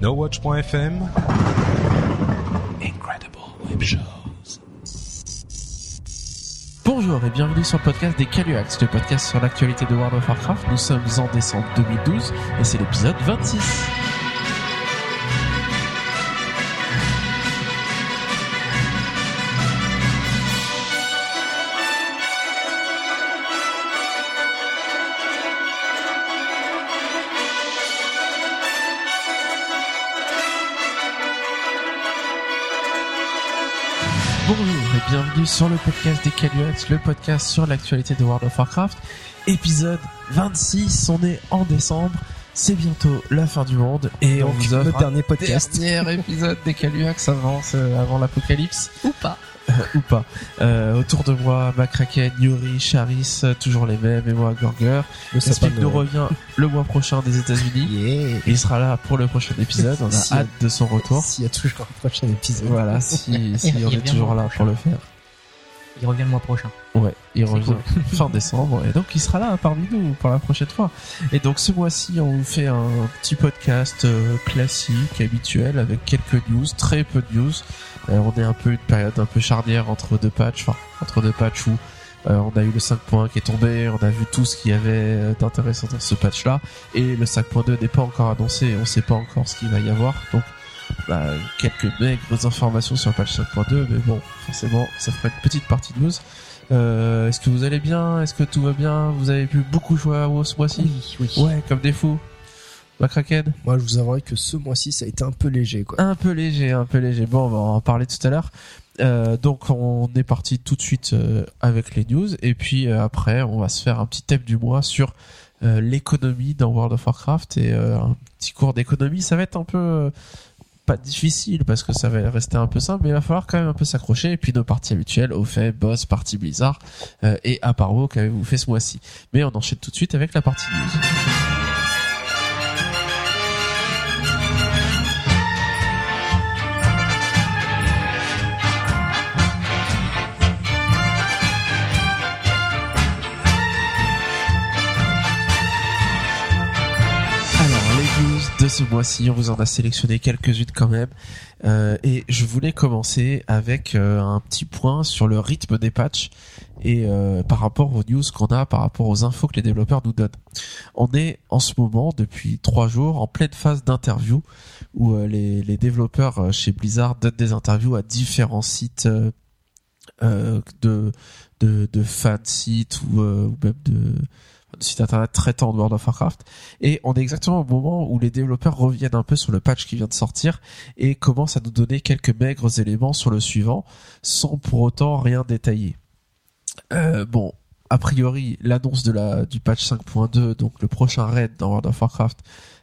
NoWatch.fm Incredible Web Shows. Bonjour et bienvenue sur le podcast des Caluax, le podcast sur l'actualité de World of Warcraft. Nous sommes en décembre 2012 et c'est l'épisode 26. Bienvenue sur le podcast des Caluax, le podcast sur l'actualité de World of Warcraft. Épisode 26, on est en décembre, c'est bientôt la fin du monde et on vous offre le dernier podcast. dernier épisode des Caluax avant, ce- avant l'apocalypse. Ou pas. ou pas. Euh, autour de moi, Makraken, Yuri, Charis, euh, toujours les mêmes, et moi, Gorger. Le Speak nous revient le mois prochain des États-Unis. Yeah. Et il sera là pour le prochain épisode. On a Si- hâte de son retour. S'il y a toujours un prochain épisode. Voilà, si, si on est toujours là pour le faire. Il revient le mois prochain. Ouais, il revient fin décembre et donc il sera là parmi nous pour la prochaine fois. Et donc ce mois-ci, on vous fait un petit podcast euh, classique, habituel, avec quelques news, très peu de news. Euh, on est un peu une période un peu charnière entre deux patchs, enfin entre deux patchs où euh, on a eu le 5.1 qui est tombé, on a vu tout ce qu'il y avait d'intéressant dans ce patch-là, et le 5.2 n'est pas encore annoncé, on sait pas encore ce qu'il va y avoir. Donc bah, quelques maigres informations sur le patch 5.2, mais bon, forcément, ça fera une petite partie de news. Euh, Est-ce que vous allez bien? Est-ce que tout va bien? Vous avez pu beaucoup jouer à WoW ce mois-ci? Oui, oui. Ouais, comme des fous. La Kraken Moi, je vous avouerai que ce mois-ci, ça a été un peu léger, quoi. Un peu léger, un peu léger. Bon, on va en parler tout à l'heure. Euh, donc on est parti tout de suite euh, avec les news et puis euh, après on va se faire un petit thème du mois sur l'économie dans World of Warcraft et un petit cours d'économie. Ça va être un peu pas difficile parce que ça va rester un peu simple, mais il va falloir quand même un peu s'accrocher. Et puis nos parties habituelles, au fait, boss, partie Blizzard euh, et Aparo qu'avez-vous fait ce mois-ci? Mais on enchaîne tout de suite avec la partie news. Ce mois-ci, on vous en a sélectionné quelques-unes quand même. Euh, et je voulais commencer avec euh, un petit point sur le rythme des patchs et euh, par rapport aux news qu'on a, par rapport aux infos que les développeurs nous donnent. On est en ce moment, depuis trois jours, en pleine phase d'interview où les, développeurs chez Blizzard donnent des interviews à différents sites de, de, de fan sites ou, ou même de, de sites internet traitant de World of Warcraft. Et on est exactement au moment où les développeurs reviennent un peu sur le patch qui vient de sortir et commencent à nous donner quelques maigres éléments sur le suivant, sans pour autant rien détailler. Euh, bon, a priori, l'annonce du patch 5.2, donc le prochain raid dans World of Warcraft,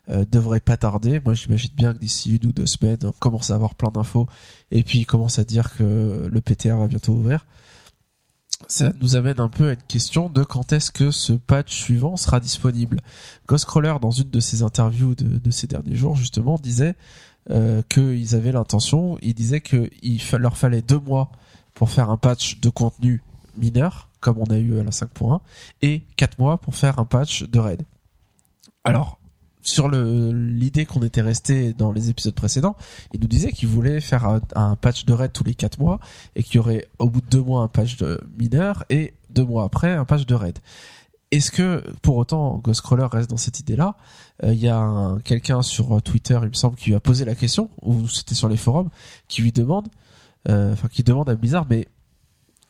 euh, devrait pas tarder. Moi, j'imagine bien que d'ici une ou deux semaines, on commence à avoir plein d'infos et puis commence à dire que le PTR va bientôt ouvrir. Ça nous amène un peu à une question de quand est-ce que ce patch suivant sera disponible. Ghostcrawler, dans une de ses interviews de, ces derniers jours, justement, disait euh, qu'ils avaient l'intention, il disait qu'il leur fallait deux mois pour faire un patch de contenu mineur, comme on a eu à la 5.1, et quatre mois pour faire un patch de raid. Alors, sur l'idée qu'on était resté dans les épisodes précédents, il nous disait qu'il voulait faire un, patch de raid tous les quatre mois et qu'il y aurait au bout de deux mois un patch de mineur et deux mois après un patch de raid. Est-ce que pour autant Ghostcrawler reste dans cette idée-là? Euh, Il y a un- quelqu'un sur Twitter, il me semble, qui a posé la question, ou c'était sur les forums, qui lui demande, euh, enfin qui demande à Blizzard, mais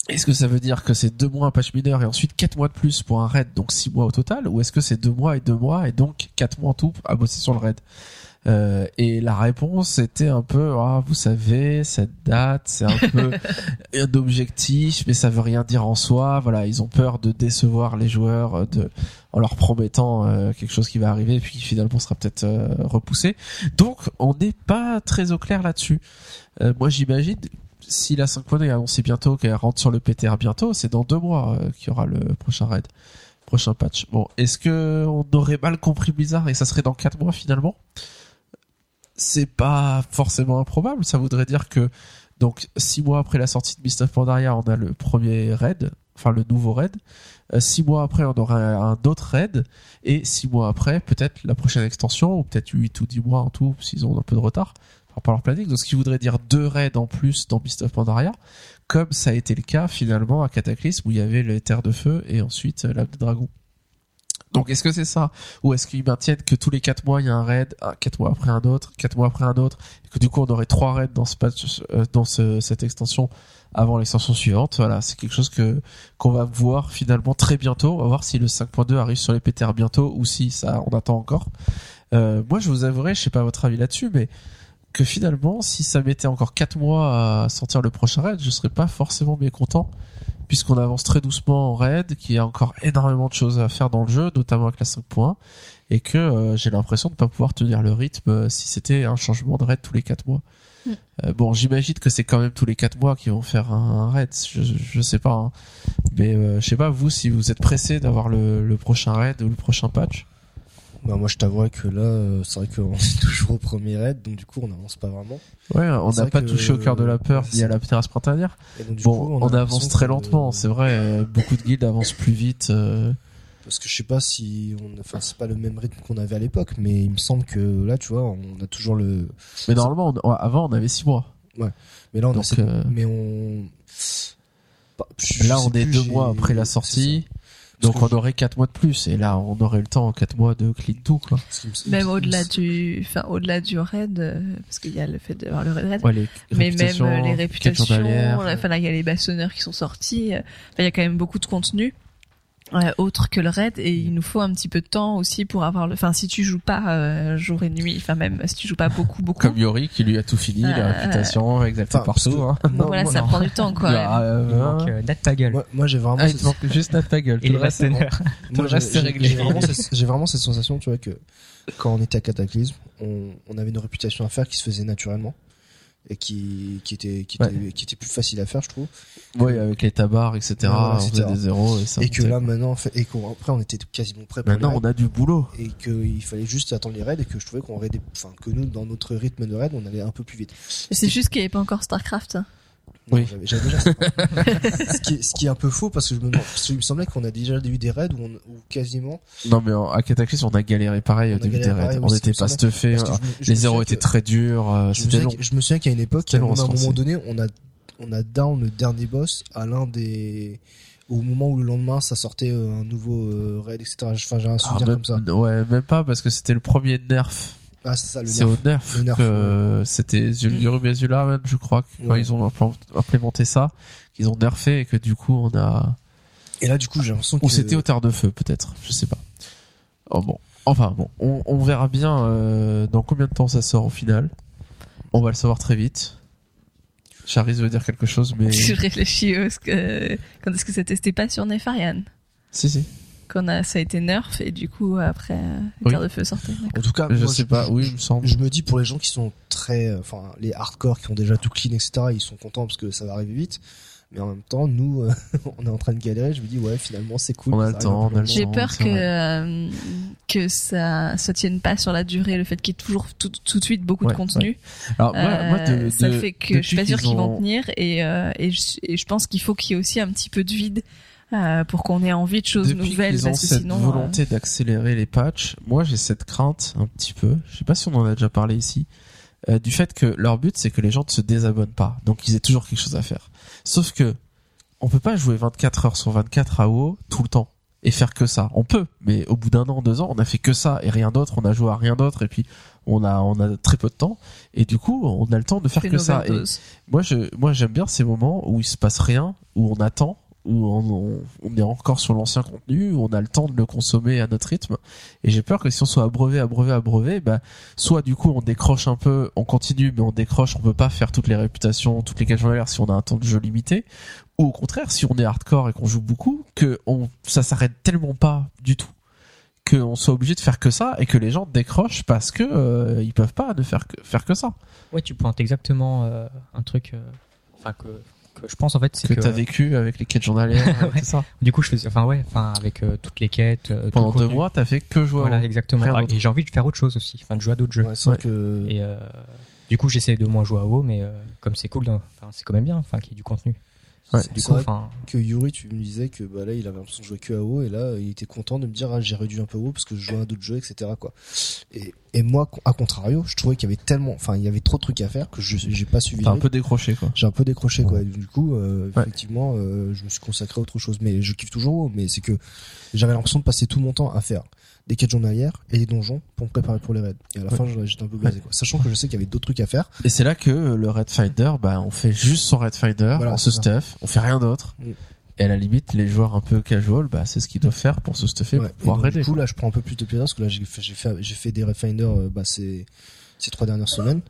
est-ce que ça veut dire que c'est deux mois un patch mineur et ensuite quatre mois de plus pour un raid, donc six mois au total, ou est-ce que c'est deux mois et deux mois et donc quatre mois en tout à bosser sur le raid Euh, Et la réponse était un peu, ah, vous savez, cette date, c'est un peu un objectif, mais ça veut rien dire en soi. Voilà, ils ont peur de décevoir les joueurs, euh, de en leur promettant euh, quelque chose qui va arriver et puis qui finalement sera peut-être euh, repoussé. Donc, on n'est pas très au clair là-dessus. Euh, moi, j'imagine si la 5.2 est annoncée bientôt, qu'elle rentre sur le PTR bientôt, c'est dans deux mois euh, qu'il y aura le prochain raid, prochain patch. Bon, est-ce que on aurait mal compris Blizzard et ça serait dans quatre mois finalement? C'est pas forcément improbable. Ça voudrait dire que donc six mois après la sortie de Mist of Pandaria, on a le premier raid, enfin le nouveau raid. Euh, six mois après, on aura un, un autre raid, et six mois après, peut-être la prochaine extension, ou peut-être huit ou dix mois en tout, s'ils ont un peu de retard par rapport à leur planning. Donc, ce qui voudrait dire deux raids en plus dans Beast of Pandaria, comme ça a été le cas finalement à Cataclysme où il y avait les terres de feu et ensuite euh, l'âme des dragons. Donc est-ce que c'est ça? Ou est-ce qu'ils maintiennent que tous les quatre mois il y a un raid, un- quatre mois après un autre, quatre mois après un autre, et que du coup on aurait trois raids dans ce patch, euh, dans ce- cette extension avant l'extension suivante? Voilà, c'est quelque chose que qu'on va voir finalement très bientôt. On va voir si le 5.2 arrive sur les PTR bientôt ou si ça on attend encore. Euh, moi je vous avouerai, je sais pas votre avis là-dessus, mais que finalement, si ça mettait encore 4 mois à sortir le prochain raid, je serais pas forcément mécontent, puisqu'on avance très doucement en raid, qu'il y a encore énormément de choses à faire dans le jeu, notamment avec la 5.1, et que euh, j'ai l'impression de pas pouvoir tenir le rythme euh, si c'était un changement de raid tous les 4 mois. Mm. Euh, bon, j'imagine que c'est quand même tous les 4 mois qu'ils vont faire un, un raid, je, je sais pas. hein. Mais euh, je sais pas, vous, si vous êtes pressé d'avoir le, le prochain raid ou le prochain patch. Bah, moi, je t'avouerais que là, euh, c'est vrai qu'on est toujours au premier raid, donc du coup, on n'avance pas vraiment. Ouais, on n'a pas touché au cœur de la peur c'est- ni à la terrasse printanière. Donc, Bon, coup, on, a avance très lentement, c'est vrai. euh, beaucoup de guildes avancent plus vite. euh. Parce que je sais pas si on, enfin, c'est pas le même rythme qu'on avait à l'époque, mais il me semble que là, tu vois, on a toujours le, Mais normalement, on- avant, on avait six mois. mais là, on a Donc, cette- euh, mais on, Bah, je- là, on est plus, deux mois après la sortie. Donc, on aurait quatre mois de plus. Et là, on aurait le temps en quatre mois de clean tout, quoi. Même me- au-delà du, enfin, au-delà du raid, euh, parce qu'il y a le fait d'avoir le raid raid. Ouais, les Mais même euh, les réputations, enfin là il y a les bâtonneurs qui sont sortis, euh, enfin, il y a quand même beaucoup de contenu euh, autre que le raid et il nous faut un petit peu de temps aussi pour avoir le, enfin si tu joues pas euh, jour et nuit, enfin même si tu joues pas beaucoup beaucoup, Comme Yori, qui lui a tout fini, Euh, la réputation, exalté Enfin, parce partout. que- Hein. moi- voilà moi- ça non. prend du temps quoi. Ah, euh, Il manque euh, Nat Pagel. Moi, moi, j'ai vraiment, ah, manque juste Nat Pagel. et Tout le reste, c'est réglé. J'ai vraiment, cette- j'ai vraiment cette sensation, tu vois, que quand on était à Cataclysme, on, on avait une réputation à faire qui se faisait naturellement et qui, qui était, qui était, qui était plus facile à faire, je trouve. Ouais, avec les tabards, etc. Ouais, on faisait etc. des zéros et ça. et que là, maintenant, et qu'après, on était quasiment prêt pour Maintenant, on a du boulot. et qu'il fallait juste attendre les raids et que je trouvais qu'on raidait, enfin, que nous, dans notre rythme de raid, on allait un peu plus vite. Et C'est juste qu'il n'y avait pas encore Starcraft. Hein. Non, Oui. j'avais- J'avais déjà ça. ce, qui est, ce qui est un peu faux parce que je me parce qu'il me semblait qu'on a déjà eu des raids où, on, où quasiment. Non, mais en- à Cataclysme, on a galéré pareil On au a début des raids. pareil, On n'était pas que me- je Les zéros étaient que- très durs. euh, Je me, long. que- je me souviens qu'à une époque, à un moment donné, on a, on a down le dernier boss à l'un des, au moment où le lendemain ça sortait euh, un nouveau euh, raid, etc. Enfin, j'ai un Ah, souvenir même- comme ça. Ouais, même pas parce que c'était le premier nerf. Ah, c'est ça, le C'est nerf. au nerf, Le nerf, que euh, c'était Yoruba même, je crois, que quand Ouais. ils ont implé- implémenté ça, qu'ils ont nerfé et que du coup on a. Et là, du coup, j'ai l'impression que. Ou c'était au terre de feu, peut-être, je sais pas. Oh bon. Enfin bon, on, on verra bien euh, dans combien de temps ça sort au final. On va le savoir très vite. Charis veut dire quelque chose, mais Je réfléchis quand est-ce que ça testait pas sur Nefarian si si. Quand a, ça a été nerf et du coup après euh, le Oui. de feu sortait. d'accord. En tout cas, Je moi, sais pas. Oui, il me semble. Je me dis pour les gens qui sont très, euh, enfin, les hardcore qui ont déjà tout clean, etc. Ils sont contents parce que ça va arriver vite. Mais en même temps, nous, euh, on est en train de galérer. Je me dis ouais, finalement, c'est cool. On a ça le arrive temps, un peu on a le plus J'ai peur que euh, que ça se tienne pas sur la durée, le fait qu'il y ait toujours tout, tout de suite beaucoup Ouais, de contenu. Alors moi, moi, de, ça de- fait que je suis pas sûre qu'ils vont ont- tenir et, euh, et, je, et je pense qu'il faut qu'il y ait aussi un petit peu de vide euh, pour qu'on ait envie de choses Depuis nouvelles ont parce que cette sinon volonté d'accélérer les patchs, moi j'ai cette crainte un petit peu, je sais pas si on en a déjà parlé ici, euh, du fait que leur but c'est que les gens ne se désabonnent pas, donc ils aient toujours quelque chose à faire. Sauf que on peut pas jouer 24 heures sur 24 à WoW tout le temps et faire que ça. On peut, mais au bout d'un an, deux ans, on a fait que ça et rien d'autre, on a joué à rien d'autre et puis on a on a très peu de temps et du coup on a le temps de faire que ça. Et moi, je, moi, j'aime bien ces moments où il se passe rien, où on attend, où on, est encore sur l'ancien contenu, où on a le temps de le consommer à notre rythme. Et j'ai peur que si on soit abreuvé, abreuvé, abreuvé, bah, soit du coup on décroche un peu, on continue, mais on décroche, on peut pas faire toutes les réputations, toutes les journalières si on a un temps de jeu limité. Ou au contraire, si on est hardcore et qu'on joue beaucoup, que on, ça s'arrête tellement pas du tout qu'on soit obligé de faire que ça et que les gens décrochent parce que euh, ils peuvent pas ne faire que faire que ça. Ouais, tu pointes exactement euh, un truc. euh, Enfin que je pense en fait, c'est Que, que, t'as vécu avec les quêtes journalières, Ouais. tout ça. du coup je faisais, enfin ouais, enfin avec euh, toutes les quêtes. euh, Pendant deux mois, t'as fait que jouer. Voilà, exactement. Ah, et j'ai envie de faire autre chose aussi, enfin de jouer à d'autres jeux. Ouais, c'est vrai Ouais. que. Et euh, du coup, j'essaie de moins jouer à WoW, mais euh, comme c'est cool, enfin c'est quand même bien, enfin qu'il y ait du contenu. Ouais. C'est- Du c'est coup, enfin, que Yuri, tu me disais que bah là, il avait l'impression de jouer que à WoW et là, il était content de me dire ah, j'ai réduit un peu WoW parce que je jouais à d'autres jeux, etc. Quoi. Et, et moi, à contrario, je trouvais qu'il y avait tellement, enfin, il y avait trop de trucs à faire que je j'ai pas suivi. T'as un peu décroché quoi. J'ai un peu décroché quoi. Et Du coup, euh, Ouais. effectivement, euh, je me suis consacré à autre chose. Mais je kiffe toujours WoW, mais c'est que j'avais l'impression de passer tout mon temps à faire des quêtes journalières et des donjons pour me préparer pour les raids. Et à la Ouais. fin, j'étais un peu blasé quoi. Sachant que je sais qu'il y avait d'autres trucs à faire. Et c'est là que le Red Finder, bah, on fait juste son Red Finder, Voilà, on se ça. stuff, on fait rien d'autre. Mm. Et à la limite, les joueurs un peu casual, bah, c'est ce qu'ils doivent faire pour se stuffer, Ouais. pour pouvoir donc, raider. du coup, là, je prends un peu plus de plaisir parce que là, j'ai fait, j'ai fait, j'ai fait des Refinders, euh, bah, ces, ces trois dernières semaines.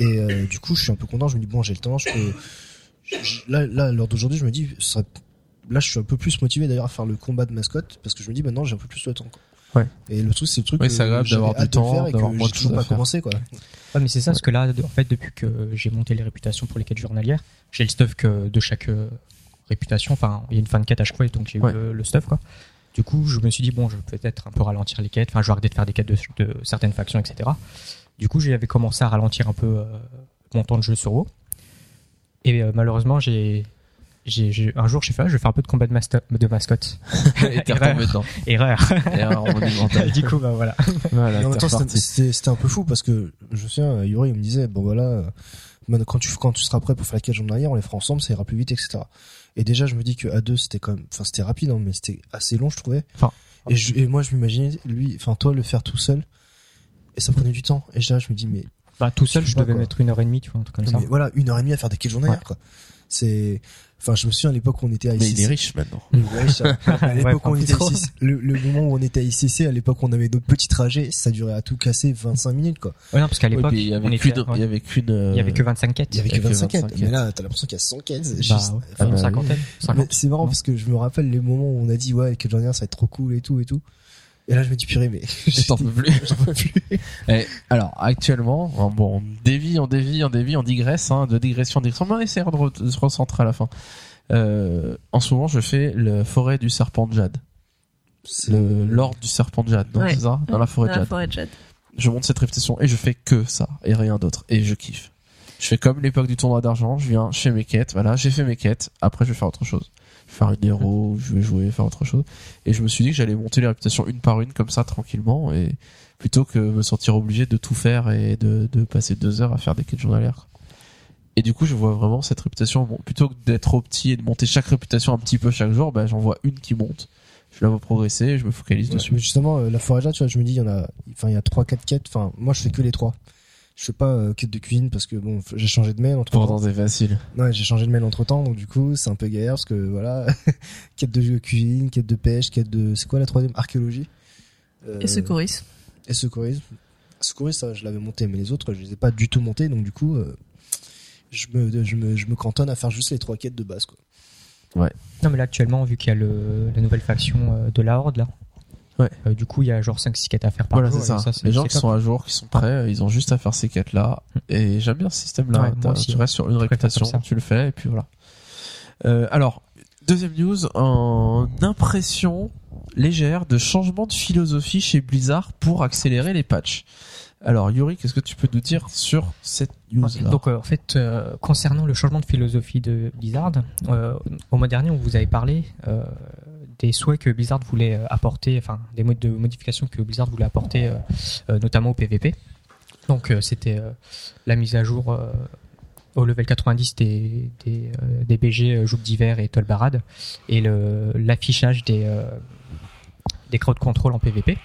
Et euh, du coup, je suis un peu content. Je me dis bon, j'ai le temps. Je peux. là, là, l'heure d'aujourd'hui, je me dis, serait- là, je suis un peu plus motivé d'ailleurs à faire le combat de mascotte parce que je me dis maintenant, j'ai un peu plus le temps. Quoi. Ouais. Et le truc, c'est le truc. Oui, c'est agréable d'avoir du temps, faire et d'avoir moins de toujours choses à pas commencé quoi. ouais, mais c'est ça, parce que là, en fait, depuis que j'ai monté les réputations pour les quêtes journalières, j'ai le stuff que de chaque euh, réputation. Enfin, il y a une fin de quête à chaque fois, donc j'ai Ouais. eu le, le stuff, quoi. Du coup, je me suis dit, bon, je vais peut-être un peu ralentir les quêtes. Enfin, je vais arrêter de faire des quêtes de, de certaines factions, etc. Du coup, j'avais commencé à ralentir un peu euh, mon temps de jeu sur WoW. Et euh, malheureusement, j'ai, j'ai, j'ai- un jour, j'ai fait, ah, je vais faire un peu de combat de, masto- de mascotte. Et t'es retombé dedans. Erreur. Erreur monumentale. du coup, bah voilà. Voilà, en même temps, c'était- un peu fou parce que je me souviens, Yuri il me disait bon voilà, euh, quand tu quand tu seras prêt pour faire la quête journalière, on les fera ensemble, ça ira plus vite, etc. Et déjà, je me dis que à deux, c'était quand même, enfin c'était rapide, hein, mais c'était assez long, je trouvais. Enfin, et, je- et moi, je m'imaginais lui, enfin toi, le faire tout seul, et ça prenait du temps. Et là, je me dis mais, Bah, tout seul, Je devais quoi. mettre une heure et demie, tu vois, un truc comme ça. mais voilà, une heure et demie à faire des quêtes journalières, quoi. C'est, enfin, je me souviens à l'époque où on était à Mais il est ICC. riche maintenant. Ouais, ça- à l'époque Ouais, où on était. ICC, le, le moment où on était à ICC, à l'époque où on avait notre petit trajet, ça durait à tout casser 25 minutes, quoi. Ouais, non, parce qu'à Oui, l'époque, puis il y avait qu'une, ouais. il y avait qu'une, euh, il y avait que 25 quêtes. Il y avait que Avec 25 25 quêtes. Mais là, t'as l'impression qu'il y a 100 quêtes. Bah, Juste- ouais. Ah, une bah, cinquantaine. 50. c'est marrant parce que je me rappelle les moments où on a dit ouais que journalière ça va être trop cool et tout et tout. Et là je me dis purée mais T'en peux plus. j'en peux plus. Et, alors, actuellement, hein, bon, on dévie, on dévie, on dévie, on digresse, hein, de digression en digression, mais on essaiera de, re- de se recentrer à la fin. Euh, en ce moment, je fais le forêt du serpent de jade. Le l'ordre du serpent de jade, non, Ouais. c'est ça? Dans la forêt de Dans la jade. forêt de jade. Je monte cette réputation et je fais que ça, et rien d'autre. Et je kiffe. Je fais comme l'époque du tournoi d'argent, je viens, je fais mes quêtes, voilà, j'ai fait mes quêtes, après je vais faire autre chose. Faire une héros, je vais jouer, faire autre chose. Et je me suis dit que j'allais monter les réputations une par une, comme ça, tranquillement, et plutôt que me sentir obligé de tout faire et de, de passer deux heures à faire des quêtes journalières. Et du coup, je vois vraiment cette réputation, bon, plutôt que d'être trop petit et de monter chaque réputation un petit peu chaque jour, bah, j'en vois une qui monte. Je la vois progresser, et je me focalise dessus. Mais justement euh, la jade, tu vois je me dis il y en a enfin il y a trois quatre quêtes. Enfin moi je fais que les trois. Je fais pas euh, quête de cuisine parce que bon j'ai changé de mail entre Pourtant, temps. c'est facile. Ouais j'ai changé de mail entre temps donc du coup c'est un peu galère parce que voilà quête de cuisine, quête de pêche, quête de c'est quoi la troisième? Archéologie. Euh, Et secourisme. Et secourisme. Secourisme, ça, je l'avais monté, mais les autres, je les ai pas du tout montés, donc du coup, euh, je me, je me, je me cantonne à faire juste les trois quêtes de base, quoi. Non, mais là, actuellement, vu qu'il y a le, la nouvelle faction euh, de la Horde, là. Ouais. euh, du coup, il y a genre 5-6 quêtes à faire par Voilà, jour. c'est ça. les gens qui top. sont à jour, qui sont prêts, ils ont juste à faire ces quêtes-là. Et j'aime bien ce système-là. Ouais, moi T'as- aussi, tu ouais. restes sur une réputation, tu le fais, et puis voilà. Euh, alors, deuxième news, en impression légère de changement de philosophie chez Blizzard pour accélérer les patchs. Alors, Yuri, qu'est-ce que tu peux nous dire sur cette news-là Donc euh, en fait, euh, concernant le changement de philosophie de Blizzard, euh, au mois dernier, on vous avait parlé euh, des souhaits que Blizzard voulait euh, apporter, enfin des modes de modification que Blizzard voulait apporter, euh, euh, notamment au PVP. Donc c'était la mise à jour au level 90 des, des, des BG Joug d'hiver et Tolbarad et l'affichage des, des crowd control en PVP.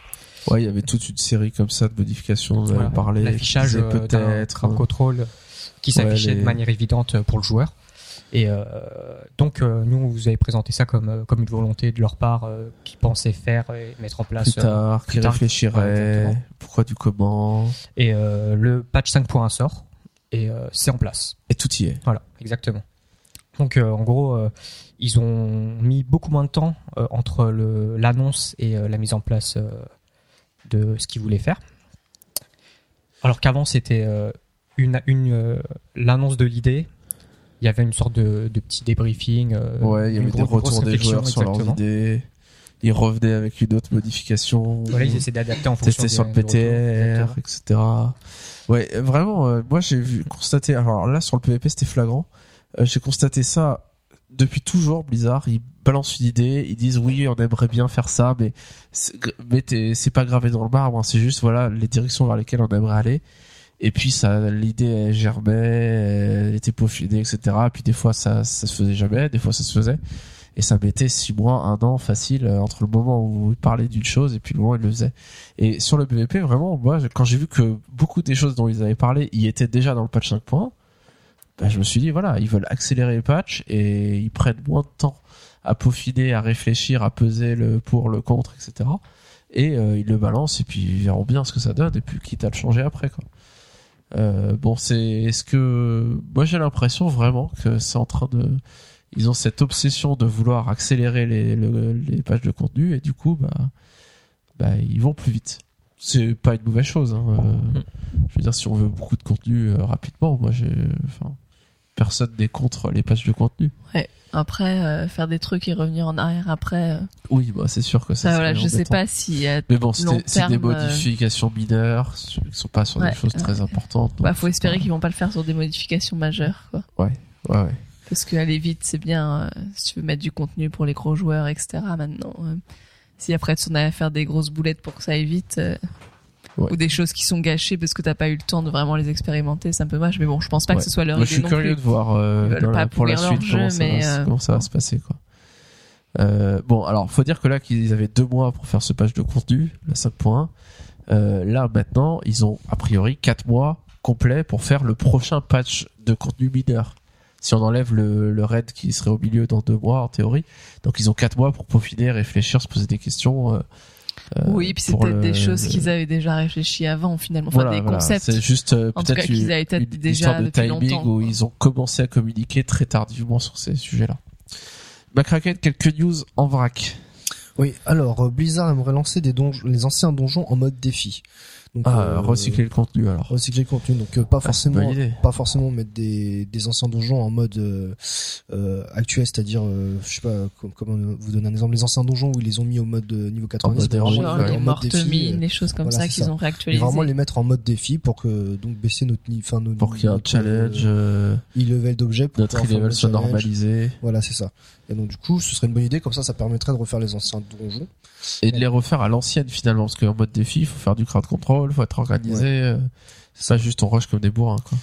Ouais, il y avait toute une série comme ça de modifications, on avait Voilà. parlé. l'affichage peut-être. crowd control qui s'affichait Ouais, les- de manière évidente pour le joueur. Et euh, donc euh, nous, vous avez présenté ça comme euh, comme une volonté de leur part qui pensaient faire et mettre en place. plus tard, qui Ouais, exactement. pourquoi du comment, et le patch 5.1 sort et c'est en place. et tout y est. Voilà, exactement. Donc euh, en gros, euh, ils ont mis beaucoup moins de temps euh, entre l'annonce et la mise en place de ce qu'ils voulaient faire. Alors qu'avant c'était une, une l'annonce de l'idée. Il y avait une sorte de, de petit débriefing. euh, Ouais, il y avait des grosse retours des joueurs sur leurs idées. Ils revenaient avec une autre modification. Voilà, ils essaient d'adapter en fonction tester sur des- le des retours, PTR, etc. Ouais, vraiment, euh, moi j'ai vu constater. Alors là, sur le PVP, c'était flagrant. Euh, j'ai constaté ça depuis toujours Blizzard, ils balancent une idée, ils disent oui, on aimerait bien faire ça, mais c'est, mais t'es- c'est pas gravé dans le marbre, hein, c'est juste voilà les directions vers lesquelles on aimerait aller. Et puis ça, l'idée germait, elle était peaufinée, etc. Et puis des fois ça, ça se faisait jamais, des fois ça se faisait. Et ça mettait six mois, un an facile euh, entre le moment où ils parlaient d'une chose et puis le moment où ils le faisaient. Et sur le PvP, vraiment, moi, quand j'ai vu que beaucoup des choses dont ils avaient parlé y étaient déjà dans le patch 5.1, bah, je me suis dit, voilà, ils veulent accélérer les patchs et ils prennent moins de temps à peaufiner, à réfléchir, à peser le pour, le contre, etc. Et euh, ils le balancent et puis ils verront bien ce que ça donne et puis quitte à le changer après, quoi. Euh, bon, c'est est-ce que moi j'ai l'impression vraiment que c'est en train de ils ont cette obsession de vouloir accélérer les, le- les pages de contenu et du coup bah bah ils vont plus vite. C'est pas une mauvaise chose. Hein. euh, je veux dire si on veut beaucoup de contenu euh, rapidement, moi j'ai enfin personne n'est contre les pages de contenu. Après, euh, faire des trucs et revenir en arrière après, euh, Oui, bah c'est sûr que ça. ça, voilà, je sais pas si euh, Mais bon, c'est long des- c'est des terme, euh, modifications mineures qui sont pas sur Ouais, des choses très importantes. bah, donc faut c'est espérer pas- qu'ils vont pas le faire sur des modifications majeures, quoi. Ouais, ouais. Parce que aller vite, c'est bien euh, si tu veux mettre du contenu pour les gros joueurs, etc. Maintenant, euh, si après tu en as à faire des grosses boulettes pour que ça aille vite, euh, Ouais. ou des choses qui sont gâchées parce que t'as pas eu le temps de vraiment les expérimenter, c'est un peu moche. Mais bon, je pense pas Ouais. que ce soit leur Moi, je suis non curieux plus. de voir euh, dans la- pour la suite jeu, comment, ça, mais, va, euh, comment ça va se passer quoi. Euh, bon, alors faut dire que là qu'ils avaient deux mois pour faire ce page de contenu, la 5.1. Euh, là maintenant, ils ont a priori quatre mois complets pour faire le prochain patch de contenu mineur. Si on enlève le, le raid qui serait au milieu dans deux mois en théorie, donc ils ont quatre mois pour peaufiner, réfléchir, se poser des questions. euh, Oui, puis c'est pour peut-être le- des choses qu'ils avaient déjà réfléchi avant finalement, enfin voilà, des voilà. concepts. C'est juste euh, En tout cas, peut-être qu'ils une, avaient peut-être une déjà histoire de timing longtemps, où quoi. ils ont commencé à communiquer très tardivement sur ces sujets-là. McCracken, quelques news en vrac. Oui, alors euh, Blizzard aimerait lancer des donjons, les anciens donjons en mode défi. Donc, Ah, euh, recycler le contenu alors. recycler le contenu. Donc euh, pas Ah, forcément, pas forcément mettre des, des anciens donjons en mode euh, euh, actuel, c'est-à-dire, euh, je sais pas com- comment vous donner un exemple, les anciens donjons où ils les ont mis au mode niveau 90, mode mais vraiment, héroïque, Genre ouais, en les mode défi, mines, euh, les choses comme voilà, ça qu'ils ont et réactualisé. vraiment les mettre en mode défi pour que donc baisser notre niveau, enfin Pour qu'il y ait un challenge, e-level d'objets pour notre level le soit normalisé Voilà, c'est ça. Et donc du coup, ce serait une bonne idée. Comme ça, ça permettrait de refaire les anciens donjons. Et de les refaire à l'ancienne finalement parce qu'en mode défi, il faut faire du crowd control, faut être organisé. euh, C'est pas juste on rush comme des bourrins quoi.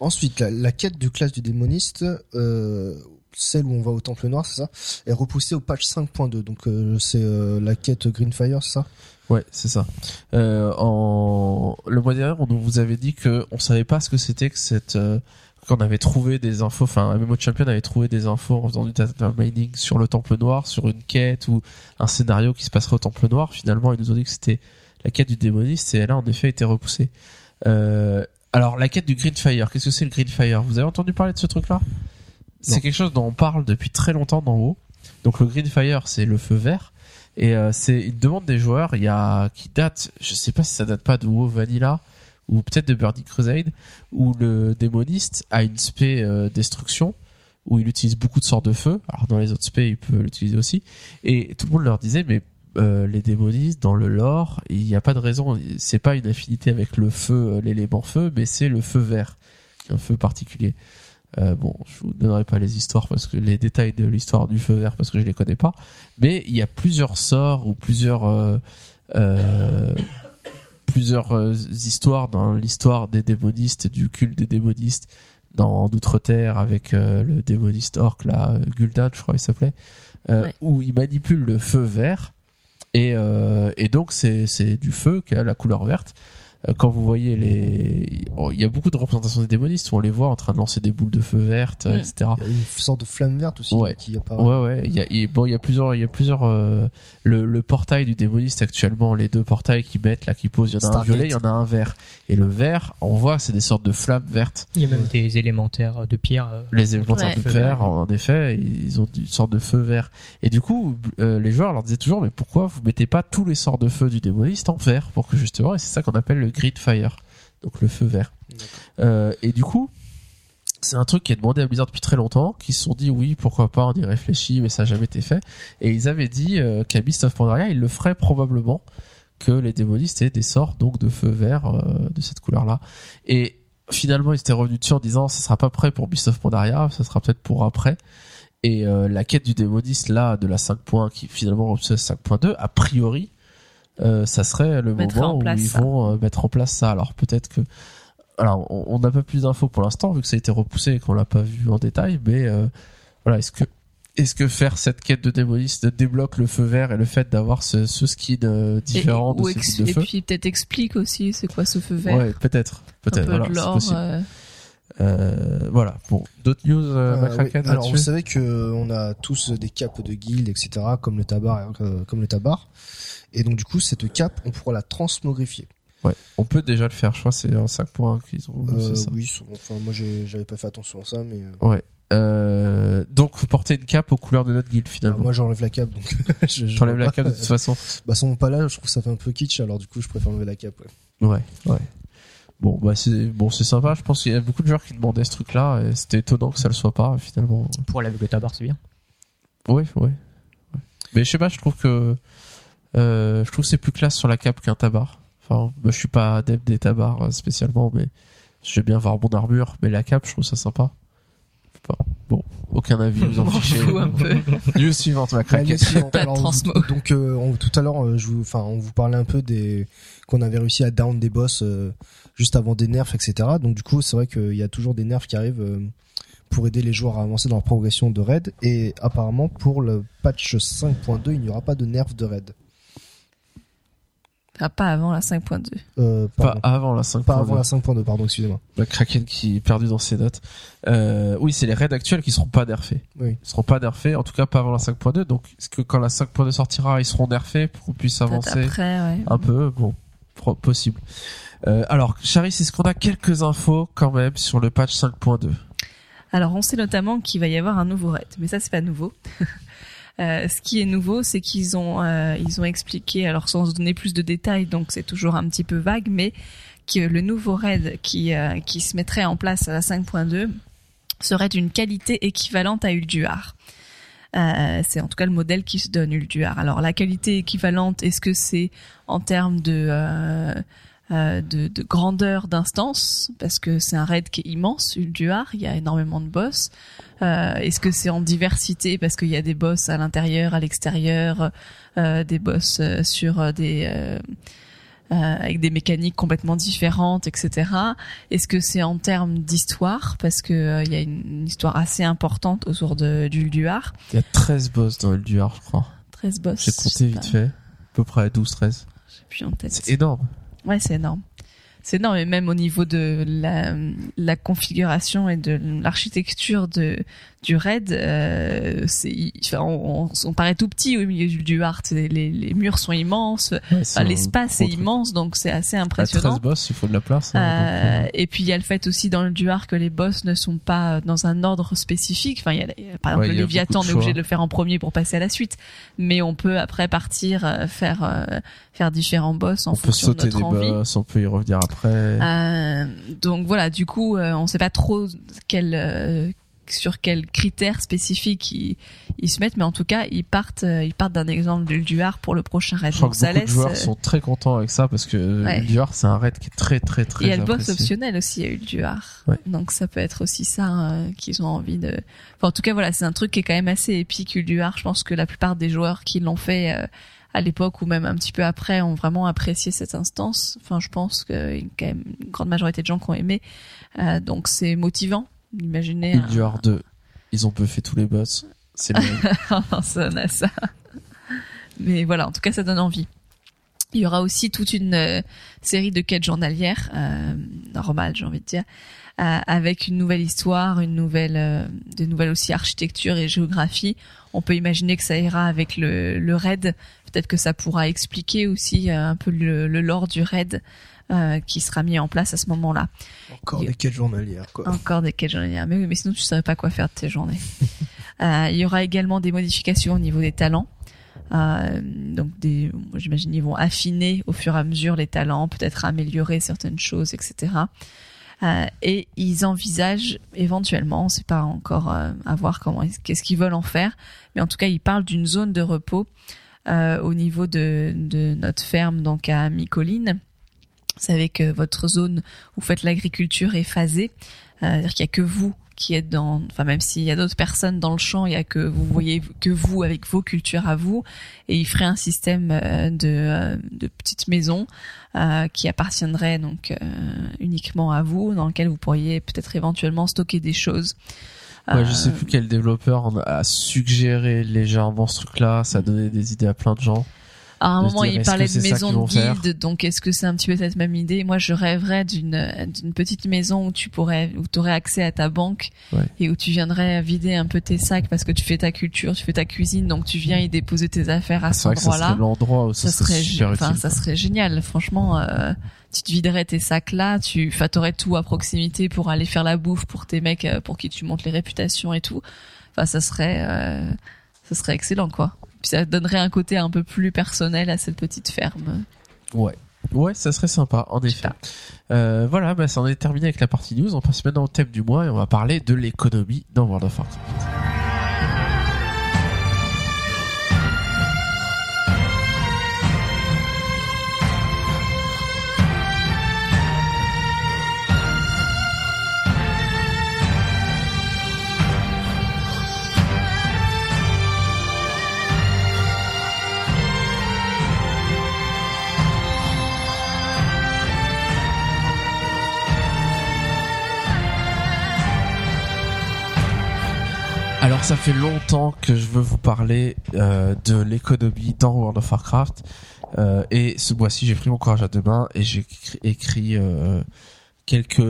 Ensuite, la, la quête du classe du démoniste, euh, celle où on va au Temple Noir, c'est ça, est repoussée au patch 5.2. Donc euh, c'est euh, la quête Greenfire, c'est ça? Ouais, c'est ça. En le mois dernier, on vous avait dit que on savait pas ce que c'était que cette qu'on avait trouvé des infos. Enfin, MMO Champion avait trouvé des infos en faisant du data mining sur le Temple Noir, sur une quête ou un scénario qui se passerait au Temple Noir. Finalement, ils nous ont dit que c'était la quête du démoniste et elle a en effet été repoussée. Euh, alors, la quête du Greenfire, qu'est-ce que c'est le Greenfire Vous avez entendu parler de ce truc-là? C'est quelque chose dont on parle depuis très longtemps d'en haut. Donc, le Greenfire, c'est le feu vert. Et euh, c'est une demande des joueurs, il y a qui date, je sais pas si ça date pas de WoW Vanilla ou peut-être de Burning Crusade, où le démoniste a une spé euh, destruction où il utilise beaucoup de sorts de feu. Alors dans les autres spé, il peut l'utiliser aussi. Et tout le monde leur disait mais euh, les démonistes dans le lore, il n'y a pas de raison, c'est pas une affinité avec le feu, euh, l'élément feu, mais c'est le feu vert, un feu particulier. Euh, bon, je vous donnerai pas les histoires parce que les détails de l'histoire du feu vert parce que je les connais pas, mais il y a plusieurs sorts ou plusieurs euh, euh, plusieurs euh, histoires dans l'histoire des démonistes, du culte des démonistes dans d'outre-terre avec euh, le démoniste orc là, euh, Gul'dan je crois il s'appelait, Ouais. où il manipule le feu vert et, et donc c'est c'est du feu qui a la couleur verte. Euh, Quand vous voyez les, oh, il y a beaucoup de représentations des démonistes où on les voit en train de lancer des boules de feu vertes, Mm. etc. Il y a une sorte de flamme verte aussi Ouais. qui apparaît. Ouais, ouais. Il y a, il- bon, il y a plusieurs, il y a plusieurs. euh, le, le portail du démoniste actuellement, les deux portails qui mettent là, qui posent, il y en a un violet, il y en a un vert. Et le vert, on voit, c'est des sortes de flammes vertes. Il y a même des élémentaires de pierre. euh, Les élémentaires Ouais. de vert. en effet, ils ont une sorte de feu vert. Et du coup, euh, les joueurs leur disaient toujours, mais pourquoi vous mettez pas tous les sorts de feu du démoniste en vert pour que justement, et c'est ça qu'on appelle le grid fire, donc le feu vert. Euh, et du coup, c'est un truc qui est demandé à Blizzard depuis très longtemps, qui se sont dit oui, pourquoi pas, on y réfléchit, mais ça n'a jamais été fait. Et ils avaient dit euh, qu'à Beast of Pandaria, ils le feraient probablement que les démonistes aient des sorts donc de feu vert euh, de cette couleur-là. Et finalement, ils étaient revenus dessus en disant ça sera pas prêt pour Beast of Pandaria, ça sera peut-être pour après. Et euh, la quête du démoniste là de la 5.1 qui finalement à 5.2, a priori, euh, ça serait le Mettre moment en où place ils ça. vont euh, mettre en place ça. Alors peut-être que, alors on n'a pas plus d'infos pour l'instant vu que ça a été repoussé et qu'on l'a pas vu en détail, mais euh, voilà, est-ce que est-ce que faire cette quête de démoniste débloque le feu vert et le fait d'avoir ce, ce skin Et, différent ou de ce ex- type de et feu? puis peut-être explique aussi c'est quoi ce feu vert. Ouais, peut-être, un peut-être. peu Voilà, de c'est l'or. possible. euh, Euh, voilà. Bon, d'autres news, euh, McCracken, oui. Alors vous savez que on a tous des capes de guildes, etc. comme le tabac, euh, comme le tabac. Et donc du coup cette cape, on pourra la transmogrifier. Ouais, on peut déjà le faire. Je crois que c'est un 5.1 qu'ils ont. Euh, ça. oui, enfin moi j'avais pas fait attention à ça, mais euh, Ouais. Euh, donc, vous portez une cape aux couleurs de notre guilde alors, finalement. moi j'enlève la cape, donc je, je J'enlève la cape de toute façon. Bah sans pas là, je trouve que ça fait un peu kitsch, alors du coup je préfère enlever la cape. Ouais. Ouais, ouais. Bon, bah c'est bon, c'est sympa. Je pense qu'il y a beaucoup de joueurs qui demandaient ce truc-là et c'était étonnant que ça le soit pas finalement. Pour la le tabac, c'est bien. Ouais, ouais. ouais. Mais je sais pas, je trouve que euh, je trouve que c'est plus classe sur la cape qu'un tabac. Enfin, bah, je suis pas adepte des tabards euh, spécialement, mais j'aime bien voir mon armure. Mais la cape, je trouve ça sympa. Bon, aucun avis, vous en fichez. fout un peu. News suivante, ma Pas de transmo. vous- Donc euh, on- tout à l'heure, euh, je vous, enfin, on vous parlait un peu des qu'on avait réussi à down des boss euh, juste avant des nerfs, etc. Donc du coup, c'est vrai qu'il y a toujours des nerfs qui arrivent euh, pour aider les joueurs à avancer dans leur progression de raid. Et apparemment, pour le patch 5.2, il n'y aura pas de nerfs de raid. Ah, pas avant la 5.2. Euh, Pas pardon. avant la 5. Pas avant la 5.2, pardon, excusez-moi. La Kraken qui est perdu dans ses notes. Euh, oui, c'est les raids actuels qui seront pas nerfés. Oui. Ils seront pas nerfés, en tout cas pas avant la 5.2. Donc, est-ce que quand la 5.2 sortira, ils seront nerfés pour qu'on puisse avancer après, ouais. un peu? Bon, possible. Euh, alors, Charis, est-ce qu'on a quelques infos quand même sur le patch 5.2 Alors, on sait notamment qu'il va y avoir un nouveau raid, mais ça, c'est pas nouveau. Euh, ce qui est nouveau, c'est qu'ils ont euh, ils ont expliqué, alors sans donner plus de détails, donc c'est toujours un petit peu vague, mais que le nouveau raid qui euh, qui se mettrait en place à la 5.2 serait d'une qualité équivalente à Ulduar. Euh, c'est en tout cas le modèle qui se donne Ulduar. Alors la qualité équivalente, est-ce que c'est en termes de euh, de, de grandeur d'instance parce que c'est un raid qui est immense, Ulduar, il y a énormément de boss. Euh, Est-ce que c'est en diversité parce qu'il y a des boss à l'intérieur, à l'extérieur, euh, des boss sur des avec des mécaniques complètement différentes, etc. Est-ce que c'est en termes d'histoire parce que euh, il y a une, histoire assez importante autour de d'Ulduar. Il y a 13 boss dans Elduar, je crois. 13 boss. J'ai compté vite fait. À peu près 12-13. J'ai plus en tête. C'est énorme. Ouais, c'est énorme. C'est énorme, et même au niveau de la, la configuration et de l'architecture de du raid, euh, c'est, enfin, on, on, on paraît tout petit au milieu du, du art. Les, les murs sont immenses, Ouais, Enfin, l'espace est immense, donc c'est assez À 13 impressionnant. boss, il faut de la place. hein, Euh, donc, et puis il y a le fait aussi dans le duar que les boss ne sont pas dans un ordre spécifique. Enfin, il y a, il y a- par exemple Ouais, le Léviathan, on est obligé de le faire en premier pour passer à la suite, mais on peut après partir euh, faire euh, faire différents boss en on peut de sauter notre des envie. boss, on peut y revenir après. Euh, donc voilà, du coup, euh, on sait pas trop quel, euh, sur quels critères spécifiques ils, ils se mettent, mais en tout cas, ils partent, euh, ils partent d'un exemple du pour le prochain raid. Je crois Donc que ça beaucoup de laisse. joueurs euh, sont très contents avec ça parce que Ouais. Elduar c'est un raid qui est très très très il y a le boss optionnel aussi à Ulduar. Ouais. Donc ça peut être aussi ça euh, qu'ils ont envie de. Enfin, en tout cas, voilà, c'est un truc qui est quand même assez épique Ulduar. Je pense que la plupart des joueurs qui l'ont fait euh, à l'époque ou même un petit peu après ont vraiment apprécié cette instance. Enfin, je pense qu'il y a quand même une grande majorité de gens qui ont aimé. Euh, donc c'est motivant d'imaginer. un- Elduar 2, ils ont buffé tous les boss. C'est le ça, on a ça. Mais voilà, en tout cas, ça donne envie. Il y aura aussi toute une euh, série de quêtes journalières, euh, normales, j'ai envie de dire, euh, avec une nouvelle histoire, une nouvelle, de nouvelles aussi architecture et géographie. On peut imaginer que ça ira avec le, le raid. Peut-être que ça pourra expliquer aussi un peu le, le lore du raid euh, qui sera mis en place à ce moment-là. Encore Il- des quêtes journalières, quoi. Encore des quêtes journalières. Mais oui, mais sinon tu savais pas quoi faire de tes journées. Euh, il y aura également des modifications au niveau des talents. Euh, donc des, j'imagine ils vont affiner au fur et à mesure les talents, peut-être améliorer certaines choses, etc. Euh, et ils envisagent éventuellement, on sait pas encore euh, à voir comment, qu'est-ce qu'ils veulent en faire, mais en tout cas ils parlent d'une zone de repos euh, au niveau de, de notre ferme, donc à Mi-Colline. Vous savez que votre zone où vous faites l'agriculture est phasée, euh, c'est-à-dire qu'il y a que vous qui êtes dans, enfin même s'il y a d'autres personnes dans le champ, il y a que vous voyez que vous avec vos cultures à vous, et il ferait un système euh, de, euh, de petites maisons euh, qui appartiendraient donc euh, uniquement à vous, dans lequel vous pourriez peut-être éventuellement stocker des choses. Ouais, je sais plus quel développeur a suggéré légèrement ce truc-là. Ça a donné des idées à plein de gens. À un moment, dire, il parlait de maison de guilde, donc est-ce que c'est un petit peu cette même idée? Moi, je rêverais d'une d'une petite maison où tu pourrais, où tu aurais accès à ta banque Ouais. et où tu viendrais vider un peu tes sacs parce que tu fais ta culture, tu fais ta cuisine, donc tu viens y déposer tes affaires à Ah, cet endroit-là. l'endroit où ça, Ça serait, super enfin, utile. ça serait génial. Franchement, euh, tu te viderais tes sacs là, tu, enfin, t'aurais tout à proximité pour aller faire la bouffe pour tes mecs, euh, pour qui tu montes les réputations et tout. Enfin, ça serait, euh, ça serait excellent, quoi. Puis ça donnerait un côté un peu plus personnel à cette petite ferme. Ouais. Ouais, ça serait sympa, en effet. Euh, voilà, bah, ça en est terminé avec la partie news. On passe maintenant au thème du mois et on va parler de l'économie dans World of Warcraft. Ça fait longtemps que je veux vous parler euh, de l'économie dans World of Warcraft Euh, et ce mois-ci j'ai pris mon courage à deux mains et j'ai écrit, euh, quelques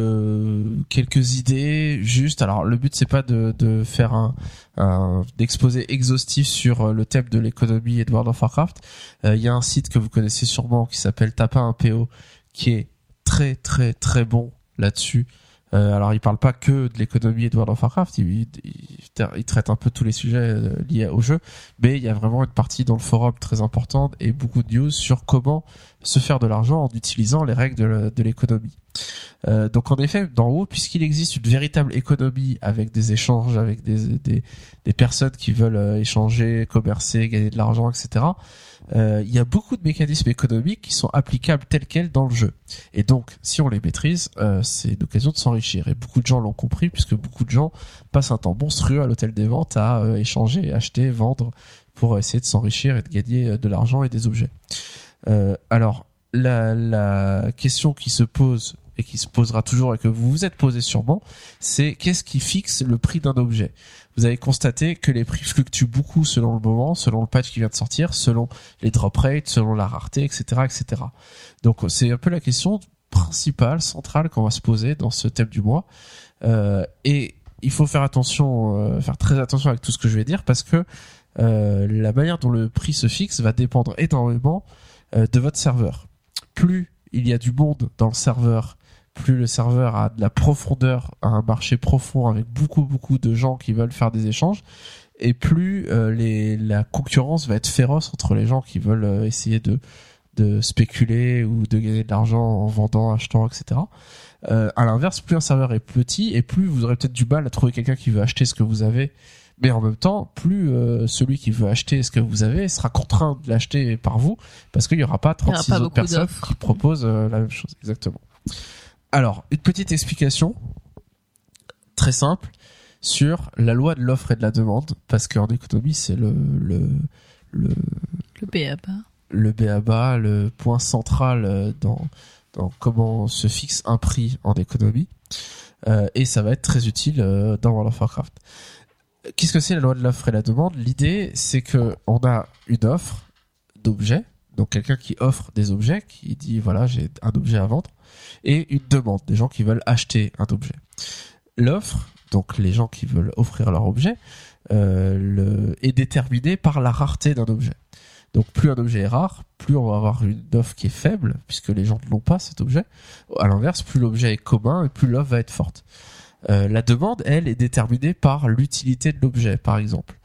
quelques idées juste. Alors le but c'est pas de, de faire un, un exposé exhaustif sur euh, le thème de l'économie et de World of Warcraft. Euh, Il y a un site que vous connaissez sûrement qui s'appelle Tapin 1PO qui est très très très bon là-dessus. Euh, alors, il parle pas que de l'économie et de World of Warcraft, il, il, il- traite un peu tous les sujets euh, liés au jeu, mais il y a vraiment une partie dans le forum très importante et beaucoup de news sur comment se faire de l'argent en utilisant les règles de, l'économie. Euh, donc, en effet, d'en haut, puisqu'il existe une véritable économie avec des échanges, avec des, des, des personnes qui veulent euh, échanger, commercer, gagner de l'argent, etc., il y a beaucoup de mécanismes économiques qui sont applicables tels quels dans le jeu. Et donc, si on les maîtrise, euh, c'est une occasion de s'enrichir. Et beaucoup de gens l'ont compris, puisque beaucoup de gens passent un temps monstrueux à l'hôtel des ventes à euh, échanger, acheter, vendre, pour essayer de s'enrichir et de gagner euh, de l'argent et des objets. Euh, alors, la, la question qui se pose et qui se posera toujours et que vous vous êtes posé sûrement, c'est qu'est-ce qui fixe le prix d'un objet? Vous avez constaté que les prix fluctuent beaucoup selon le moment, selon le patch qui vient de sortir, selon les drop rates, selon la rareté, etc., etc. Donc c'est un peu la question principale, centrale qu'on va se poser dans ce thème du mois. Euh, et il faut faire attention, euh, faire très attention avec tout ce que je vais dire parce que euh, la manière dont le prix se fixe va dépendre énormément de votre serveur. Plus il y a du monde dans le serveur, plus le serveur a de la profondeur, a un marché profond avec beaucoup beaucoup de gens qui veulent faire des échanges, et plus euh, les, la concurrence va être féroce entre les gens qui veulent euh, essayer de de spéculer ou de gagner de l'argent en vendant, achetant, etc. Euh, à l'inverse, plus un serveur est petit et plus vous aurez peut-être du mal à trouver quelqu'un qui veut acheter ce que vous avez. Mais en même temps, plus euh, celui qui veut acheter ce que vous avez sera contraint de l'acheter par vous parce qu'il n'y aura pas y aura 36 pas autres personnes qui proposent euh, la même chose. Exactement. Alors, une petite explication très simple sur la loi de l'offre et de la demande parce qu'en économie, c'est le, le, le, Le BABA. le BABA, le point central euh, dans, dans comment se fixe un prix en économie. Euh, et ça va être très utile euh, dans World of Warcraft. Qu'est-ce que c'est la loi de l'offre et la demande? L'idée, c'est que on a une offre d'objets, donc quelqu'un qui offre des objets, qui dit voilà j'ai un objet à vendre, et une demande, des gens qui veulent acheter un objet. L'offre, donc les gens qui veulent offrir leur objet, euh, est déterminée par la rareté d'un objet. Donc plus un objet est rare, plus on va avoir une offre qui est faible, puisque les gens ne l'ont pas cet objet. À l'inverse, plus l'objet est commun et plus l'offre va être forte. Euh, la demande, elle, est déterminée par l'utilité de l'objet, par exemple,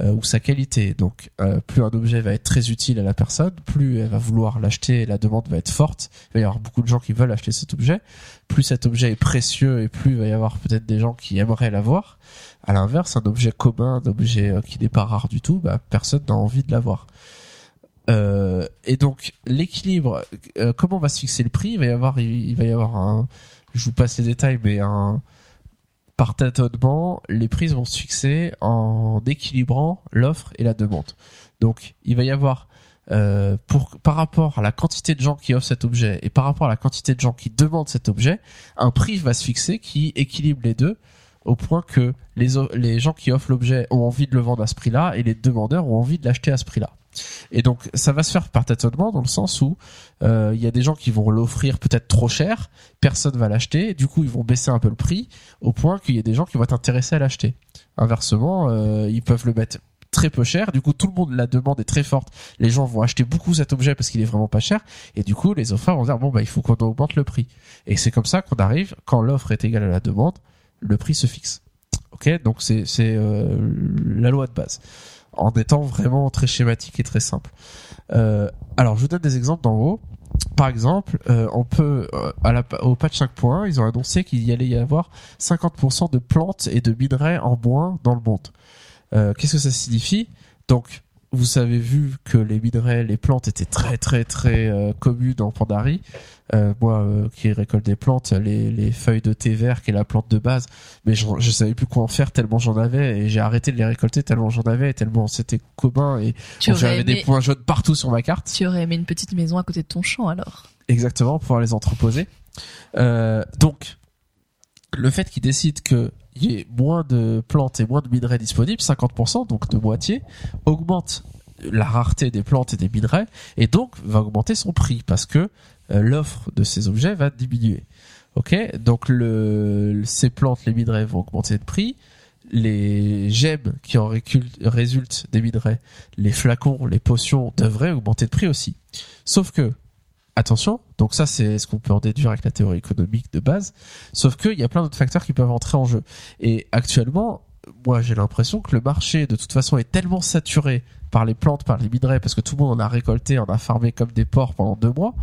euh, ou sa qualité. Donc euh, plus un objet va être très utile à la personne, plus elle va vouloir l'acheter et la demande va être forte. Il va y avoir beaucoup de gens qui veulent acheter cet objet. Plus cet objet est précieux et plus il va y avoir peut-être des gens qui aimeraient l'avoir. À l'inverse, un objet commun, un objet euh, qui n'est pas rare du tout, bah, personne n'a envie de l'avoir. Euh, et donc l'équilibre, euh, comment va se fixer le prix? Il va y avoir, il va y avoir un, je vous passe les détails, mais un par tâtonnement, les prix vont se fixer en équilibrant l'offre et la demande. Donc, il va y avoir euh, pour par rapport à la quantité de gens qui offrent cet objet et par rapport à la quantité de gens qui demandent cet objet, un prix va se fixer qui équilibre les deux au point que les, gens qui offrent l'objet ont envie de le vendre à ce prix-là et les demandeurs ont envie de l'acheter à ce prix-là. Et donc ça va se faire par tâtonnement dans le sens où euh, il y a des gens qui vont l'offrir peut-être trop cher, personne va l'acheter, et du coup ils vont baisser un peu le prix au point qu'il y a des gens qui vont être intéressés à l'acheter. Inversement, euh, ils peuvent le mettre très peu cher, du coup tout le monde la demande est très forte, les gens vont acheter beaucoup cet objet parce qu'il est vraiment pas cher, et du coup les offreurs vont dire bon bah il faut qu'on augmente le prix. Et c'est comme ça qu'on arrive quand l'offre est égale à la demande, le prix se fixe. Ok, donc c'est c'est euh, la loi de base, en étant vraiment très schématique et très simple. Euh, alors je vous donne des exemples d'en haut. Par exemple, euh, on peut euh, au patch 5.1, ils ont annoncé qu'il y allait y avoir 50% de plantes et de minerais en moins dans le monde. Qu'est-ce que ça signifie? Donc, vous avez vu que les minerais, les plantes étaient très très très communes en Pandarie. Euh, moi, euh, qui récolte des plantes, les, les feuilles de thé vert, qui est la plante de base, mais je, je savais plus quoi en faire tellement j'en avais et j'ai arrêté de les récolter tellement j'en avais et tellement c'était commun et j'avais des points jaunes partout sur ma carte. tu aurais aimé une petite maison à côté de ton champ alors? Exactement, pour pouvoir les entreposer. Euh, donc, le fait qu'ils décident qu'il y ait moins de plantes et moins de minerais disponibles, 50%, donc de moitié, augmente la rareté des plantes et des minerais, et donc va augmenter son prix, parce que l'offre de ces objets va diminuer. Ok, donc le, ces plantes, les minerais vont augmenter de prix, les gemmes qui en résultent des minerais, les flacons, les potions devraient augmenter de prix aussi. Sauf que Attention, donc ça c'est ce qu'on peut en déduire avec la théorie économique de base, sauf qu'il y a plein d'autres facteurs qui peuvent entrer en jeu. Et actuellement, moi j'ai l'impression que le marché de toute façon est tellement saturé par les plantes, par les minerais, parce que tout le monde en a récolté, en a farmé comme des porcs pendant deux mois,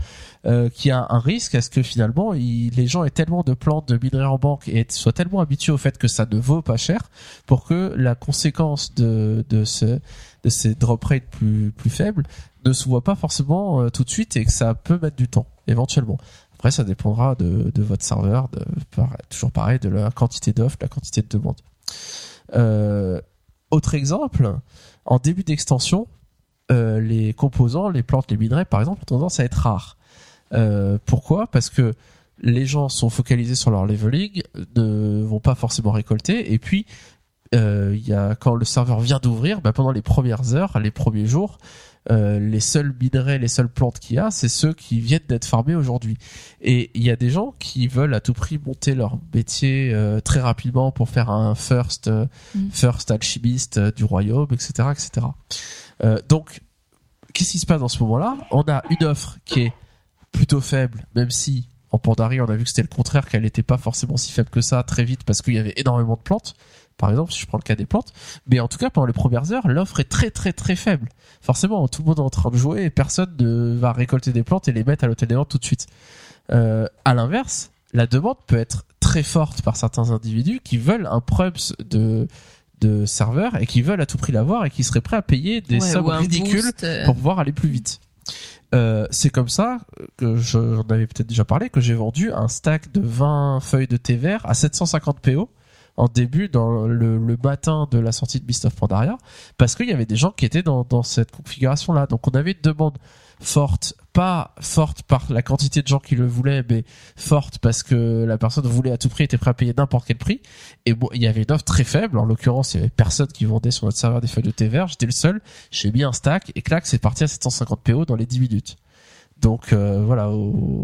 euh, qu'il y a un risque à ce que finalement les gens aient tellement de plantes, de minerais en banque et soient tellement habitués au fait que ça ne vaut pas cher pour que la conséquence de, de, ce, de ces drop rates plus, plus faibles ne se voit pas forcément euh, tout de suite et que ça peut mettre du temps, éventuellement. Après, ça dépendra de, de votre serveur, de, toujours pareil, de la quantité d'offres, la quantité de demandes. Euh, autre exemple, en début d'extension, euh, les composants, les plantes, les minerais, par exemple, ont tendance à être rares. Euh, pourquoi? Parce que les gens sont focalisés sur leur leveling, ne vont pas forcément récolter, et puis quand le serveur vient d'ouvrir, bah, pendant les premières heures, les premiers jours, euh, les seuls minerais, les seules plantes qu'il y a, c'est ceux qui viennent d'être farmés aujourd'hui. Et il y a des gens qui veulent à tout prix monter leur métier euh, très rapidement pour faire un first, euh, Mm. first alchimiste du royaume, etc., etc. Donc, qu'est-ce qui se passe dans ce moment-là? On a une offre qui est plutôt faible, même si en Pandarie on a vu que c'était le contraire, qu'elle n'était pas forcément si faible que ça très vite parce qu'il y avait énormément de plantes. Par exemple, si je prends le cas des plantes, mais en tout cas pendant les premières heures, l'offre est très très très faible. Forcément, tout le monde est en train de jouer et personne ne va récolter des plantes et les mettre à l'hôtel des ventes tout de suite. Euh, à l'inverse, la demande peut être très forte par certains individus qui veulent un prubs de de serveurs et qui veulent à tout prix l'avoir et qui seraient prêts à payer des Ouais, sommes ridicules boost, euh, pour pouvoir aller plus vite. Euh, c'est comme ça que je- j'en avais peut-être déjà parlé que j'ai vendu un stack de 20 feuilles de thé vert à 750 PO en début dans le, matin de la sortie de Beast of Pandaria parce qu'il y avait des gens qui étaient dans, cette configuration là donc on avait une demande forte pas forte par la quantité de gens qui le voulaient mais forte parce que la personne voulait à tout prix était prêt à payer n'importe quel prix. Et bon il y avait une offre très faible. En l'occurrence il y avait personne qui vendait sur notre serveur des feuilles de thé vert j'étais le seul. J'ai mis un stack et clac c'est parti à 750 PO dans les 10 minutes. Donc euh, voilà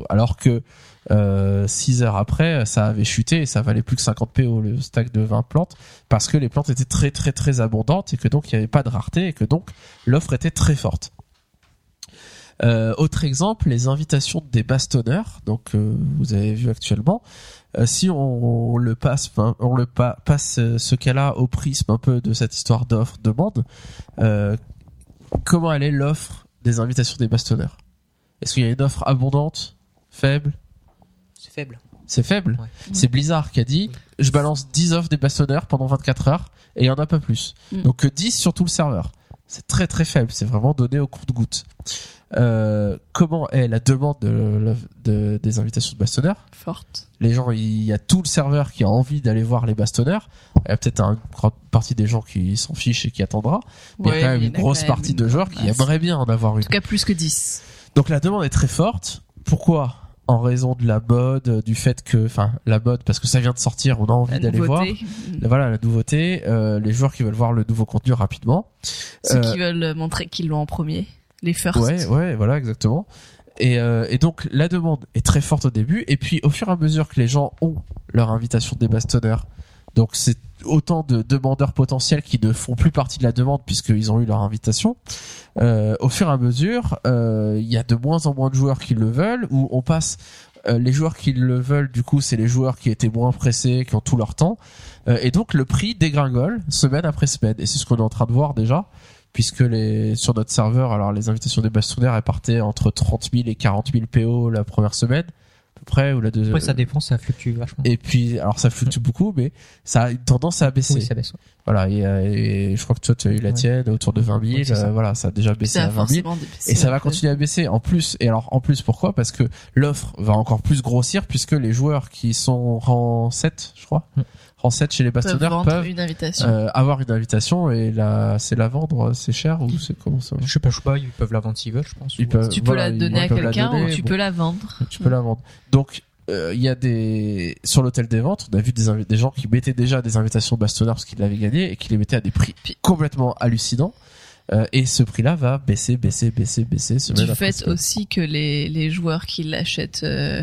alors que euh, 6 heures après ça avait chuté et ça valait plus que 50 PO le stack de 20 plantes parce que les plantes étaient très très très abondantes et que donc il n'y avait pas de rareté et que donc l'offre était très forte euh, autre exemple, les invitations des bastonneurs. Donc, euh, vous avez vu actuellement, euh, si on, le passe, on le pa- passe ce cas-là au prisme un peu de cette histoire d'offre demande. Comment elle est l'offre des invitations des bastonneurs? Est-ce qu'il y a une offre abondante, faible? C'est faible. C'est faible. Ouais. C'est Blizzard qui a dit je balance 10 offres des bastonneurs pendant 24 heures et il y en a pas plus. Mm. Donc que 10 sur tout le serveur. C'est très très faible. C'est vraiment donné au compte-goutte. Euh, comment est la demande de, de- des invitations de bastonneurs Forte. Les gens, il y a tout le serveur qui a envie d'aller voir les bastonneurs. Il y a peut-être une grande partie des gens qui s'en fichent et qui attendra. Mais il y a quand même une en grosse partie une de joueurs qui aimeraient bien en avoir En une. tout cas, plus que 10. Donc la demande est très forte. Pourquoi? En raison de la mode, euh, du fait que, enfin, la mode parce que ça vient de sortir, on a envie d'aller voir. Voilà la nouveauté, euh, les joueurs qui veulent voir le nouveau contenu rapidement. Ceux Euh, qui veulent montrer qu'ils l'ont en premier. Les first. Ouais, ouais, voilà, exactement. Et, euh, et donc la demande est très forte au début, et puis au fur et à mesure que les gens ont leur invitation des bastonneurs, donc c'est autant de demandeurs potentiels qui ne font plus partie de la demande puisqu'ils ont eu leur invitation. Euh, au fur et à mesure, euh, il y a de moins en moins de joueurs qui le veulent, où on passe euh, les joueurs qui le veulent, du coup, c'est les joueurs qui étaient moins pressés, qui ont tout leur temps, et donc le prix dégringole semaine après semaine, et c'est ce qu'on est en train de voir déjà puisque sur notre serveur, alors les invitations des bastonnaires elles partaient entre 30 000 et 40 000 PO la première semaine, peu près, ou la deuxième. Après, ça dépend, ça fluctue vachement. Et puis, alors ça fluctue beaucoup, mais ça a une tendance à baisser. oui, ça baisse. ouais. Voilà, et, euh, et je crois que toi tu as eu la Ouais. tienne autour de 20 000, Ouais, c'est ça. euh, voilà, ça a déjà baissé Ça à a 20 000. forcément dépassé Et ça va continuer à baisser en plus. Et alors en plus pourquoi? Parce que l'offre va encore plus grossir puisque les joueurs qui sont rang 7, je crois, Mm. Rang 7 chez les Peuvent bastonnaires vendre peuvent une invitation. euh, avoir une invitation et la c'est la vendre, c'est cher ou c'est comment ça Je sais pas, je sais pas, ils peuvent la vendre s'ils veulent, je pense. Ils peuvent- tu peux voilà, la donner ils à quelqu'un ou tu bon. peux la vendre. tu peux la vendre. Donc euh, il y a des sur l'hôtel des ventes, on a vu des, invi- des gens qui mettaient déjà des invitations bastonneurs parce qu'ils l'avaient gagné et qui les mettaient à des prix complètement hallucinants. Euh, et ce prix-là va baisser, baisser, baisser, baisser. Du fait aussi que les, les joueurs qui l'achètent euh,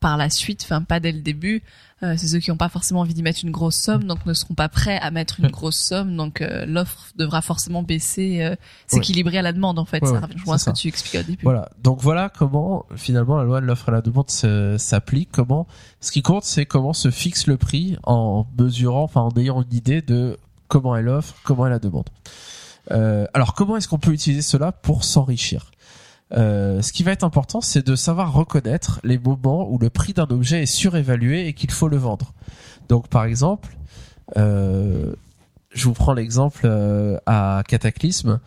par la suite, enfin pas dès le début, euh, c'est ceux qui n'ont pas forcément envie d'y mettre une grosse somme, donc ne seront pas prêts à mettre une Mm. grosse somme, donc euh, l'offre devra forcément baisser, euh, s'équilibrer à la demande en fait. Ouais, ça ouais, ce que tu expliquais au début. Voilà. Donc voilà comment finalement la loi de l'offre et la demande s'applique. Comment ce qui compte, c'est comment se fixe le prix en mesurant, enfin en ayant une idée de comment est l'offre, comment est la demande. Euh, alors comment est-ce qu'on peut utiliser cela pour s'enrichir? Euh, ce qui va être important, c'est de savoir reconnaître les moments où le prix d'un objet est surévalué et qu'il faut le vendre. Donc par exemple, euh, je vous prends l'exemple euh, à Cataclysme.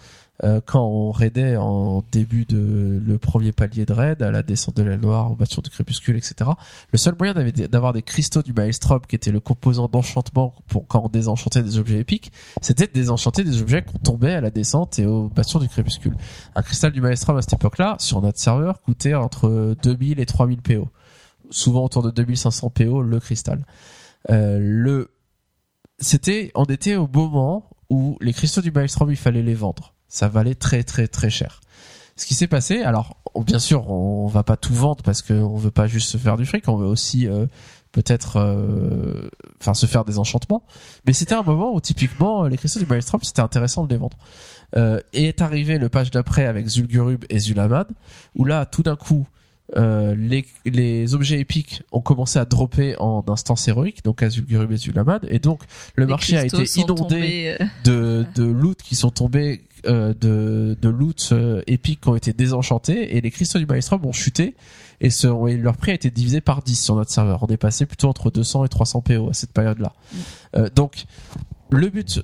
Euh, quand on raidait en début de le premier palier de raid, à la descente de l'aile noire, au bastion du crépuscule, etc. Le seul moyen d'avoir des cristaux du Maelstrom, qui était le composant d'enchantement pour quand on désenchantait des objets épiques, c'était de désenchanter des objets qu'on tombait à la descente et au bastion du crépuscule. Un cristal du Maelstrom à cette époque-là, sur notre serveur, coûtait entre 2000 et 3000 PO. Souvent autour de 2500 PO le cristal. Euh, le, c'était, on était au moment où les cristaux du Maelstrom, il fallait les vendre. Ça valait très très très cher. Ce qui s'est passé, alors on- bien sûr, on va pas tout vendre parce qu'on veut pas juste se faire du fric, on veut aussi euh, peut-être, euh, enfin, se faire des enchantements. Mais c'était un moment où typiquement les cristaux du Maelstrom, c'était intéressant de les vendre. Euh, et est arrivé le page d'après avec Zul'Gurub et Zulamad, où là, tout d'un coup, euh, les, les objets épiques ont commencé à dropper en instance héroïque, donc à Zul'Gurub et Zulamad, et donc le Les marché a été inondé euh, de, de loot qui sont tombés euh, de, de loot euh, épiques qui ont été désenchantés et les cristaux du Maelstrom ont chuté et, ce, et leur prix a été divisé par 10 sur notre serveur. On est passé plutôt entre 200 et 300 PO à cette période-là. Euh, donc le but,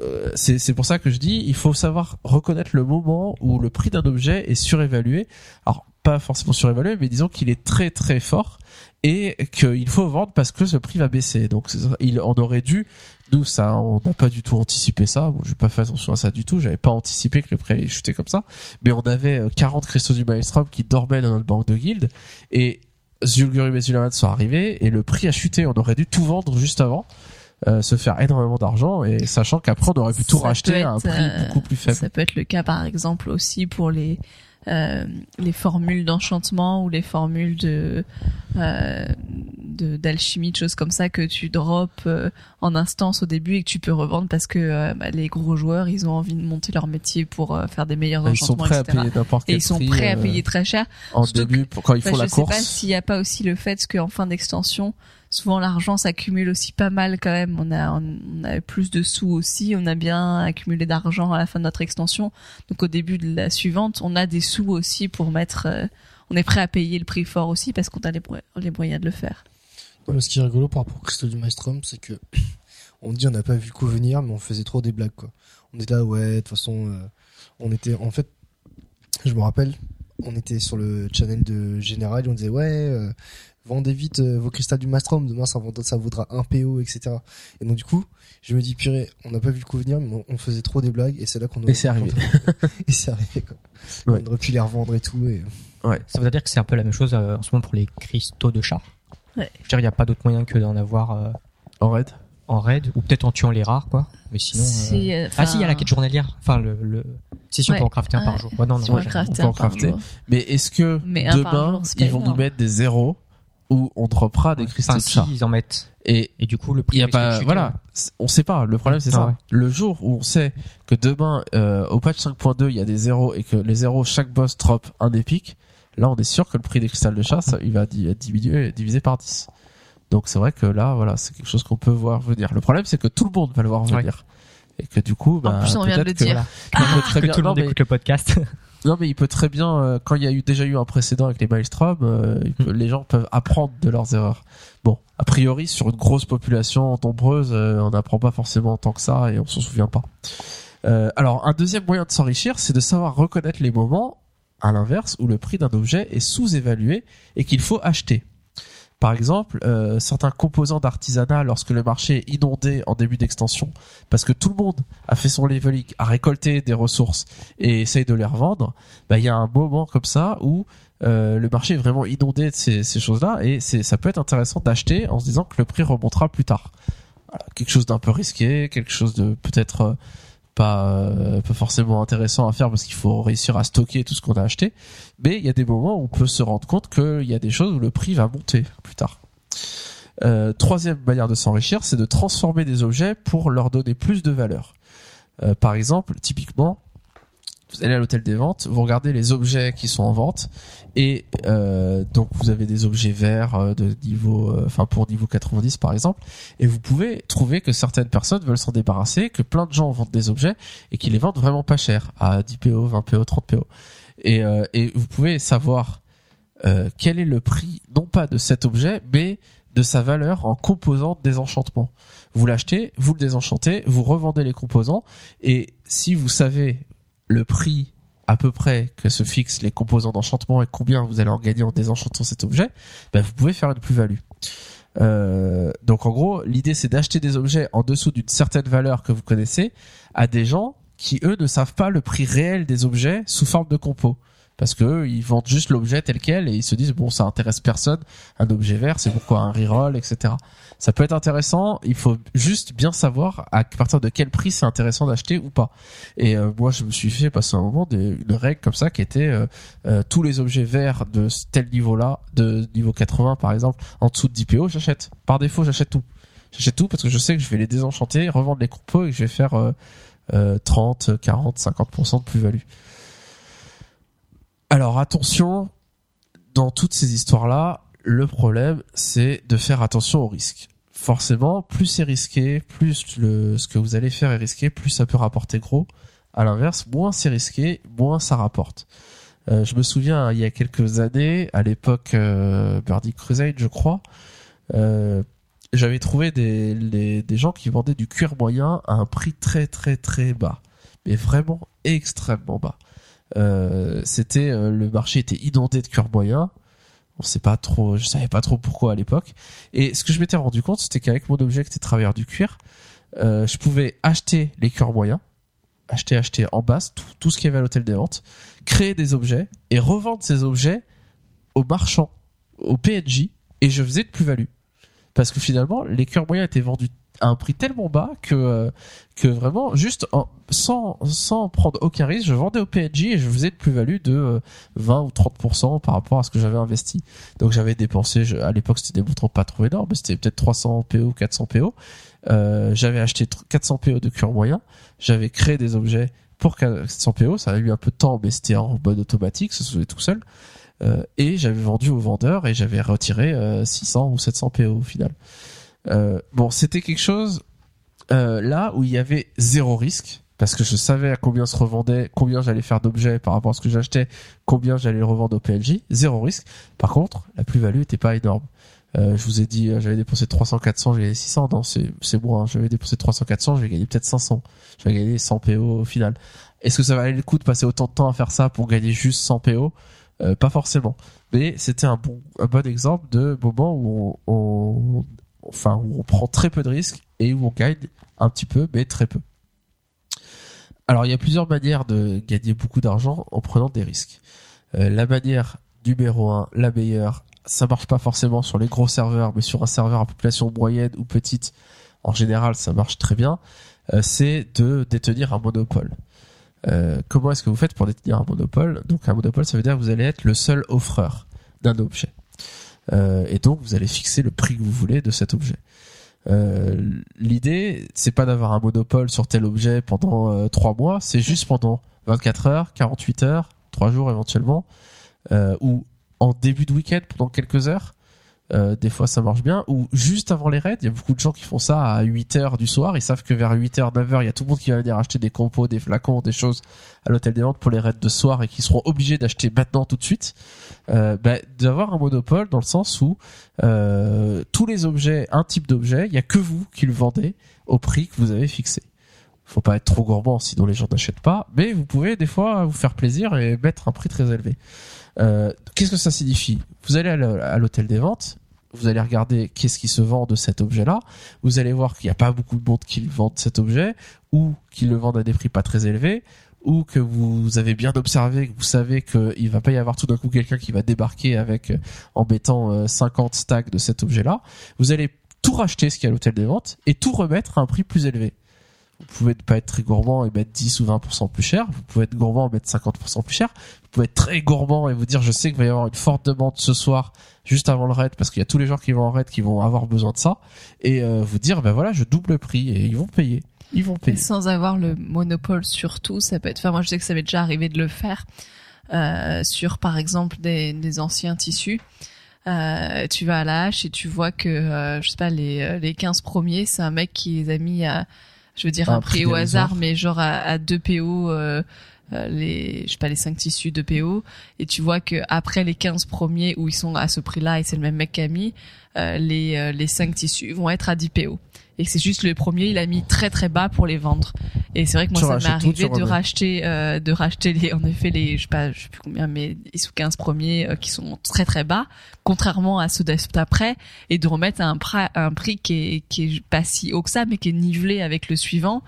euh, c'est c'est pour ça que je dis, il faut savoir reconnaître le moment où le prix d'un objet est surévalué. Alors pas forcément surévalué, mais disons qu'il est très très fort et qu'il faut vendre parce que ce prix va baisser. Donc il, on aurait dû, nous ça, on n'a pas du tout anticipé ça. Bon, j'ai pas fait attention à ça du tout. J'avais pas anticipé que le prix allait chuter comme ça. Mais on avait euh, 40 cristaux du Maelstrom qui dormaient dans notre banque de guild et Zul'Gurub et Zulamad sont arrivés et le prix a chuté. On aurait dû tout vendre juste avant. euh, se faire énormément d'argent et sachant qu'après on aurait pu tout Ça racheter à un prix euh, beaucoup plus faible. Ça peut être le cas par exemple aussi pour les euh, les formules d'enchantement ou les formules de euh, d'alchimie, de choses comme ça que tu drops euh, en instance au début et que tu peux revendre parce que euh, bah, les gros joueurs ils ont envie de monter leur métier pour faire des meilleurs Ils sont enchantements, prêts à payer n'importe Et ils sont prix, prêts à payer très cher. en surtout début pour- quand ils Bah, font je la sais pas course. s'il n'y a pas aussi le fait qu'en fin d'extension, souvent l'argent s'accumule aussi pas mal quand même. On a, plus de sous aussi. On a bien accumulé d'argent à la fin de notre extension. Donc au début de la suivante, on a des sous aussi pour mettre. euh, on est prêt à payer le prix fort aussi parce qu'on a les, moyens de le faire. Ce qui est rigolo par rapport au Crystal du Maelstrom, c'est que on dit on n'a pas vu le coup venir, mais on faisait trop des blagues. On était là ouais, de toute façon, euh, on était en fait, je me rappelle, on était sur le channel de Général et on disait ouais. euh, Vendez vite euh, vos cristals du Mastrom, demain ça, vaudra- ça vaudra un PO, etc. Et donc du coup, je me dis purée, on n'a pas vu le coup venir, mais on, faisait trop des blagues et c'est là qu'on Et c'est arrivé. et c'est arrivé quoi. Ouais. On aurait pu les revendre et tout et Ça veut dire que c'est un peu la même chose euh, en ce moment pour les cristaux de chat. Ouais. Je veux dire, il n'y a pas d'autre moyen que d'en avoir euh, En raid. en raid ou peut-être en tuant les rares, quoi. Mais sinon. euh, euh, Ah si, il y a la quête journalière. Enfin, le, le... si, si, on Ouais. peut en crafter un par Ouais. jour. Ouais, non, non, crafter on un peut par crafter. jour. Mais est-ce que Mais demain jour, ils vont énorme. nous mettre des zéros où on droppera des cristaux de chat si, ils en mettent. Et Et du coup, le prix y a pas, voilà, on sait pas. Le problème c'est Ah ça. ouais. Le jour où on sait que demain euh, au patch 5.2 il y a des zéros et que les zéros chaque boss drop un épique, là on est sûr que le prix des cristals de chat ça, il va être diminué, divisé par 10. Donc c'est vrai que là voilà c'est quelque chose qu'on peut voir venir. Le problème c'est que tout le monde va le voir Ouais. Et que du coup, bah, plus, on vient de peut-être le que- dire. il peut très Que bien- tout le non, monde mais- écoute le podcast. non mais il peut très bien euh, quand il y a eu déjà eu un précédent avec les Maelstrom, euh, peut- les gens peuvent apprendre de leurs erreurs. Bon, a priori sur une grosse population nombreuse, euh, on n'apprend pas forcément tant que ça et on s'en souvient pas. Euh, alors un deuxième moyen de s'enrichir, c'est de savoir reconnaître les moments, à l'inverse, où le prix d'un objet est sous-évalué et qu'il faut acheter. Par exemple, euh, certains composants d'artisanat, lorsque le marché est inondé en début d'extension, parce que tout le monde a fait son leveling, a récolté des ressources et essaye de les revendre, bah, il y a un moment comme ça où euh, le marché est vraiment inondé de ces, choses-là et ça peut être intéressant d'acheter en se disant que le prix remontera plus tard. Quelque chose d'un peu risqué, quelque chose de peut-être euh, pas, euh, pas forcément intéressant à faire parce qu'il faut réussir à stocker tout ce qu'on a acheté. Mais il y a des moments où on peut se rendre compte qu'il y a des choses où le prix va monter plus tard. Euh, troisième manière de s'enrichir, c'est de transformer des objets pour leur donner plus de valeur. Euh, par exemple, typiquement, vous allez à l'hôtel des ventes, vous regardez les objets qui sont en vente et euh, donc vous avez des objets verts euh, de niveau, euh, enfin pour niveau 90 par exemple, et vous pouvez trouver que certaines personnes veulent s'en débarrasser, que plein de gens vendent des objets et qui les vendent vraiment pas cher, à 10 PO, 20 PO, 30 PO. Et, et vous pouvez savoir quel est le prix, non pas de cet objet, mais de sa valeur en composants de désenchantement. Vous l'achetez, vous le désenchantez, vous revendez les composants, et si vous savez le prix à peu près que se fixent les composants d'enchantement et combien vous allez en gagner en désenchantant cet objet, ben vous pouvez faire une plus-value. Euh, donc en gros, l'idée c'est d'acheter des objets en dessous d'une certaine valeur que vous connaissez à des gens qui eux ne savent pas le prix réel des objets sous forme de compos. Parce que ils vendent juste l'objet tel quel et ils se disent bon ça intéresse personne, un objet vert c'est pourquoi un reroll etc. Ça peut être intéressant, il faut juste bien savoir à partir de quel prix c'est intéressant d'acheter ou pas. Et euh, moi je me suis fait passer un moment des, une règle comme ça qui était euh, euh, tous les objets verts de tel niveau là, de niveau 80 par exemple, en dessous de 10 PO j'achète. Par défaut j'achète tout. J'achète tout parce que je sais que je vais les désenchanter, revendre les compos et que je vais faire euh, euh, 30, 40, 50% de plus-value. Alors attention, dans toutes ces histoires-là, le problème c'est de faire attention au risque. Forcément, plus c'est risqué, plus ce que vous allez faire est risqué, plus ça peut rapporter gros. À l'inverse, moins c'est risqué, moins ça rapporte. Euh, je me souviens, il y a quelques années, à l'époque euh, Birdie Crusade, je crois, euh, j'avais trouvé des gens qui vendaient du cuir moyen à un prix très très très bas, mais vraiment extrêmement bas. Euh, c'était euh, le marché était inondé de cuir moyen. On sait pas trop, je savais pas trop pourquoi à l'époque. Et ce que je m'étais rendu compte, c'était qu'avec mon objet qui était travailleur du cuir, euh, je pouvais acheter les cuirs moyens, acheter, acheter en base tout, tout ce qu'il y avait à l'hôtel des ventes, créer des objets et revendre ces objets aux marchands, aux PNJ, et je faisais de plus-value. Parce que finalement, les cuirs moyens étaient vendus à un prix tellement bas que euh, que vraiment juste sans sans prendre aucun risque, je vendais au PNJ et je faisais de plus-value de euh, 20 ou 30% par rapport à ce que j'avais investi. Donc j'avais dépensé, je- à l'époque c'était des montants pas trop énormes, c'était peut-être 300 PO, 400 PO. Euh, j'avais acheté tr- 400 PO de cuir moyen, j'avais créé des objets pour 400 PO, ça a eu un peu de temps, mais c'était en mode automatique, ça se faisait tout seul. Euh, et j'avais vendu aux vendeurs et j'avais retiré euh, 600 ou 700 PO au final. Euh, bon, c'était quelque chose euh, là où il y avait zéro risque parce que je savais à combien se revendait, combien j'allais faire d'objets par rapport à ce que j'achetais, combien j'allais le revendre au PNJ, zéro risque. Par contre, la plus-value était pas énorme. Euh, je vous ai dit, euh, j'avais dépensé 300, 400, j'ai gagné 600. Non, c'est c'est bon. Hein. J'avais dépensé 300, 400, j'ai gagné peut-être 500. J'avais gagné 100 PO au final. Est-ce que ça valait le coup de passer autant de temps à faire ça pour gagner juste 100 PO Euh, Pas forcément. Mais c'était un bon un bon exemple de moment où on, on enfin où on prend très peu de risques et où on gagne un petit peu, mais très peu. Alors il y a plusieurs manières de gagner beaucoup d'argent en prenant des risques. Euh, la manière numéro un, la meilleure, ça marche pas forcément sur les gros serveurs, mais sur un serveur à population moyenne ou petite, en général, ça marche très bien. euh, c'est de détenir un monopole. Euh, comment est-ce que vous faites pour détenir un monopole? Donc un monopole, ça veut dire que vous allez être le seul offreur d'un objet. Euh, et donc vous allez fixer le prix que vous voulez de cet objet. Euh, L'idée, c'est pas d'avoir un monopole sur tel objet pendant euh, trois mois, c'est juste pendant 24 heures, 48 heures, trois jours éventuellement, euh, ou en début de week-end pendant quelques heures. Euh, des fois ça marche bien. Ou juste avant les raids il y a beaucoup de gens qui font ça à 8 heures du soir. Ils savent que vers 8 heures 9 heures il y a tout le monde qui va venir acheter des compos des flacons des choses à l'hôtel des ventes pour les raids de soir et qui seront obligés d'acheter maintenant tout de suite. Euh, bah, d'avoir un monopole dans le sens où euh, tous les objets un type d'objet il y a que vous qui le vendez au prix que vous avez fixé. Faut pas être trop gourmand sinon les gens n'achètent pas. Mais vous pouvez des fois vous faire plaisir et mettre un prix très élevé euh, qu'est-ce que ça signifie Vous allez à l'hôtel des ventes, vous allez regarder qu'est-ce qui se vend de cet objet-là, vous allez voir qu'il n'y a pas beaucoup de monde qui vendent cet objet, ou qui le vendent à des prix pas très élevés, ou que vous avez bien observé, que vous savez qu'il va pas y avoir tout d'un coup quelqu'un qui va débarquer avec euh, en mettant euh, 50 stacks de cet objet-là. Vous allez tout racheter ce qu'il y a à l'hôtel des ventes et tout remettre à un prix plus élevé. Vous pouvez ne pas être très gourmand et mettre 10 ou 20% plus cher. Vous pouvez être gourmand et mettre 50% plus cher. Vous pouvez être très gourmand et vous dire je sais qu'il va y avoir une forte demande ce soir juste avant le raid parce qu'il y a tous les gens qui vont en raid qui vont avoir besoin de ça et euh, vous dire ben voilà je double le prix et ils vont payer. Ils vont payer. sans avoir le monopole sur tout, ça peut être. Enfin, moi, je sais que ça m'est déjà arrivé de le faire euh, sur, par exemple, des, anciens tissus. Euh, tu vas à la hache et tu vois que, euh, je sais pas, les, les 15 premiers, c'est un mec qui les a mis à, je veux dire Un un prix prix au hasard, mais genre à, à 2 PO, euh, euh, les, je sais pas, les 5 tissus de PO. Et tu vois que après les 15 premiers où ils sont à ce prix-là et c'est le même mec qui a mis, les, euh, les 5 tissus vont être à 10 PO. Et que c'est juste le premier, il a mis très très bas pour les vendre. Et c'est vrai que moi, Tu ça m'est tout, arrivé de racheter, euh, de racheter les, en effet, les, je sais pas, je sais plus combien, mais 10 ou 15 premiers euh, qui sont très très bas, contrairement à ceux d'après, et de remettre à un, pra- un prix qui est, qui est pas si haut que ça, mais qui est nivelé avec le suivant.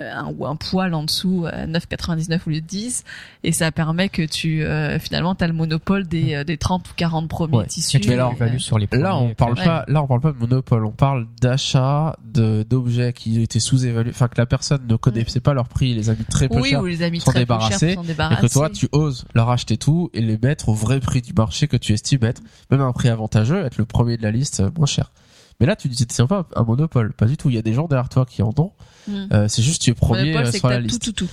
Euh, un, ou un poil en dessous à 9,99 au lieu de 10 et ça permet que tu euh, finalement tu as le monopole des, euh, des 30 ou 40 premiers Ouais. tissus Et tu Mais une value sur les Là, on parle pas. Là, on parle pas de monopole. On parle d'achat de d'objets qui étaient sous-évalués. Enfin, que la personne ne connaissait pas leur prix, les a mis très peu oui cher. ou les amis sont très débarrassés, s'en Et que toi, tu oses leur acheter tout et les mettre au vrai prix du marché que tu estimes être, même à un prix avantageux, être le premier de la liste euh, moins cher. Mais là, tu ne tiens pas un monopole. Pas du tout. Il y a des gens derrière toi qui en ont. Mm. Euh, c'est juste tu es premier monopole euh, c'est sur la t'as tout liste. tout tout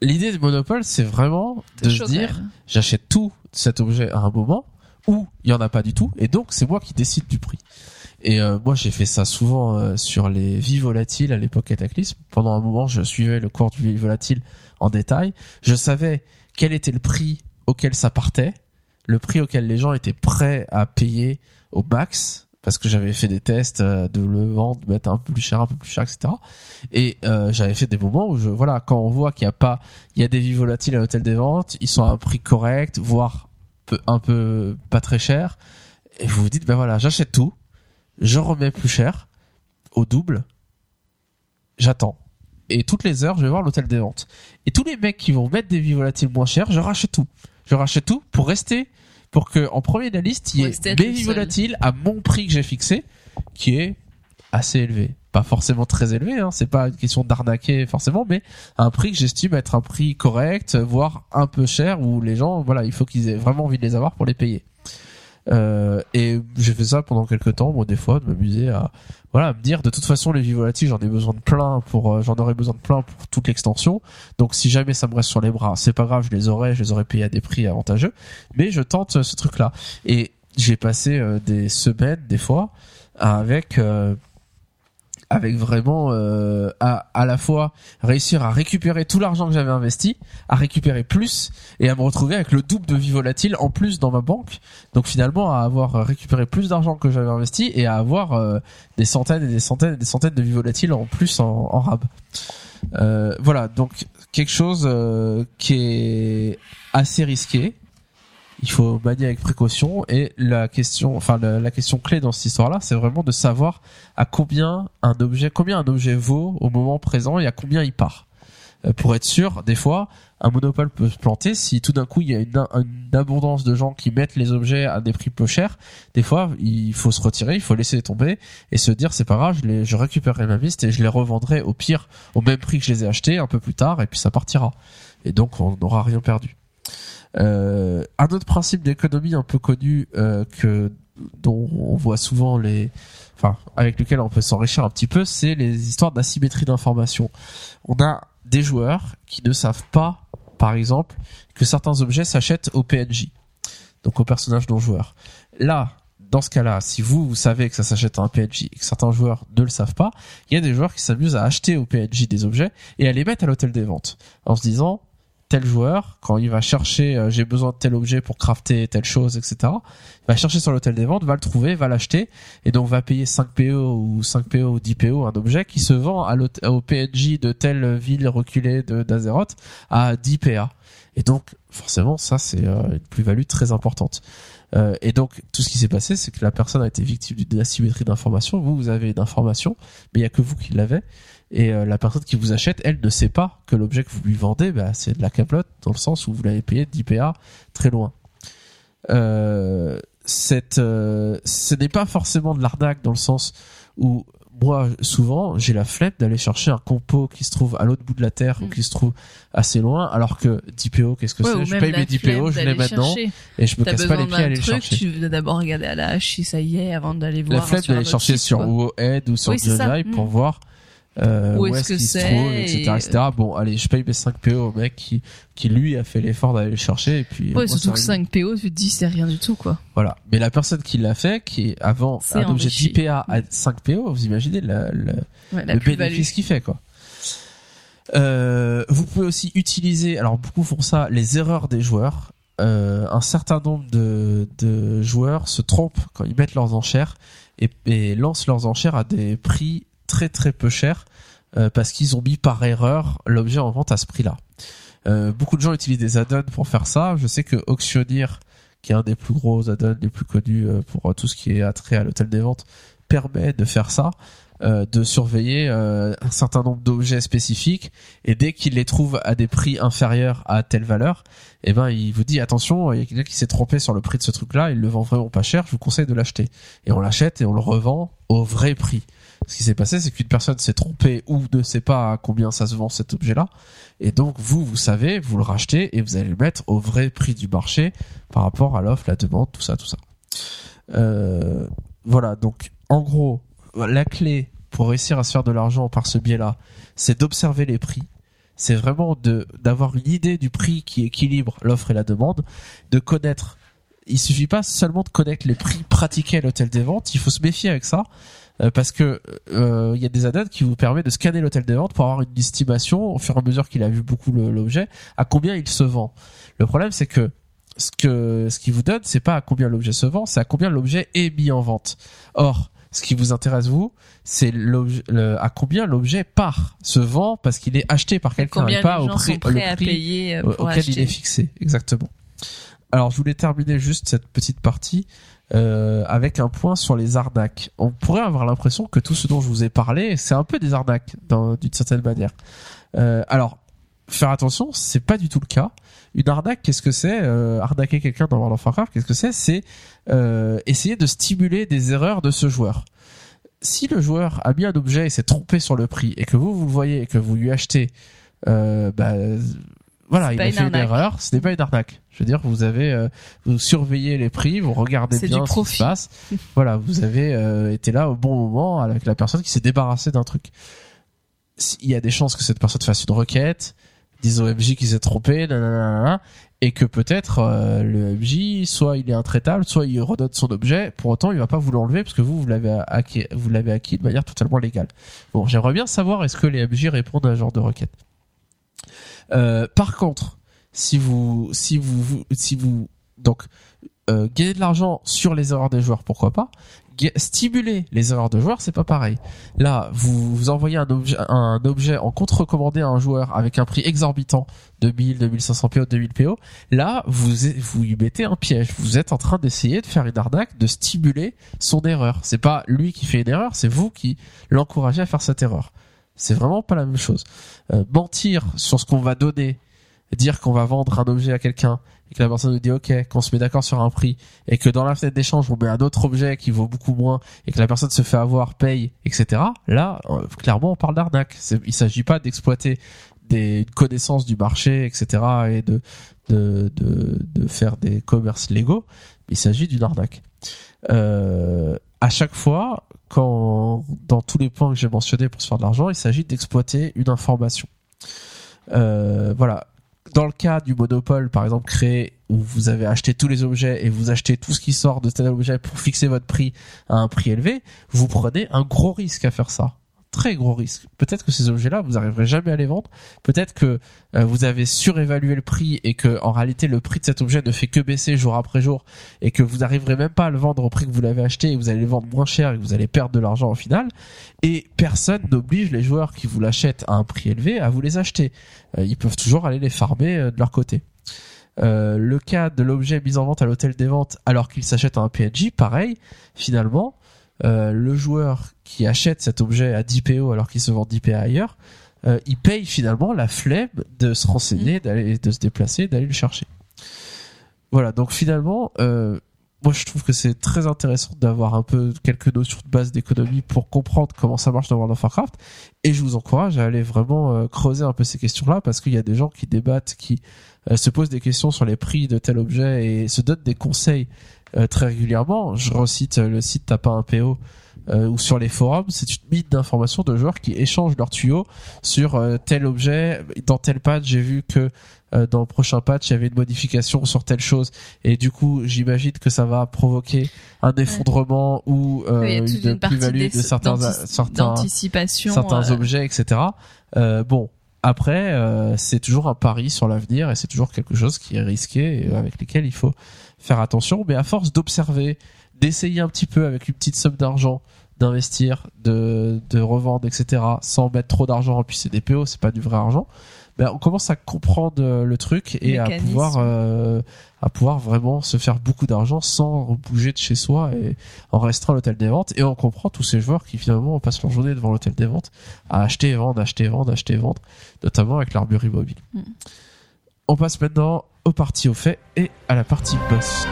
L'idée du monopole, c'est vraiment C'est de se dire, j'achète tout cet objet à un moment où il y en a pas du tout et donc c'est moi qui décide du prix. Et euh, moi j'ai fait ça souvent euh, sur les vies volatiles à l'époque Cataclysme. Pendant un moment, je suivais le cours du vie volatile en détail. Je savais quel était le prix auquel ça partait, le prix auquel les gens étaient prêts à payer au max parce que j'avais fait des tests euh, de le vendre, de mettre un peu plus cher, un peu plus cher, etc. Et euh, j'avais fait des moments où je voilà quand on voit qu'il y a pas il y a des vies volatiles à l'hôtel des ventes, ils sont à un prix correct, voire un peu pas très cher. Et vous vous dites, ben voilà, j'achète tout, je remets plus cher, au double, j'attends. Et toutes les heures, je vais voir l'hôtel des ventes. Et tous les mecs qui vont mettre des vies volatiles moins chères, je rachète tout. Je rachète tout pour rester, pour que en premier de la liste, il y ait rester être mes le vies seul. volatiles à mon prix que j'ai fixé, qui est assez élevé. Pas forcément très élevé, hein, c'est pas une question d'arnaquer forcément, mais un prix que j'estime être un prix correct, voire un peu cher, où les gens, voilà, il faut qu'ils aient vraiment envie de les avoir pour les payer. Euh, et j'ai fait ça pendant quelques temps, moi des fois, de m'amuser à, voilà, me dire de toute façon les vies volatiles, j'en ai besoin de plein pour, euh, j'en aurais besoin de plein pour toute l'extension. Donc si jamais ça me reste sur les bras, c'est pas grave, je les aurais, je les aurais payés à des prix avantageux. Mais je tente euh, ce truc-là. Et j'ai passé euh, des semaines, des fois, avec avec vraiment euh, à, à la fois réussir à récupérer tout l'argent que j'avais investi, à récupérer plus et à me retrouver avec le double de vie volatile en plus dans ma banque. Donc finalement à avoir récupéré plus d'argent que j'avais investi et à avoir euh, des centaines et des centaines et des centaines de vie volatiles en plus en, en rab. Euh, voilà, donc quelque chose qui est assez risqué. Il faut manier avec précaution et la question, enfin la, question clé dans cette histoire-là, c'est vraiment de savoir à combien un objet, combien un objet vaut au moment présent et à combien il part. Euh, pour être sûr, des fois, un monopole peut se planter si tout d'un coup il y a une, une abondance de gens qui mettent les objets à des prix peu chers. Des fois, il faut se retirer, il faut laisser tomber et se dire c'est pas grave, je, les, je récupérerai ma liste et je les revendrai au pire au même prix que je les ai achetés un peu plus tard et puis ça partira. Et donc on n'aura rien perdu. Euh, un autre principe d'économie un peu connu euh, que dont on voit souvent les, enfin avec lequel on peut s'enrichir un petit peu, c'est les histoires d'asymétrie d'information. On a des joueurs qui ne savent pas, par exemple, que certains objets s'achètent au PNJ, donc au personnage non joueur. Là, dans ce cas-là, si vous, vous savez que ça s'achète à un PNJ et que certains joueurs ne le savent pas, il y a des joueurs qui s'amusent à acheter au PNJ des objets et à les mettre à l'hôtel des ventes en se disant tel joueur, quand il va chercher euh, j'ai besoin de tel objet pour crafter telle chose, etc., il va chercher sur l'hôtel des ventes, va le trouver, va l'acheter, et donc va payer 5 PO ou 5 PO ou 10 PO un objet qui se vend à au PNJ de telle ville reculée de d'Azeroth à 10 PA. Et donc, forcément, ça, c'est euh, une plus-value très importante. Euh, et donc, tout ce qui s'est passé, c'est que la personne a été victime d'une asymétrie d'information. Vous, vous avez une information, mais il y a que vous qui l'avez. Et euh, la personne qui vous achète, elle ne sait pas que l'objet que vous lui vendez, bah, c'est de la capelote, dans le sens où vous l'avez payé 10 PA très loin. Euh, cette, euh, ce n'est pas forcément de l'arnaque dans le sens où moi, souvent, j'ai la flemme d'aller chercher un compo qui se trouve à l'autre bout de la terre ou Mm. qui se trouve assez loin, alors que 10 PO, qu'est-ce que Ouais, c'est Je paye mes 10 flemme PO, je l'ai maintenant, chercher. et je me casse pas les pieds à aller le chercher. tu veux d'abord regarder à la hache si ça y est avant d'aller voir. La flemme d'aller chercher sur quoi. WoWhead ou sur Oui, pour Mm. voir euh, Où est-ce est-ce que qu'il se c'est trouve, etc., et- etc. Bon, allez, je paye mes 5 PO au mec qui, qui lui a fait l'effort d'aller le chercher et puis. euh, Ouais, surtout que arrive. 5 PO, tu te dis c'est rien du tout, quoi. Voilà. Mais la personne qui l'a fait, qui est avant C'est un objet enrichi. 10 PA à 5 PO, vous imaginez la, la- Ouais, la le bénéfice qu'il fait, quoi. Euh, vous pouvez aussi utiliser, alors beaucoup font ça, les erreurs des joueurs. Euh, un certain nombre de, de joueurs se trompent quand ils mettent leurs enchères et, et lancent leurs enchères à des prix très très peu chers euh, parce qu'ils ont mis par erreur l'objet en vente à ce prix-là. Euh, beaucoup de gens utilisent des add-ons pour faire ça. Je sais que Auctioneer, qui est un des plus gros add-ons les plus connus euh, pour tout ce qui est attrait à l'hôtel des ventes, permet de faire ça, de surveiller un certain nombre d'objets spécifiques et dès qu'il les trouve à des prix inférieurs à telle valeur, eh ben il vous dit attention, il y a quelqu'un qui s'est trompé sur le prix de ce truc-là, il le vend vraiment pas cher, je vous conseille de l'acheter. Et on l'achète et on le revend au vrai prix. Ce qui s'est passé, c'est qu'une personne s'est trompée ou ne sait pas à combien ça se vend cet objet-là. Et donc, vous, vous savez, vous le rachetez et vous allez le mettre au vrai prix du marché par rapport à l'offre, la demande, tout ça, tout ça. Euh, voilà. Donc, en gros, la clé pour réussir à se faire de l'argent par ce biais-là, c'est d'observer les prix. C'est vraiment d'avoir une idée du prix qui équilibre l'offre et la demande, de connaître il suffit pas seulement de connaître les prix pratiqués à l'hôtel des ventes, il faut se méfier avec ça parce que euh, il y a des add-ons qui vous permettent de scanner l'hôtel des ventes pour avoir une estimation au fur et à mesure qu'il a vu beaucoup l'objet à combien il se vend. Le problème c'est que ce que ce qui vous donne c'est pas à combien l'objet se vend, c'est à combien l'objet est mis en vente. Or, ce qui vous intéresse vous, c'est le- à combien l'objet part, se vend parce qu'il est acheté par quelqu'un et pas au prix le payer euh, auquel il est fixé, exactement. Alors, je voulais terminer juste cette petite partie euh, avec un point sur les arnaques. On pourrait avoir l'impression que tout ce dont je vous ai parlé, c'est un peu des arnaques, d'une certaine manière. Euh, alors, faire attention, c'est pas du tout le cas. Une arnaque, qu'est-ce que c'est euh, Arnaquer quelqu'un dans World of Warcraft, qu'est-ce que c'est? C'est euh, essayer de stimuler des erreurs de ce joueur. Si le joueur a mis un objet et s'est trompé sur le prix, et que vous, vous le voyez et que vous lui achetez, euh, bah, voilà, il a fait une erreur, ce n'est pas une arnaque. Je veux dire, vous avez, euh, vous surveillez les prix, vous regardez bien ce qui se passe. voilà, vous avez euh, été là au bon moment avec la personne qui s'est débarrassée d'un truc. Il y a des chances que cette personne fasse une requête, au MJ qu'il s'est trompé, et que peut-être euh, le MJ, soit il est intraitable, soit il redonne son objet. Pour autant, il va pas vous l'enlever parce que vous, vous l'avez acquis, vous l'avez acquis de manière totalement légale. Bon, j'aimerais bien savoir est-ce que les MJ répondent à ce genre de requête? Euh, par contre, si vous, si vous, si vous, donc, euh, gagner de l'argent sur les erreurs des joueurs, pourquoi pas. Stimuler les erreurs de joueurs, c'est pas pareil. Là, vous, envoyez un objet, en contre-commandé à un joueur avec un prix exorbitant de 1000, 2500 PO, 2000 PO. Là, vous, vous lui mettez un piège. Vous êtes en train d'essayer de faire une arnaque, de stimuler son erreur. C'est pas lui qui fait une erreur, c'est vous qui l'encouragez à faire cette erreur. C'est vraiment pas la même chose. Euh, mentir sur ce qu'on va donner, dire qu'on va vendre un objet à quelqu'un et que la personne nous dit ok, qu'on se met d'accord sur un prix et que dans la fenêtre d'échange on met un autre objet qui vaut beaucoup moins et que la personne se fait avoir, paye, etc. Là, euh, clairement, on parle d'arnaque. Il s'agit pas d'exploiter des connaissances du marché, etc. et de de, de, de faire des commerces légaux. Il s'agit d'une arnaque. Euh, à chaque fois, quand dans tous les points que j'ai mentionnés pour se faire de l'argent, il s'agit d'exploiter une information. Euh, voilà. Dans le cas du monopole, par exemple, créé où vous avez acheté tous les objets et vous achetez tout ce qui sort de tel objet pour fixer votre prix à un prix élevé, vous prenez un gros risque à faire ça. Très gros risque. Peut-être que ces objets-là, vous n'arriverez jamais à les vendre. Peut-être que euh, vous avez surévalué le prix et que en réalité le prix de cet objet ne fait que baisser jour après jour et que vous n'arriverez même pas à le vendre au prix que vous l'avez acheté et vous allez le vendre moins cher et que vous allez perdre de l'argent au final. Et personne n'oblige les joueurs qui vous l'achètent à un prix élevé à vous les acheter. Euh, ils peuvent toujours aller les farmer euh, de leur côté. Euh, le cas de l'objet mis en vente à l'hôtel des ventes alors qu'il s'achète à un PNJ, pareil, finalement, euh, le joueur qui achète cet objet à 10 PO alors qu'il se vend 10 PO ailleurs, euh, il paye finalement la flemme de se renseigner, d'aller, de se déplacer, d'aller le chercher. Voilà, donc finalement, euh, moi je trouve que c'est très intéressant d'avoir un peu quelques notions de base d'économie pour comprendre comment ça marche dans World of Warcraft. Et je vous encourage à aller vraiment creuser un peu ces questions-là parce qu'il y a des gens qui débattent, qui se posent des questions sur les prix de tel objet et se donnent des conseils très régulièrement. Je recite euh, le site T'as pas un PO euh, ou sur les forums, c'est une mine d'informations de joueurs qui échangent leurs tuyaux sur euh, tel objet. Dans tel patch, j'ai vu que euh, dans le prochain patch, il y avait une modification sur telle chose et du coup, j'imagine que ça va provoquer un effondrement ou euh, Oui, une une plus-value de certains certains certains euh, objets, etc. Euh, bon, après, euh, c'est toujours un pari sur l'avenir et c'est toujours quelque chose qui est risqué et avec lesquels il faut faire attention. Mais à force d'observer, d'essayer un petit peu avec une petite somme d'argent, d'investir, de, de revendre, etc. sans mettre trop d'argent, puis c'est des PO, c'est pas du vrai argent. Ben, on commence à comprendre euh, le truc et à pouvoir euh, à pouvoir vraiment se faire beaucoup d'argent sans bouger de chez soi et en restant à l'hôtel des ventes et on comprend tous ces joueurs qui finalement passent leur journée devant l'hôtel des ventes à acheter et vendre, acheter et vendre, acheter et vendre, notamment avec l'armurerie mobile. Mm. On passe maintenant aux parties au fait et à la partie boss.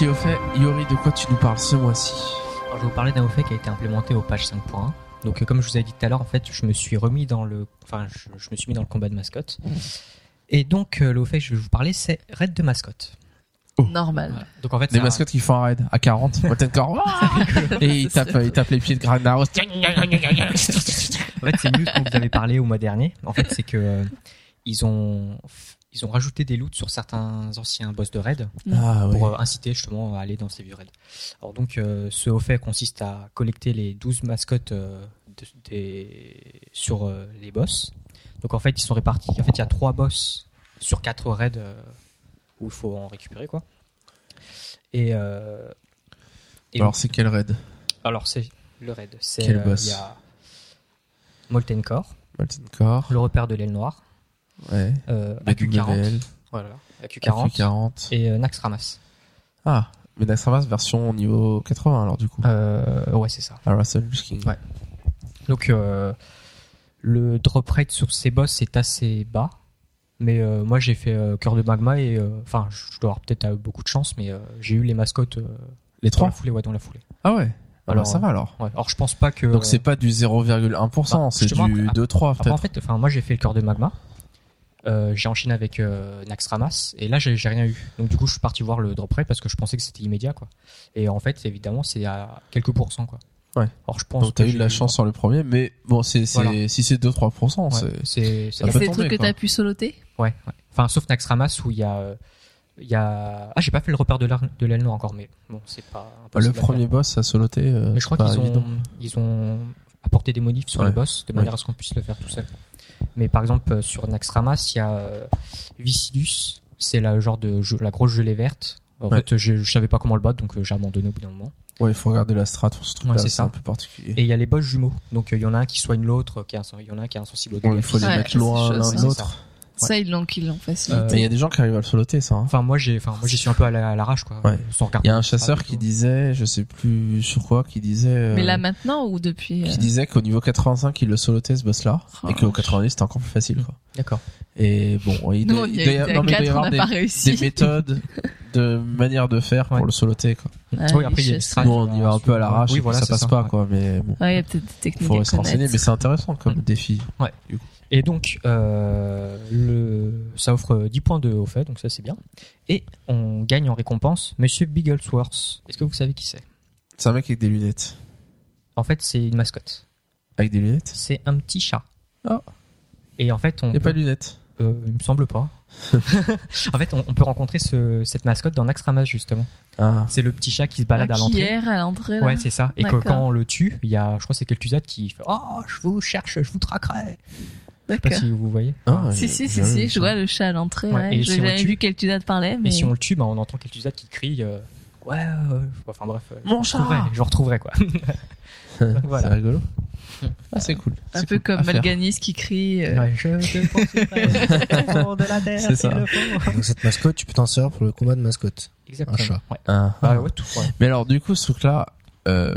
Fait, Yori, de quoi tu nous parles ce mois-ci Alors, je vais vous parler d'un fait qui a été implémenté au patch 5.1. Donc, euh, comme je vous ai dit tout à l'heure, en fait, je me suis remis dans le, enfin, je, je me suis mis dans le combat de mascotte. Et donc, euh, le fait que je vais vous parler, c'est raid de mascotte. Normal. Voilà. Donc, en fait, Des c'est un- mascottes qui font un raid à 40, Molten Core, et ils tapent, ils tapent les pieds de Gragnaros. En fait, c'est une news dont vous avez parlé au mois dernier. En fait, c'est que euh, ils ont ils ont rajouté des loots sur certains anciens boss de raid Ah pour euh, inciter justement à aller dans ces vieux raids. Alors donc, euh, ce au fait consiste à collecter les 12 mascottes euh, de- des, sur euh, les boss. Donc en fait, ils sont répartis. En fait, il y a trois boss sur quatre raids euh, où il faut en récupérer quoi. Et, euh, et Alors c'est quel raid? Alors c'est le raid. C'est Quel euh, boss Il y a Molten Core, Molten Core, le repère de l'aile noire, ouais. euh, AQ40, BWL, voilà, AQ40, AQ40. et euh, Nax Ramas. Ah, mais Naxxramas version niveau 80 alors du coup. Euh, ouais, c'est ça. À Russell King. Ouais. Donc euh, le drop rate sur ces boss est assez bas. Mais euh, moi j'ai fait euh, cœur de magma et euh, enfin je dois avoir peut-être euh, beaucoup de chance, mais euh, j'ai eu les mascottes euh, Les dans trois la foulée, ouais, dans la foulée. Ah ouais. Alors Alors, ça va alors. Ouais. Alors je pense pas que. Donc c'est pas du 0,1%, Bah, c'est du après- 2-3 Après, en peut-être. fait, enfin moi j'ai fait le cœur de magma. Euh, j'ai enchaîné avec euh, et là j'ai rien eu. Donc du coup je suis parti voir le drop rate parce que je pensais que c'était immédiat quoi. Et en fait évidemment c'est à quelques pourcents quoi. Ouais. Alors je pense Donc t'as eu de la chance sur le premier, mais bon, c'est, c'est, Voilà. si c'est 2-3%, Ouais, c'est... c'est des trucs que t'as pu soloter? Ouais, ouais. Enfin, sauf Naxxramas où il y a, euh, il y a. Ah, j'ai pas fait le repère de noire encore, mais bon, c'est pas. Bah, le premier faire. boss à soloter, euh, Mais je crois qu'ils ont, ils ont apporté des modifs sur Ouais. le boss de manière à ce qu'on puisse le faire tout seul. Mais par exemple, euh, sur Naxxramas, il y a euh, Vicidus, c'est la genre de jeu- la grosse gelée verte. En Ouais. fait, je, je savais pas comment le battre, donc euh, j'ai abandonné au bout d'un moment. Ouais, il faut regarder la strat pour ce truc-là, Ouais, c'est c'est ça. un peu particulier. Et il y a les boss jumeaux. Donc euh, il y en a un qui soigne l'autre, qui est insen- il y en a un qui est insensible au dégâts il faut les. Ouais, mettre loin l'un de l'autre. Ça, ils l'ont qu'ils l'ont facilité. Euh, Mais il y a des gens qui arrivent à le soloter, ça. hein. Enfin, moi j'ai, enfin moi j'y suis un peu à la- à l'arrache quoi, Ouais. sans regarder. Il y a un chasseur du qui tout. disait, je sais plus sur quoi, qui disait, euh, Mais là maintenant ou depuis qui euh, disait qu'au niveau 85, il le solotait ce boss-là, Oh, et qu'au vache. 90, c'était encore plus facile, quoi. D'accord. Et bon, il Nous, doit, on il y doit y a avoir- été non, à mais il doit y 4, on avoir n'a des, pas réussi. des méthodes, de manière de faire pour Ouais. le soloter, quoi. Ah, oui, après, il y a strats. Nous, on y va un peu à l'arrache, Oui, et puis voilà, ça c'est passe pas, ouais. quoi, mais bon. Ouais, il y a peut-être des techniques Faut à se renseigner, connaître. mais c'est intéressant comme Mm. défi. Et donc, euh, le, ça offre 10 points de haut fait, donc ça c'est bien. Et on gagne en récompense Monsieur Bigglesworth. Est-ce que vous savez qui c'est? C'est un mec avec des lunettes. En fait, c'est une mascotte. Avec des lunettes? C'est un petit chat. Ah. Et en fait, on Il n'y a pas de lunettes. euh, il me semble pas. en fait, on, on peut rencontrer ce, cette mascotte dans Naxxramas justement. Ah. C'est le petit chat qui se balade Ah, à l'entrée. à l'entrée. Ouais, c'est ça. Et que quand on le tue, il y a, je crois, que c'est Kel'Thuzad qui fait Oh, je vous cherche, je vous traquerai. Je sais pas si vous voyez. Ah, Si, si, si, si, vu je vois le chat à l'entrée. Ouais, Ouais, J'ai si jamais tue- vu de parler, mais. Et si on le tue, bah, on entend Kel'Thuzad qui crie euh, Ouais, euh, enfin bref. Mon je chat retrouverai, Je retrouverai quoi. voilà. C'est rigolo. Ah, c'est cool. Un peu cool comme. Malganis qui crie. euh, Ouais, je te poursuivrai au fond de la terre, C'est ça. Donc cette mascotte, tu peux t'en servir pour le combat de mascotte. Exactement. Un chat. Ouais. Ah. Bah ouais, tout. ouais. Mais alors, du coup, ce truc-là, euh,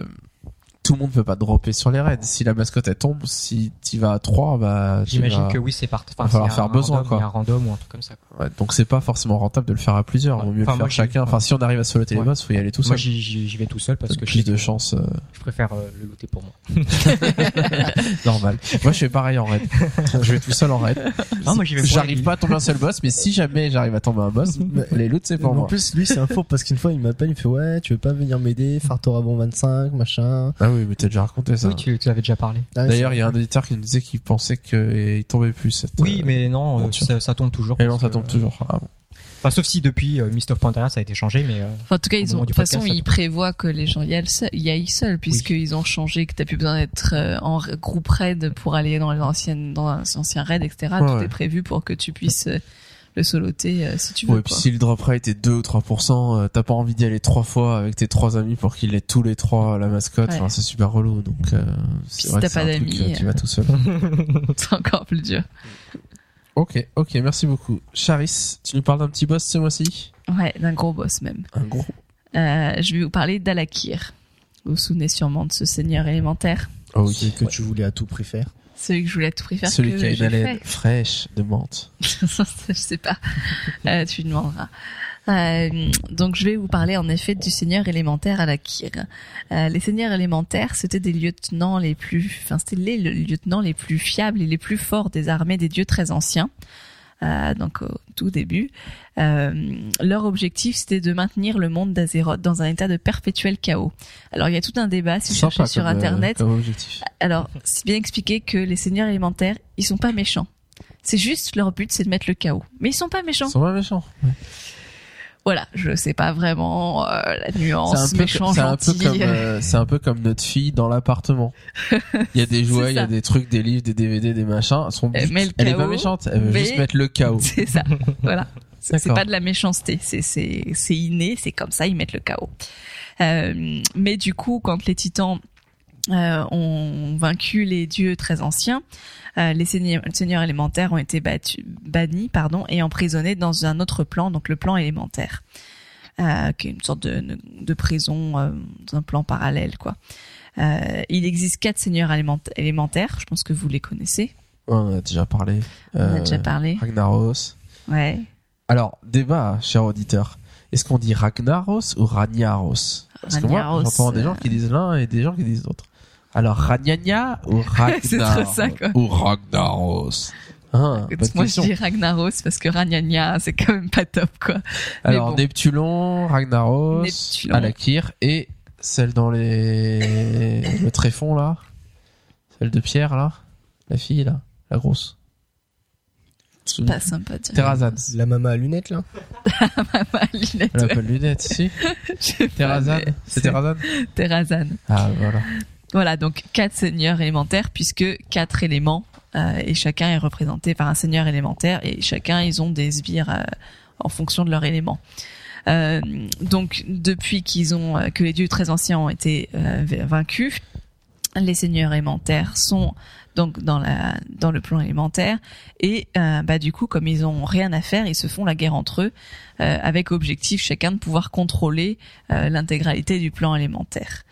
tout le monde peut pas dropper sur les raids. Si la mascotte elle tombe, si tu vas à 3, bah, tu J'imagine vas- que oui, c'est parti. va falloir faire besoin, random, quoi. Il y a un random ou un truc comme ça. Quoi. Ouais, donc c'est pas forcément rentable de le faire à plusieurs. Ouais. Vaut mieux Enfin, le moi, faire j'y- chacun. Enfin, si on arrive à soloter les Ouais. boss, faut y aller tout Moi, seul. j'y j'y- vais tout seul parce que Plus je, de chance, euh, je préfère euh, le looter pour moi. normal. Moi, je fais pareil en raid. je vais tout seul en raid. Moi, j'y vais pour J'arrive pas à tomber un seul boss, mais si jamais j'arrive à tomber un boss, les loots c'est pour en moi. plus, lui, c'est un faux parce qu'une fois, il m'appelle, il me fait ouais, tu veux pas venir m'aider, Fartorabon 25, machin. Ah oui, mais t'as déjà raconté ça. Oui, tu, tu avais déjà parlé. Ah, D'ailleurs, il y a un auditeur qui nous disait qu'il pensait qu'il tombait plus. Cette, Oui, euh, mais non, euh, ça, ça tombe toujours. Et non, ça tombe euh, toujours. Ah bon. Enfin, sauf si depuis euh, Mist of Pandaria ça a été changé, mais euh, Enfin, en tout cas, ils ont, de toute façon, podcast, ils prévoient que les gens y aillent seuls, seuls puisqu'ils ont changé, que t'as plus besoin d'être euh, en groupe raid pour aller dans les anciennes, dans les anciens raids, etc. Ouais, Tout ouais. est prévu pour que tu puisses euh, le soloter euh, si tu Ouais, veux. et puis si le drop rate est 2 ou 3%, euh, t'as pas envie d'y aller trois fois avec tes trois amis pour qu'ils aient tous les trois la mascotte. Ouais. Enfin, c'est super relou. Donc, euh, si vrai t'as pas d'amis, euh, tu euh. vas tout seul. C'est encore plus dur. ok, ok, merci beaucoup. Charis, tu nous parles d'un petit boss ce mois-ci? Ouais, d'un gros boss même. Un gros. Euh, je vais vous parler d'Alakir. Vous vous souvenez sûrement de ce seigneur élémentaire? Oh C'est que tu voulais à tout prix faire. Celui que je voulais à tout faire Celui que qui a une haleine fraîche de menthe. je sais pas. Euh, tu lui demanderas. Euh, donc je vais vous parler en effet du seigneur élémentaire à la Kyr. Euh, les seigneurs élémentaires, c'était des lieutenants les plus, enfin c'était les le- lieutenants les plus fiables et les plus forts des armées des dieux très anciens. Euh, donc au tout début, Euh, leur objectif c'était de maintenir le monde d'Azeroth dans un état de perpétuel chaos. Alors il y a tout un débat si vous cherchez sur euh, internet. Alors, c'est bien expliqué que les seigneurs élémentaires, ils sont pas méchants. C'est juste leur but, c'est de mettre le chaos. Mais ils sont pas méchants. Ils sont pas méchants. Voilà, je sais pas vraiment euh, la nuance méchant c'est un peu gentil. comme, euh, c'est un peu comme notre fille dans l'appartement. Il y a des jouets, il y a des trucs, des livres, des DVD, des machins. Son but, Elle elle est pas méchante, elle veut mais- juste mettre le chaos. c'est ça. Voilà. C'est pas de la méchanceté, c'est c'est c'est inné, c'est comme ça, ils mettent le chaos. Euh, mais du coup, quand les titans euh, ont vaincu les dieux très anciens, euh, les seigneurs, seigneurs élémentaires ont été battus, bannis, pardon, et emprisonnés dans un autre plan, donc le plan élémentaire, euh, qui est une sorte de, de prison euh, dans un plan parallèle, quoi. Il existe quatre seigneurs élément- élémentaires, je pense que vous les connaissez. On a déjà parlé. On a déjà parlé. Ragnaros. Ouais. Alors, débat, cher auditeur. Est-ce qu'on dit Ragnaros ou Ragnaros? Parce que moi, Ragnaros, j'entends des gens qui disent l'un et des gens qui disent l'autre. Alors, Ragnagna ou Ragnaros C'est trop ça, quoi. Ou Ragnaros ah, bonne Moi, je question. dis Ragnaros parce que Ragnagna, c'est quand même pas top, quoi. Alors, bon. Neptulon, Ragnaros, Neptulon. Alakir et celle dans les... le tréfond, là. Celle de Pierre, là. La fille, là. La grosse. Pas sympa, de dire. Terrazane. La maman à lunettes là Ma lunette, Elle a ouais. pas de lunettes, si. Je mais C'est Terrazane Terrazane. Ah, voilà. Voilà, donc quatre seigneurs élémentaires puisque quatre éléments euh, et chacun est représenté par un seigneur élémentaire et chacun ils ont des sbires euh, en fonction de leur élément. Euh, donc depuis qu'ils ont que les dieux très anciens ont été vaincus, les seigneurs élémentaires sont donc dans la dans le plan élémentaire et euh, bah du coup comme ils ont rien à faire ils se font la guerre entre eux avec objectif chacun de pouvoir contrôler l'intégralité du plan élémentaire.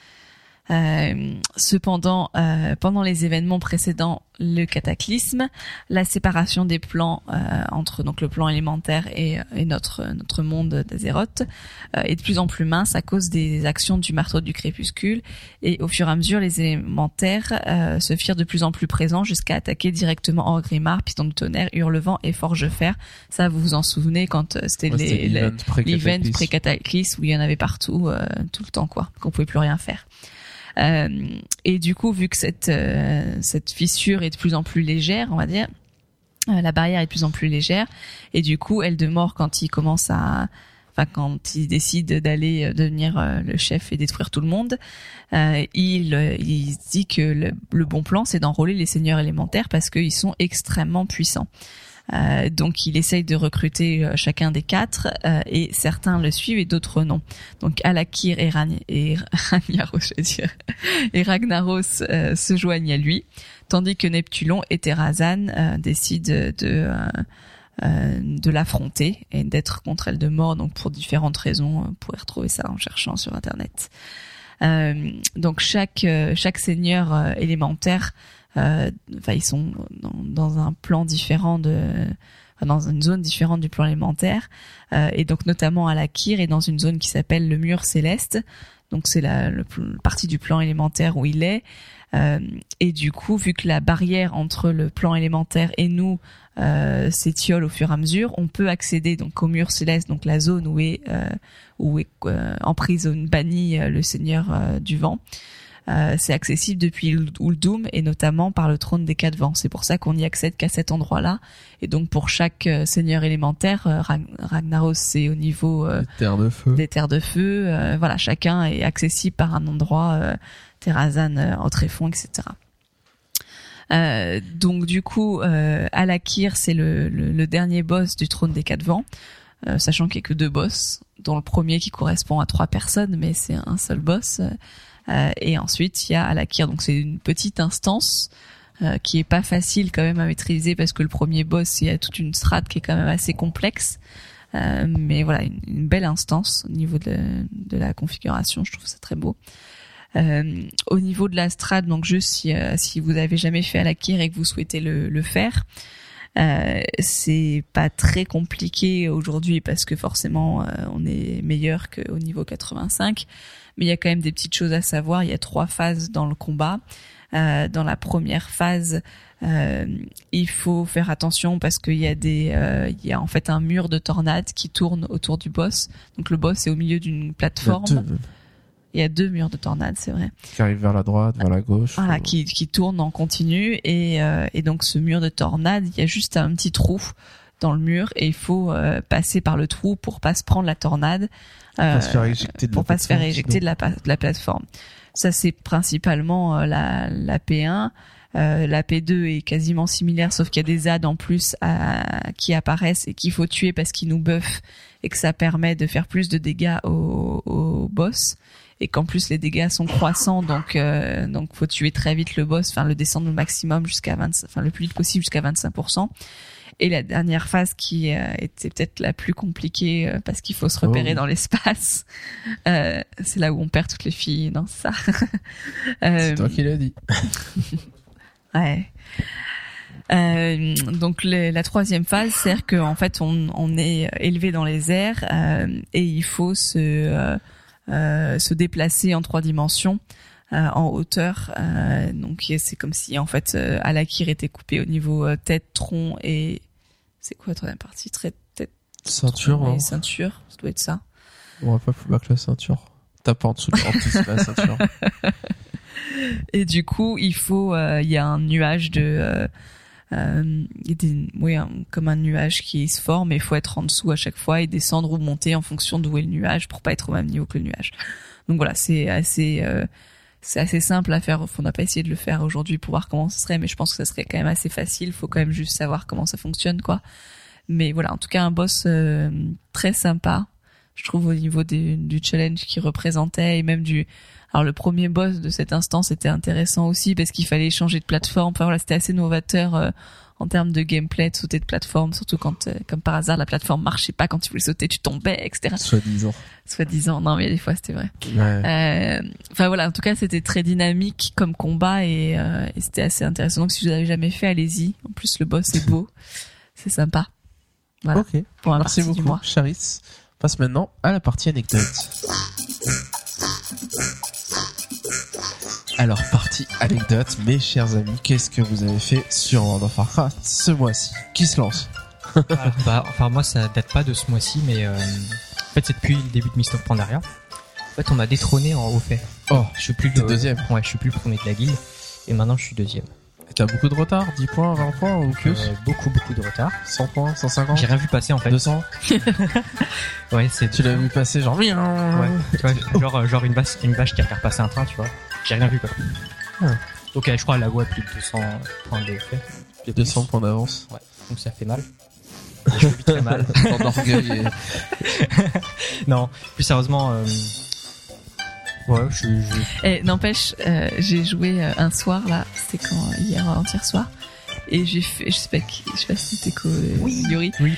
Euh, cependant, euh, pendant les événements précédents, le cataclysme, la séparation des plans euh, entre donc le plan élémentaire et, et notre notre monde d'Azeroth euh, est de plus en plus mince à cause des actions du marteau du crépuscule et au fur et à mesure les élémentaires euh, se firent de plus en plus présents jusqu'à attaquer directement Orgrimmar, Piston de tonnerre, Hurlevent et Forgefer. Ça vous vous en souvenez quand c'était Ouais, les, c'était les- l'event pré-cataclysme. pré-cataclysme où il y en avait partout euh, tout le temps quoi qu'on pouvait plus rien faire et du coup vu que cette euh, cette fissure est de plus en plus légère on va dire euh, la barrière est de plus en plus légère et du coup elle de mort quand il commence à enfin quand il décide d'aller euh, devenir euh, le chef et détruire tout le monde euh, il euh, il dit que le bon plan c'est d'enrôler les seigneurs élémentaires parce qu'ils sont extrêmement puissants euh, donc il essaye de recruter euh, chacun des quatre euh, et certains le suivent et d'autres non. Donc Alakir et, Ran et Ragnaros, je dire, et Ragnaros euh, se joignent à lui, tandis que Neptulon et Terrazane euh, décident de de l'affronter et d'être contre elle de mort. Donc pour différentes raisons, vous pourrez retrouver ça en cherchant sur internet. Euh, donc chaque chaque seigneur élémentaire enfin ils sont dans, un plan différent de dans une zone différente du plan élémentaire euh, et donc notamment à la Kir est dans une zone qui s'appelle le mur céleste. Donc c'est la partie du plan élémentaire où il est. Euh, et du coup vu que la barrière entre le plan élémentaire et nous euh, s'étiole au fur et à mesure on peut accéder donc au mur céleste donc la zone où est euh, où est euh, emprisonné banni euh, le seigneur euh, du vent euh, c'est accessible depuis Ul- Uldum et notamment par le trône des quatre vents. C'est pour ça qu'on n'y accède qu'à cet endroit-là. Et donc pour chaque euh, seigneur élémentaire, euh, Rag- Ragnaros c'est au niveau Terre de feu. des terres de feu. voilà, chacun est accessible par un endroit, euh, Terrazane, euh, en tréfond, etc. Euh, donc du coup, euh, Alakir c'est le, le, le dernier boss du trône des quatre vents, euh, sachant qu'il n'y a que deux boss, dont le premier qui correspond à trois personnes, mais c'est un seul boss. Euh, et ensuite, il y a Alakir, donc c'est une petite instance euh, qui est pas facile quand même à maîtriser parce que le premier boss, il y a toute une strate qui est quand même assez complexe. Euh, mais voilà, une, belle instance au niveau de, la configuration, je trouve ça très beau. Euh, au niveau de la strate, donc juste si, euh, si vous avez jamais fait Alakir et que vous souhaitez le, le faire, c'est pas très compliqué aujourd'hui parce que forcément on est meilleur qu'au niveau 85 mais il y a quand même des petites choses à savoir. Il y a trois phases dans le combat. Euh, dans la première phase euh, il faut faire attention parce qu'il y a des euh, il y a en fait un mur de tornade qui tourne autour du boss. Donc le boss est au milieu d'une plateforme. Il y a deux. Il y a deux murs de tornade c'est vrai. Qui arrivent vers la droite, vers la gauche. voilà, qui, qui tourne en continu. Et, euh, et donc ce mur de tornade, il y a juste un petit trou dans le mur et il faut euh, passer par le trou pour pas se prendre la tornade, euh, pas se faire éjecter de pour la pas se faire éjecter de la, pa- de la plateforme. Ça c'est principalement euh, la, la P1. Euh, la P2 est quasiment similaire, sauf qu'il y a des ZAD en plus à- qui apparaissent et qu'il faut tuer parce qu'ils nous buffent et que ça permet de faire plus de dégâts au, au boss et qu'en plus les dégâts sont croissants donc euh, donc faut tuer très vite le boss enfin le descendre au maximum jusqu'à 25 enfin le plus vite possible jusqu'à 25 et la dernière phase qui euh, était peut-être la plus compliquée euh, parce qu'il faut se repérer Oh. dans l'espace euh, c'est là où on perd toutes les filles non c'est ça C'est toi qui l'as dit. Ouais. Euh, donc la troisième phase, c'est que en fait on, on est élevé dans les airs et il faut se se déplacer en trois dimensions en hauteur. Euh, donc c'est comme si en fait euh, Alakir était coupé au niveau euh, tête, tronc et c'est quoi la troisième partie? Tête, tête, Ceinture, tronc hein. ceinture. Ça doit être ça. On va pas plus bas que la ceinture. En dessous de en dessous de la ceinture. Et du coup, il faut, euh, il y a un nuage de, euh, euh, des, oui, un- comme un nuage qui se forme, et il faut être en dessous à chaque fois et descendre ou monter en fonction d'où est le nuage pour pas être au même niveau que le nuage. Donc voilà, c'est assez, euh, c'est assez simple à faire. On n'a pas essayé de le faire aujourd'hui pour voir comment ce serait, mais je pense que ça serait quand même assez facile. Faut quand même juste savoir comment ça fonctionne, quoi. Mais voilà, en tout cas, un boss euh, très sympa. Je trouve au niveau du challenge qui représentait et même du, alors le premier boss de cette instance était intéressant aussi parce qu'il fallait changer de plateforme. Enfin voilà, c'était assez novateur euh, en termes de gameplay, de sauter de plateforme, surtout quand, euh, comme par hasard, la plateforme marchait pas quand tu voulais sauter, tu tombais, etc. Soi-disant. Soit disant, non mais des fois c'était vrai. Ouais. Euh, Enfin voilà, en tout cas c'était très dynamique comme combat et, euh, et c'était assez intéressant. Donc si vous avez jamais fait, allez-y. En plus le boss est beau, c'est sympa. Voilà Ok. pour Merci beaucoup. Charis. On passe maintenant à la partie anecdote. Alors, partie anecdote, mes chers amis, qu'est-ce que vous avez fait sur World of Warcraft ce mois-ci Qui se lance Alors, bah, enfin moi ça date pas de ce mois-ci, mais euh, en fait c'est depuis le début de Mist of Pandaria. En fait on m'a détrôné en haut fait. Oh, Je suis plus le deuxième. Ouais, je suis plus le premier de la guilde et maintenant je suis deuxième. T'as beaucoup de retard 10 points, 20 points ou plus Euh, beaucoup beaucoup de retard. 100 points, 150 J'ai rien vu passer en fait. 200 Ouais, c'est Tu l'as vu passer genre... Ouais, tu vois, genre, genre une, vache, une vache qui regarde passer un train, tu vois. J'ai rien vu quoi. Donc euh, je crois la voie plus de 200 points de fait. 200 points d'avance. Ouais, donc ça fait mal. je vis très mal. Non, plus sérieusement, euh... ouais, je, je... Et n'empêche, euh, j'ai joué euh, un soir là, c'était quand hier entier soir, et j'ai fait, je sais pas qui, je sais pas si c'était quoi, euh, Yuri. oui.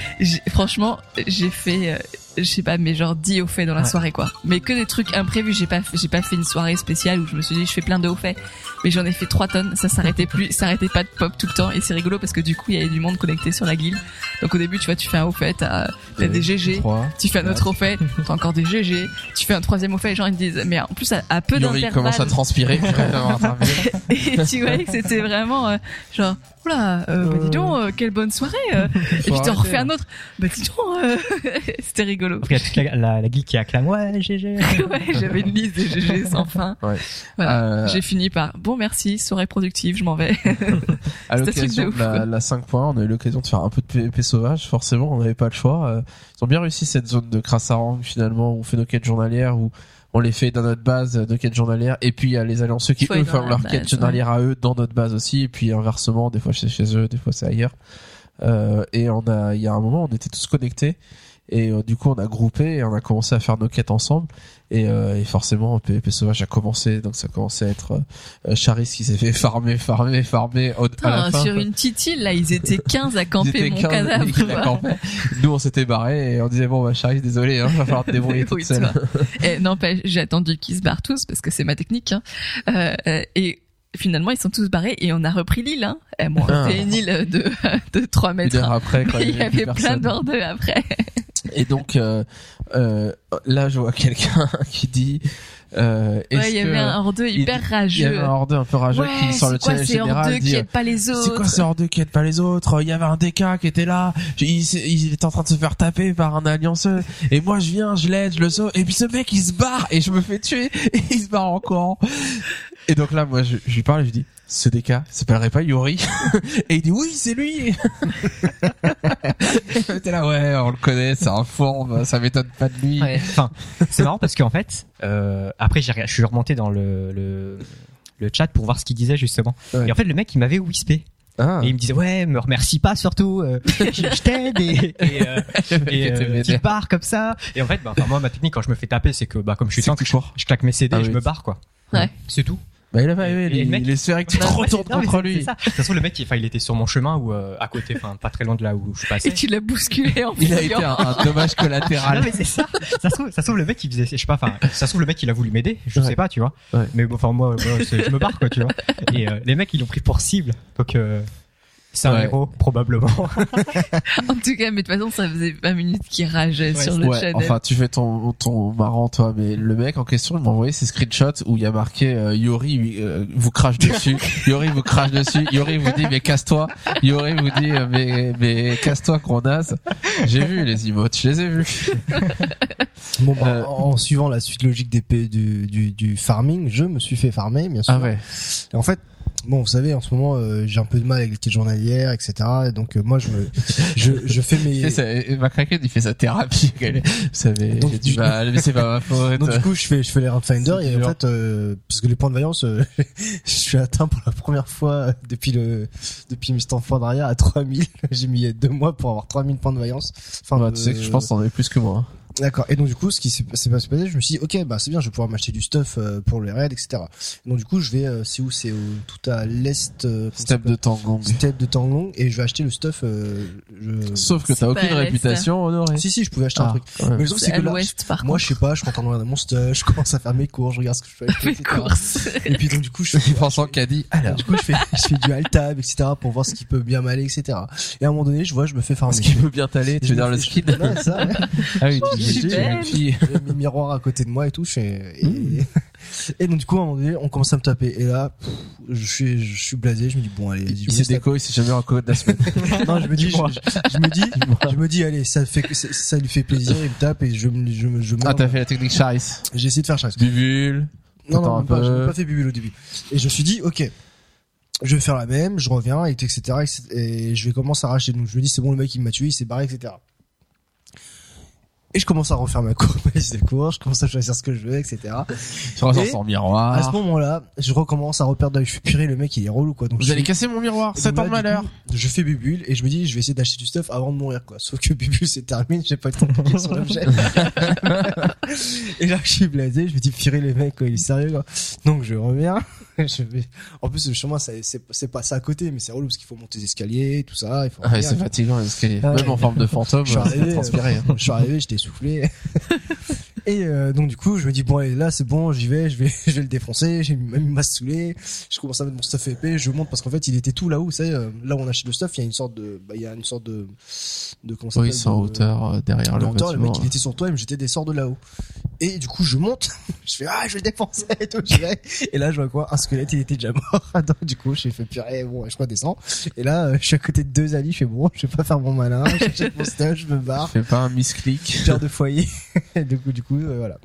Franchement, j'ai fait, euh, je sais pas, mais genre 10 hauts faits dans la Ouais. soirée quoi. Mais que des trucs imprévus. J'ai pas, fait- j'ai pas fait une soirée spéciale où je me suis dit je fais plein de hauts faits, mais j'en ai fait 3 tonnes. Ça s'arrêtait plus, ça s'arrêtait pas de pop tout le temps, et c'est rigolo parce que du coup il y avait du monde connecté sur la guilde. Donc au début tu vois, tu fais un haut fait, t'as t'as des GG. Tu fais un autre au fait, t'as encore des GG. Tu fais un troisième au fait, les gens ils te disent, mais en plus à, à peu d'intervalle. commence à transpirer. Et tu voyais que c'était vraiment euh, genre, oula, euh, bah dis donc, euh, quelle bonne soirée. euh. Et puis t'en refais un autre. Bah dis donc, euh, c'était rigolo. Il y a toute la, la, la guilde qui acclame, ouais, GG. ouais, j'avais une liste de GG sans fin. Ouais. Voilà. Euh, J'ai fini par, bon merci, soirée productive, je m'en vais. À l'occasion de de ouf, la, la 5 points, on a eu l'occasion de faire un peu de PvP sauvage, forcément, on n'avait pas le choix. Euh, Ils ont bien réussi cette zone de Krassarang, finalement, où on fait nos quêtes journalières, où on les fait dans notre base, euh, nos quêtes journalières, et puis il y a les allianceux qui, Faut aller eux, font la leurs base, quêtes journalières à eux dans notre base aussi, et puis inversement, des fois c'est chez eux, des fois c'est ailleurs. Euh, et on a, il y a un moment, on était tous connectés, et euh, du coup on a groupé, et on a commencé à faire nos quêtes ensemble, et, euh, et forcément PvP sauvage a commencé, donc ça a commencé à être euh, euh, Charis qui s'est fait farmer, farmer, farmer au, à la Putain, fin. sur une petite île, là, ils étaient 15 à camper mon 15 cadavre. Nous, on s'était barrés et on disait bon bah Charis, désolé, hein, va falloir te débrouiller toute seule. Débrouille-toi. Et n'empêche, j'ai attendu qu'ils se barrent tous parce que c'est ma technique. Hein. Euh, euh, et finalement, ils sont tous barrés et on a repris l'île. Hein. Et bon, Ah. c'était une île de, de 3 Une mètres. heure après, quand il y avait plein d'ordeux après. Et donc euh, euh, là, je vois quelqu'un qui dit euh, Ouais, il y avait un hors-deux hyper il y rageux. avait un hors-deux un peu rageux ouais, qui sur le c'est quoi challenge général qui dit aident pas les c'est autres quoi ce hors-deux qui aide pas les autres? Il y avait un DK qui était là, il, il était en train de se faire taper par un allianceux, et moi je viens, je l'aide, je le saute, et puis ce mec il se barre, et je me fais tuer, et il se barre encore. Et donc là, moi je, je lui parle et je dis, ce DK s'appellerait pas Yuri Et il dit, oui, c'est lui T'es là, ouais, on le connaît, c'est un fourbe, ça m'étonne pas de lui. Ouais, Enfin, c'est marrant parce qu'en fait, euh, après j'ai, je suis remonté dans le, le, le chat pour voir ce qu'il disait justement. Ouais. Et en fait, le mec, il m'avait wispé. Ah. Et il me disait, ouais, me remercie pas surtout, euh, je, je t'aide et, et, euh, et était euh, tu pars comme ça. Et en fait, bah, enfin, moi, ma technique quand je me fais taper, c'est que, bah, comme je suis tank, que tu je, je claque mes CD Ah et je me barre, quoi. Ouais. C'est tout. Bah, il a pas, ouais, Et le il, mec- il espérait que tu te Bah, retournes non, mais contre lui. c'est Ça. De toute façon, le mec, il, enfin, il était sur mon chemin ou euh, à côté, enfin, pas très loin de là où je suis passé. Et tu l'as bousculé en Il a été un, un dommage collatéral. non mais c'est ça. Ça se trouve, ça se trouve le mec il faisait, je sais pas, enfin, ça se trouve le mec il a voulu m'aider, je Ouais. sais pas, tu vois. Ouais. Mais bon, enfin moi, moi, je me barre quoi, tu vois. Et euh, les mecs ils l'ont pris pour cible, donc euh, C'est un Ouais. héros, probablement. En tout cas, mais de toute façon, ça faisait 20 minutes qu'il rageait sur le Ouais, channel. enfin tu fais ton ton marrant toi, mais le mec en question il m'a envoyé ces screenshots où il y a marqué euh, Yori euh, vous crache dessus, Yori vous crache dessus, Yori vous dit mais casse-toi, Yori vous dit euh, mais mais casse-toi gros naze. J'ai vu les emotes, je les ai vus. Bon, bah, Euh, en suivant la suite logique des du, du, du farming, je me suis fait farmer, bien sûr. Ah ouais. Et en fait, bon, vous savez, en ce moment, euh, j'ai un peu de mal avec les quêtes journalières, etc. Et donc, euh, moi, je, me, je, je fais mes. sa, Macraken, il fait sa thérapie. Vous savez, Donc, du mal, mais c'est pas ma faute. Donc du coup, je fais, je fais les C'est et en fait, euh, parce que les points de vaillance, je suis atteint pour la première fois depuis le, depuis temps d'arrière à 3000. J'ai mis deux mois pour avoir 3000 points de vaillance. Enfin, Bah, tu sais que je pense que t'en as plus que moi. D'accord. Et donc du coup, ce qui s'est passé, je me suis dit, ok, bah c'est bien, je vais pouvoir m'acheter du stuff euh, pour les raids, etc. Donc du coup, je vais, euh, c'est où? C'est au- tout à l'est. euh, Step de s'appelle? Tangon. Step de Tanglong et je vais acheter le stuff. Euh, je... Sauf que t'as aucune réputation honorée. Si si, je pouvais acheter un Ah, truc. Mais le truc C'est que là, l'ouest, par moi je sais pas, je rentre dans mon stuff, je commence à faire mes cours, je regarde ce que je fais. Mes courses. Et puis donc du coup, je fais Pensant qu'a dit, alors. Du coup, je fais, je fais du alt tab, etc. pour voir ce qui peut bien m'aller, etc. Et à un moment donné, je vois, je me fais farmer. Ce qui peut bien t'aller, tu Je veux dire le ouais. Ah oui, je dis, j'ai mes miroirs à côté de moi et tout, je et, Mmh. et donc du coup, à un moment donné, on commence à me taper. Et là, pff, je suis, je suis blasé, je me dis, bon, allez, vas-y, je Il s'est déco, il s'est jamais reconnu de la semaine. Non, je me dis, je, je- je me dis, je me dis, allez, ça fait, ça, ça lui fait plaisir, il me tape et je, me- je, me- je, Ah, t'as fait la technique Charis. J'ai essayé de faire chasse. Bubule. Non, non, même pas, je n'ai pas fait bubule au début. Et je me suis dit, ok, je vais faire la même, je reviens, et etc. Et je vais commencer à racheter. Donc je me dis, c'est bon, le mec il m'a tué, il s'est barré, etc. Et je commence à refaire ma liste de cours, je commence à choisir ce que je veux, etc. Tu ressors Et son À ce miroir. moment-là, je recommence à reperdre d'œil. Je fais purée, le mec il est relou, quoi. Donc Vous je allez fais- casser mon miroir, et 7 donc ans de là, du malheur. coup, je fais bubule et je me dis, je vais essayer d'acheter du stuff avant de mourir, quoi. Sauf que bubule c'est terminé, j'ai pas le temps de cliquer sur l'objet. et là, je suis blasé, je me dis, purée, les mecs, quoi, il est sérieux, quoi. Donc, je reviens. je vais... En plus, le chemin, c'est, pas ça à côté, mais c'est relou parce qu'il faut monter les escaliers, tout ça, il faut Ah ouais, c'est fatigant, les escaliers. Ah ouais. Même en forme de fantôme, Je suis ça arrivé, transpirer. hein. je suis arrivé, j'étais essoufflé. Et euh, donc du coup, je me dis bon allez là c'est bon, j'y vais, je vais je vais le défoncer, j'ai même m'a saoulé. Je commence à mettre mon stuff épais, je monte parce qu'en fait, il était tout là-haut, vous savez, euh, là où on achète le stuff, il y a une sorte de bah il y a une sorte de de comment ça Oui, de- hauteur, euh, derrière de le hauteur, le mec il était sur toi, il me jetait des sorts de là-haut. Et du coup, je monte, je fais ah, je vais défoncer et tout, j'y vais. Et là, je vois quoi Un squelette, il était déjà mort. Donc du coup, j'ai fait purée, bon, je redescends. Et là, euh, je suis à côté de deux alliés, je fais bon, je vais pas faire mon malin, j'achète mon stuff, je me barre. Fais pas un misclick. Père de foyer. Et du coup, du coup, euh, voilà.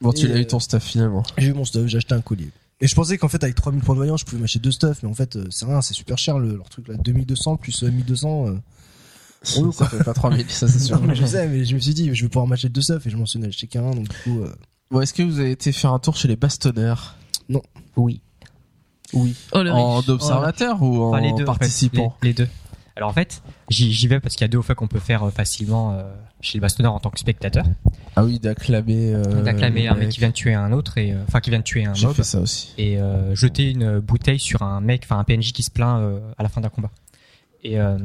Bon, tu Et, l'as eu euh, ton stuff finalement. J'ai eu mon stuff, j'ai acheté un collier. Et je pensais qu'en fait, avec 3000 points de voyance, je pouvais m'acheter deux stuff, mais en fait, c'est rien, c'est super cher, le, leur truc là. 2200 plus euh, 1200. Euh... relou, Ça fait pas 3000, ça c'est sûr. je sais, mais je me suis dit, je vais pouvoir m'acheter deux stuff et je m'en suis acheté qu'un, donc du coup, euh, Bon, est-ce que vous avez été faire un tour chez les bastonneurs? Oui. Oui. Oh, le En observateur ou en Enfin, les deux, en fait. participant les, les deux. Alors en fait, j'y vais parce qu'il y a deux fois qu'on peut faire euh, facilement euh, chez le bastonneur en tant que spectateur. Ah oui, d'acclamer. Euh, D'acclamer un le mec qui vient de tuer un autre et enfin qui vient de tuer un J'ai mob fait ça aussi. et euh, jeter une bouteille sur un mec, enfin un PNJ qui se plaint euh, à la fin d'un combat. Et euh,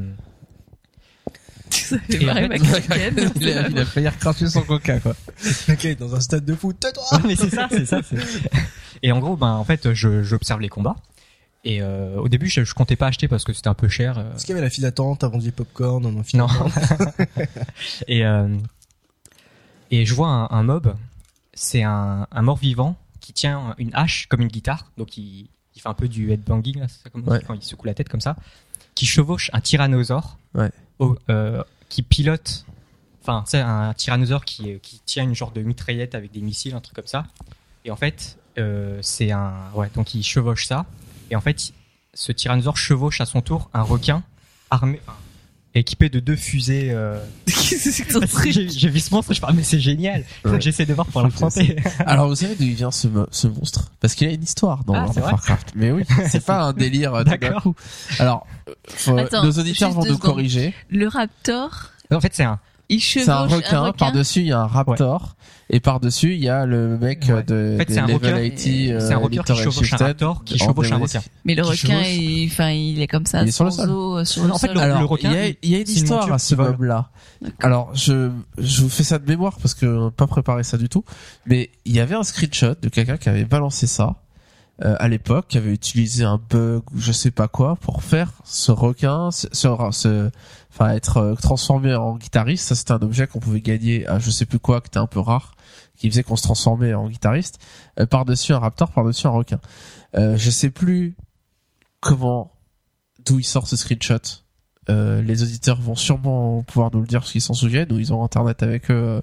Ça fait Et marrer en fait- Macaken. il, a, il a failli recracher son coca, quoi. ok, dans un stade de foot, tais-toi! Mais c'est ça, c'est ça. Et en gros, ben en fait, je j'observe les combats. Et euh, au début, je, je comptais pas acheter parce que c'était un peu cher. euh, Est-ce qu'il y avait la file d'attente, vendu des popcorn, non, non, et euh, et je vois un, un mob. C'est un, un mort vivant qui tient une hache comme une guitare. Donc il, il fait un peu du headbanging là, ça comme Ouais. quand il secoue la tête comme ça. Qui chevauche un tyrannosaure. Ouais. au- euh, qui pilote. Enfin, c'est un tyrannosaure qui qui tient une genre de mitraillette avec des missiles, un truc comme ça. Et en fait, euh, c'est un ouais. Donc il chevauche ça. Et en fait, ce tyrannosaure chevauche à son tour un requin armé, enfin, équipé de deux fusées. Euh... Qu'est-ce que c'est que ton truc j'ai vu ce monstre, je parle mais c'est génial. Faut Ouais. que j'essaie de voir pour l'affronter. Alors, vous savez d'où vient ce, mo- ce monstre? Parce qu'il a une histoire dans Ah, Warcraft. Mais oui, c'est pas un délire euh, D'accord. coup. Alors, euh, faut- Attends, nos auditeurs vont nous corriger. Le raptor, en fait, c'est un. Il C'est chevauche un requin, par-dessus il y a un raptor, et par-dessus il y a le mec Ouais. euh, de, En fait, c'est un level requin. 80, euh, C'est un requin qui chevauche un raptor qui chevauche un requin. Mais le qui requin, il, enfin, il est comme ça, Il est sur le sol. sur le en fait, sol. le- Alors, requin, il y a, il y a une histoire à ce vole. mob-là. Alors, je, je vous fais ça de mémoire parce que euh, pas préparé ça du tout, mais il y avait un screenshot de quelqu'un qui avait balancé ça. euh, à l'époque qui avait utilisé un bug ou je sais pas quoi pour faire ce requin, ce, ce, ce- enfin être euh, transformé en guitariste. Ça c'était un objet qu'on pouvait gagner à je sais plus quoi, qui était un peu rare, qui faisait qu'on se transformait en guitariste euh, par dessus un raptor, par dessus un requin. Euh, je sais plus comment, d'où il sort ce screenshot. Euh, les auditeurs vont sûrement pouvoir nous le dire parce qu'ils s'en souviennent ou ils ont internet avec eux euh,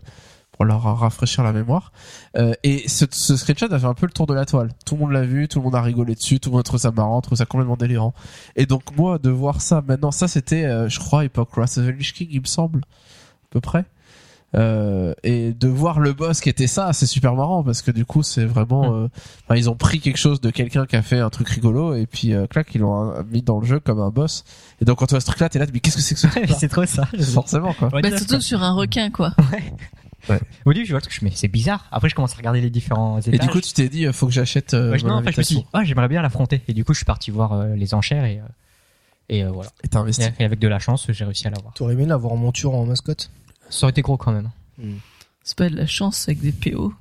pour leur rafraîchir la mémoire. Euh, et ce, ce screenshot a fait un peu le tour de la toile. Tout le monde l'a vu, tout le monde a rigolé dessus, tout le monde trouve ça marrant, trouve ça complètement délirant. Et donc moi de voir ça maintenant, ça c'était, euh, je crois, époque Wrath of the Lich King, il me semble, à peu près. Euh, et de voir le boss qui était ça, c'est super marrant parce que du coup c'est vraiment, euh, enfin, ils ont pris quelque chose de quelqu'un qui a fait un truc rigolo et puis euh, clac ils l'ont euh, mis dans le jeu comme un boss. Et donc quand tu vois ce truc là, t'es là, mais qu'est-ce que c'est que ce truc c'est trop ça. Forcément quoi. Ouais, Bah, surtout sur un requin, quoi. quoi. Au début, je vois le truc, je me dis, mais c'est bizarre. Après, je commence à regarder les différents étages. Et du coup tu t'es dit, euh, faut que j'achète euh, Ouais, je- non, en fait, je me suis dit, ah, j'aimerais bien l'affronter. Et du coup, je suis parti voir euh, les enchères et, euh, et euh, voilà. Et t'as investi. Et avec de la chance, j'ai réussi à l'avoir. T'aurais aimé l'avoir en monture en mascotte? Ça aurait été gros quand même. C'est pas de la chance avec des PO.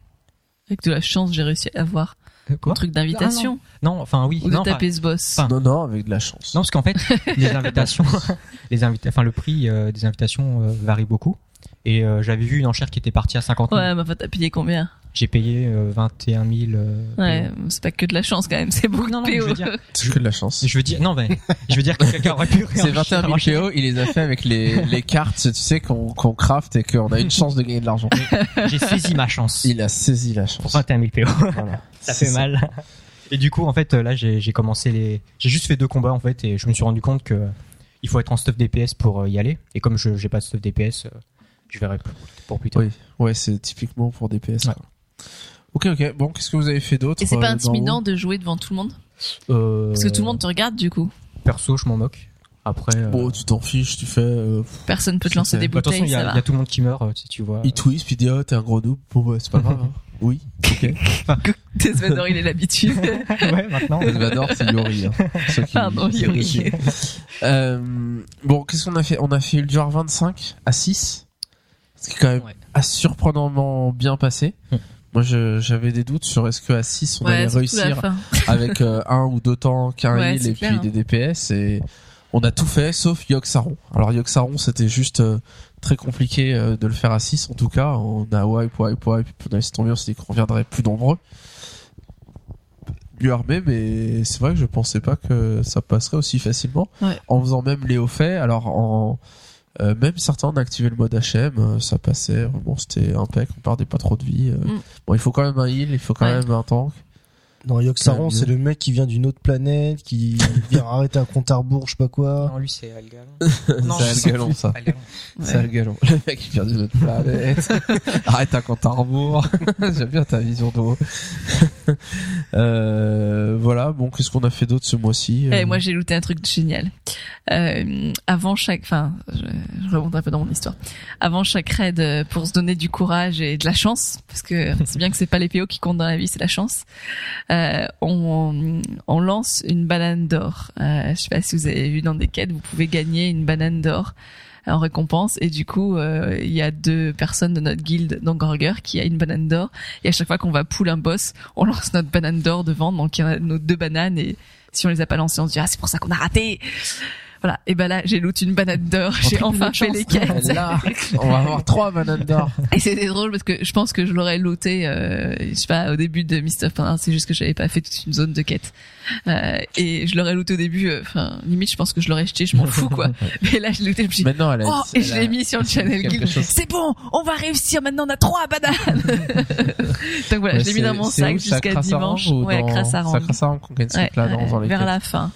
Avec de la chance, j'ai réussi à avoir Euh, un Quoi truc d'invitation. Non, enfin oui. Ou de non, taper ce boss. Enfin, Non non, avec de la chance. Non, parce qu'en fait, les invitations, les invita enfin le prix euh, des invitations euh, varie beaucoup. Et euh, j'avais vu une enchère qui était partie à 50 000. Ouais, mais enfin, t'as payé combien J'ai payé euh, 21 000. euh, Ouais, c'est pas que de la chance quand même, c'est beaucoup Non, non, de PO. C'est que de la chance. Je veux dire, non, mais je veux dire que quelqu'un aurait pu. C'est 21 000 PO, il les a fait avec les, les cartes, tu sais, qu'on qu'on craft et qu'on a une chance de gagner de l'argent. J'ai saisi ma chance. Il a saisi la Pour chance. 21 000 PO. Voilà. Ça fait mal. Et du coup, en fait, là, j'ai j'ai commencé les. J'ai juste fait deux combats en fait, et je me suis rendu compte que il faut être en stuff DPS pour euh, y aller. Et comme je j'ai pas de stuff DPS, euh, je verrai pour, pour plus tard. Oui, ouais, c'est typiquement pour des PS. Ouais. Ok, ok. Bon, qu'est-ce que vous avez fait d'autre Et c'est pas euh, intimidant de jouer devant tout le monde? Euh, Parce que tout le monde te regarde du coup. Perso, je m'en moque. Après. euh, Bon, tu t'en fiches, tu fais. Euh, Personne peut te lancer des bah, bouteilles, il y, ça a il y a tout le monde qui meurt, euh, si tu vois. il twist, puis il dit oh t'es un gros noob. Bon bah c'est pas grave. hein. Oui. Ok. Desvador, il est l'habitude. ouais, maintenant. Elvador, c'est Yori. Hein. Qui- Pardon, Yori. Euh, bon, qu'est-ce qu'on a fait? On a fait Ulduar 25 à 6. Ce qui est quand même Ouais. a surprenamment bien passé. Hmm. Moi, je- j'avais des doutes sur est-ce que à 6 on allait réussir avec euh, un ou deux tanks, un Ouais, heal c'est et clair, puis hein. des DPS et on a tout fait sauf Yogg-Saron. Alors Yogg-Saron c'était juste euh, très compliqué euh, de le faire à 6 en tout cas. On a wipe, wipe, wipe, puis on a laissé tomber, on s'est dit qu'on reviendrait plus nombreux. Mieux armé, mais c'est vrai que je pensais pas que ça passerait aussi facilement. Ouais. En faisant même les hauts faits, alors en euh, même certains on a activé le mode HM, ça passait, bon c'était impec, on perdait pas trop de vie. euh. Mm. Bon il faut quand même un heal, il faut quand Ouais. même un tank. Non, Yogg-Saron, Ouais, c'est le mec qui vient d'une autre planète, qui vient arrêter un compte à rebours, je sais pas quoi. Non, lui, c'est Algalon. Non, C'est je Algalon, ça. fous. Algalon. C'est le mec qui vient d'une autre planète. Arrête un compte à rebours. J'aime bien ta vision d'eau. euh, voilà. Bon, qu'est-ce qu'on a fait d'autre ce mois-ci Eh, Euh, moi, j'ai looté un truc génial. Euh, avant chaque, enfin, je, je remonte un peu dans mon histoire. Avant chaque raid, euh, pour se donner du courage et de la chance, parce que c'est bien que c'est pas les PO qui comptent dans la vie, c'est la chance. Euh, on, on lance une banane d'or. Euh, je sais pas si vous avez vu dans des quêtes, vous pouvez gagner une banane d'or en récompense. Et du coup euh, il y a deux personnes de notre guilde dans Gorger qui a une banane d'or. Et à chaque fois qu'on va pull un boss on lance notre banane d'or devant. Donc il y a nos deux bananes. Et si on les a pas lancées on se dit ah c'est pour ça qu'on a raté voilà et ben là j'ai loot une banane d'or j'ai enfin fait les quêtes Là, on va avoir trois bananes d'or. et c'était drôle parce que je pense que je l'aurais looté euh, je sais pas au début de Mist of Pain c'est juste que j'avais pas fait toute une zone de quête euh, et je l'aurais looté au début euh, enfin limite je pense que je l'aurais jeté je m'en fous quoi mais là je l'ai looté je Maintenant, elle a. Oh, et je l'ai mis sur le channel guild. C'est bon, on va réussir. Maintenant, on a trois bananes. Donc voilà, Ouais, je l'ai mis dans mon sac à jusqu'à dimanche. ou Ouais, dans- Crassaran. C'est à Crassaran qu'on gagne ce truc-là dans, les vers la fin.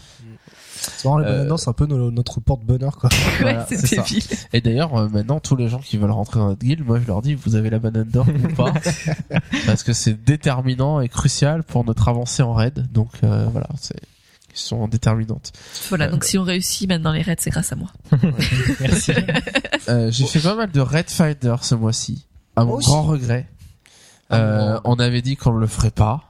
C'est vraiment, les Euh, d'or, c'est un peu no- notre porte-bonheur, quoi. Voilà, ouais, c'est c'est ça. débile. Et d'ailleurs, euh, maintenant, tous les gens qui veulent rentrer dans notre guild, moi, je leur dis, vous avez la banane d'or ou pas Parce que c'est déterminant et crucial pour notre avancée en raid. Donc, euh, voilà, c'est une question déterminante. Voilà, donc si on réussit maintenant les raids, c'est grâce à moi. Merci. Euh, j'ai fait pas mal de Red Finder ce mois-ci, à mon Moi aussi. grand regret. Euh, on avait dit qu'on ne le ferait pas.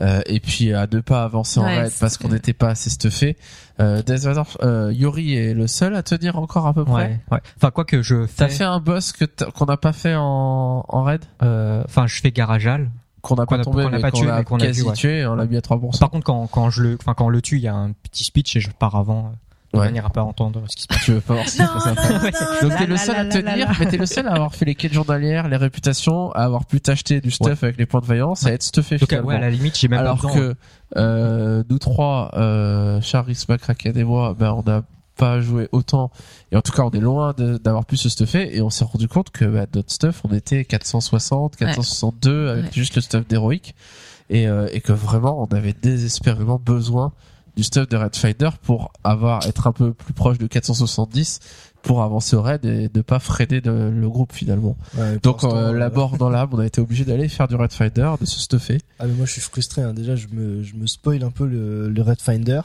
Euh, et puis à ne pas avancer en Ouais, raid c'est parce qu'on n'était pas assez stuffé. Euh, Death Vador, euh, Yori est le seul à tenir encore à peu près. Ouais, ouais. Enfin, quoi que je T'as fais, fait un boss que t'as- qu'on n'a pas fait en, en raid? Euh, enfin, je fais Garajal. qu'on n'a Qu'on pas a- tombé, qu'on a mais pas qu'on tué, a qu'on a quasi tué, on l'a mis à 3%. Par contre, quand, quand je le, enfin, quand on le tue, il y a un petit speech et je pars avant, euh, Ouais. manière à pas entendre ce qui se passe. tu veux pas voir ce qui se passe après. Donc t'es le seul à tenir, mais t'es le seul à avoir fait les quêtes journalières, les réputations, à avoir pu t'acheter du stuff avec les points de vaillance, à être stuffé Donc, finalement. ouais, à la limite, j'ai même Alors pas que euh, nous trois, euh, Charis, Macraken et moi, ben on n'a pas joué autant et en tout cas on est loin d'avoir pu se stuffer et on s'est rendu compte que bah, notre stuff on était 460, 462 avec Ouais. juste le stuff d'héroïque et, euh, et que vraiment on avait désespérément besoin du stuff de Red Finder pour avoir être un peu plus proche de 470 pour avancer au raid et ne pas freiner de- le groupe finalement. Ouais, Donc euh, euh, la mort dans l'âme, on a été obligé d'aller faire du Red Finder, de se stuffer. Ah mais moi je suis frustré. Hein. Déjà je me je me spoil un peu le, le Red Finder.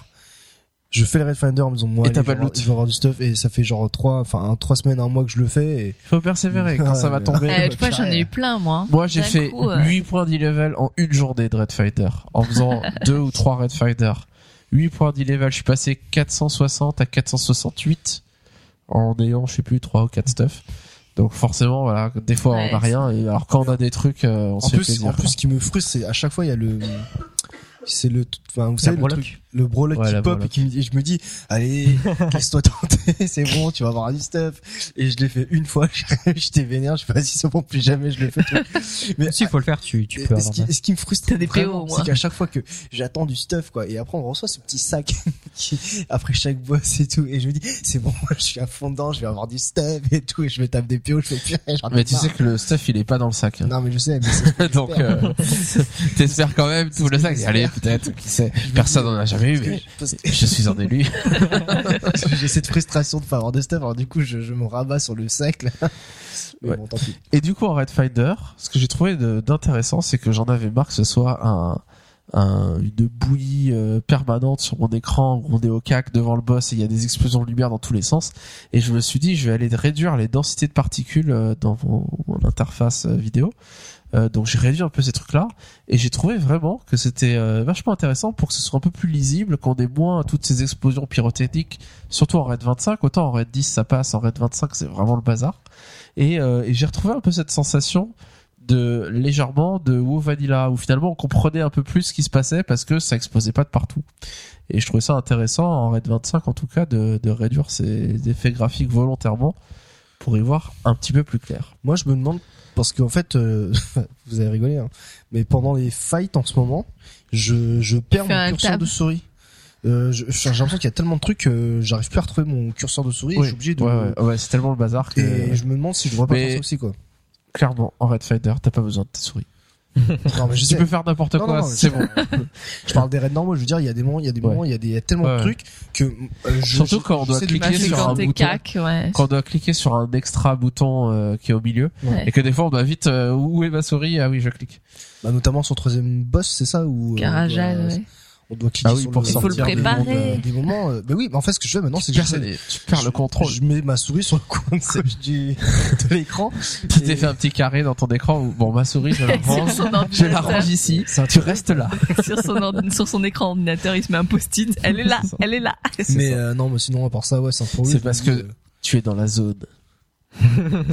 Je fais le Red Finder en me disant moi Et t'as je, pas vais de avoir, loot. je vais avoir du stuff et ça fait genre trois enfin trois semaines un mois que je le fais et Il faut persévérer quand ça va tomber. Euh, tu vois, j'en ai eu plein, moi. Moi, j'ai fait coup, euh, 8 points d'e-level en une journée de Red Fighter. En faisant deux ou trois Red Fighter. 8 points d'e-level. Je suis passé 460 à 468 en ayant, je sais plus, 3 ou 4 stuff. Donc forcément, voilà, des fois Ouais, on a rien. Et alors quand on a des trucs, euh, on en se fait plus plaisir. en plus ce qui me frustre c'est à chaque fois il y a le c'est le enfin vous savez le truc le broloc Ouais, qui pop et broloc. qui me dit, et je me dis allez laisse-toi tenter c'est bon tu vas avoir du stuff et je l'ai fait une fois j'étais vénère je fais vas-y c'est bon plus jamais je le fais mais Si, il faut le faire, tu, tu peux ce, qui, ce qui me frustre T'as des PO, vraiment, c'est qu'à chaque fois que j'attends du stuff, quoi, et après on reçoit ce petit sac qui, après chaque boss et tout, et je me dis, c'est bon, moi je suis à fond dedans, je vais avoir du stuff et tout, et je me tape des PO, je fais purée, Mais tu marre. sais que le stuff il est pas dans le sac. Non, mais je sais, mais c'est Donc euh, t'espères quand même tout le sac. Allez, peut-être, qui sait. Personne n'en a jamais eu, mais je suis un élu. j'ai cette frustration de pas avoir de stuff, alors du coup, je, je me rabats sur le sac, là. Mais Ouais. bon, tant pis. Et du coup, en Red Finder, ce que j'ai trouvé d'intéressant, c'est que j'en avais marre que ce soit un, un- une bouillie euh, permanente sur mon écran on est au cac devant le boss et il y a des explosions de lumière dans tous les sens. Et je me suis dit, je vais aller réduire les densités de particules euh, dans mon, mon interface euh, vidéo. Euh, donc j'ai réduit un peu ces trucs-là et j'ai trouvé vraiment que c'était euh, vachement intéressant pour que ce soit un peu plus lisible, qu'on ait moins toutes ces explosions pyrotechniques, surtout en Red 25. Autant en Red 10 ça passe, en Red 25 c'est vraiment le bazar. Et, euh, et j'ai retrouvé un peu cette sensation de légèrement de WoW Vanilla où finalement on comprenait un peu plus ce qui se passait parce que ça explosait pas de partout. Et je trouvais ça intéressant en Red 25 en tout cas de, de réduire ces effets graphiques volontairement pour y voir un petit peu plus clair. Moi, je me demande, parce qu'en fait, euh, vous avez rigolé, hein, mais pendant les fights en ce moment, je, je perds mon curseur tab. de souris. Euh, je- j'ai l'impression qu'il y a tellement de trucs que j'arrive plus à retrouver mon curseur de souris et je suis obligé de ouais, ouais, ouais, c'est tellement le bazar que Et je me demande si je devrais pas Mais- faire ça aussi, quoi. clairement en Red Fighter t'as pas besoin de tes souris. Non, mais je Tu sais. peux faire n'importe quoi, c'est je- bon. Je parle des raids normaux. Je veux dire, il y a des moments, il y a des Ouais. moments, il y a des, il y a tellement Ouais, de trucs que euh, je, Surtout quand on doit cliquer Bah, sur quand un bouton. cac, ouais. Quand on doit cliquer sur un extra bouton euh, qui est au milieu Ouais. et que des fois on doit vite euh, où est ma souris? Ah oui je clique. Bah, notamment sur le troisième boss, c'est ça Carajal, on doit, ouais. On doit cliquer Ah oui, sur pour le, sortir faut le des préparer. moments, des moments. euh, bah oui, mais en fait, ce que je fais maintenant, c'est que Tu perds, j'essaie- les- tu perds le contrôle. Je mets ma souris sur le coin du de l'écran. Tu t'es fait un petit carré dans ton écran où bon ma souris je la range, je la range ici, tu restes là. sur son, ord- sur son écran ordinateur, il se met un post-it. Elle est là, elle est là. Mais euh, non, mais sinon à part ça, ouais, c'est un. C'est parce que- Tu es dans la zone.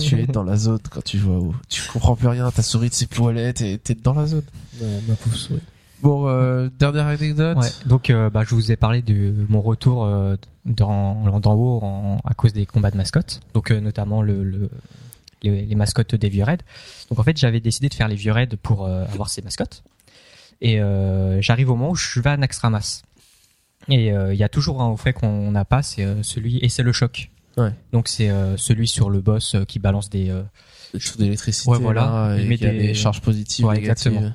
tu es dans la zone quand tu à WoW. Tu comprends plus rien, ta souris de ses poilettes et t'es dans la zone. Ouais, ma pauvre souris. Bon, euh, dernière anecdote. Ouais, donc euh, bah, je vous ai parlé de mon retour euh, dans, dans WoW en- à cause des combats de mascottes, donc euh, notamment le, le- les, les mascottes des vieux raids. Donc en fait j'avais décidé de faire les vieux raids pour euh, avoir ces mascottes. Et euh, j'arrive au moment où je vais à Naxxramas. Et euh, il y a toujours un au fait qu'on n'a pas, c'est euh, celui et c'est le choc. Ouais. Donc c'est euh, celui sur le boss euh, qui balance des euh, Des choses d'électricité. Ouais, voilà. là, Il et met des- des charges positives, Ouais, négatives. exactement.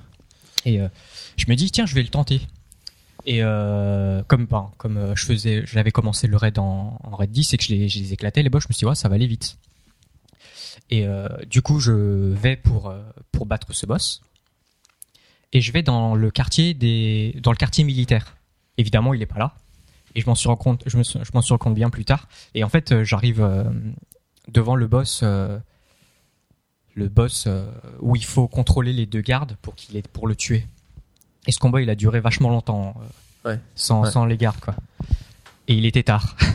Et euh, je me dis tiens, je vais le tenter. Et euh, comme ben, comme euh, je faisais, j'avais commencé le raid en, raid 10 et que je les, je les éclatais les boss, je me suis dit ouais, ça va aller vite. Et euh, du coup, je vais pour pour battre ce boss. Et je vais dans le quartier des dans le quartier militaire. Évidemment, il est pas là. Et je m'en suis rendu compte, je m'en suis rendu compte bien plus tard. Et en fait, j'arrive devant le boss le boss où il faut contrôler les deux gardes pour qu'il pour le tuer. Et ce combat, il a duré vachement longtemps euh, Ouais. sans, Ouais. sans les gardes quoi. Et il était tard.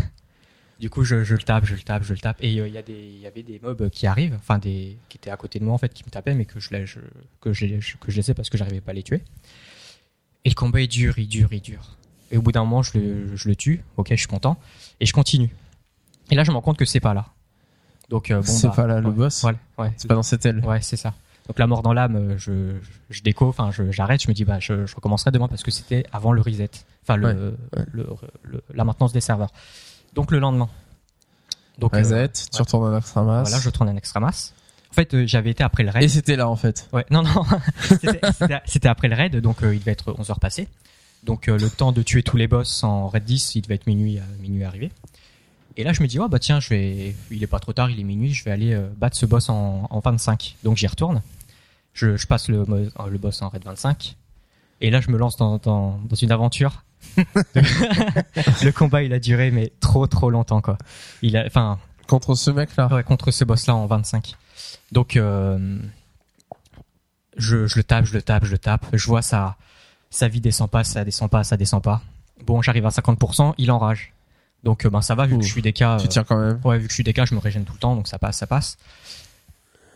Du coup, je, je le tape, je le tape, je le tape. Et euh, il y, a des- il y avait des mobs qui arrivent, enfin des qui étaient à côté de moi en fait, qui me tapaient, mais que je, je- que je, je- que je laissais parce que j'arrivais pas à les tuer. Et le combat il dure, il dure, il dure. Et au bout d'un moment, je le, je le tue. Ok, je suis content. Et je continue. Et là, je me rends compte que c'est pas là. Donc euh, bon, C'est bah, pas là le boss Ouais, ouais. C'est pas dans cette aile. Ouais, c'est ça. Donc la mort dans l'âme, euh, je, je déco, enfin j'arrête, je me dis bah je, je recommencerai demain parce que c'était avant le reset, enfin le, Ouais, ouais. le- le- la maintenance des serveurs. Donc le lendemain. Donc euh, Reset, tu ouais. retournes à l'extramas. voilà, je tourne un extra masse. En fait, euh, j'avais été après le raid. Et c'était là en fait. Ouais, non non, c'était- après le raid, donc euh, il devait être 11 heures passées. Donc euh, le temps de tuer tous les boss en raid 10, il devait être minuit, à minuit arrivé. Et là, je me dis, oh bah tiens, je vais, il est pas trop tard, il est minuit, je vais aller euh, battre ce boss en, en 25. Donc j'y retourne. Je, je passe le, mo- le boss en raid 25. Et là, je me lance dans, dans, dans une aventure. le combat, il a duré, mais trop, trop longtemps, quoi. Il a, enfin, Contre ce mec là. ouais, contre ce boss-là en 25. Donc, euh, je, je le tape, je le tape, je le tape. Je vois ça, sa vie descend pas, ça descend pas, ça descend pas. Bon, j'arrive à 50%, il enrage. Donc, euh, ben ça va, vu Ouh. que je suis des cas. Tu tiens quand même. Ouais, vu que je suis DK, je me régène tout le temps, donc ça passe, ça passe.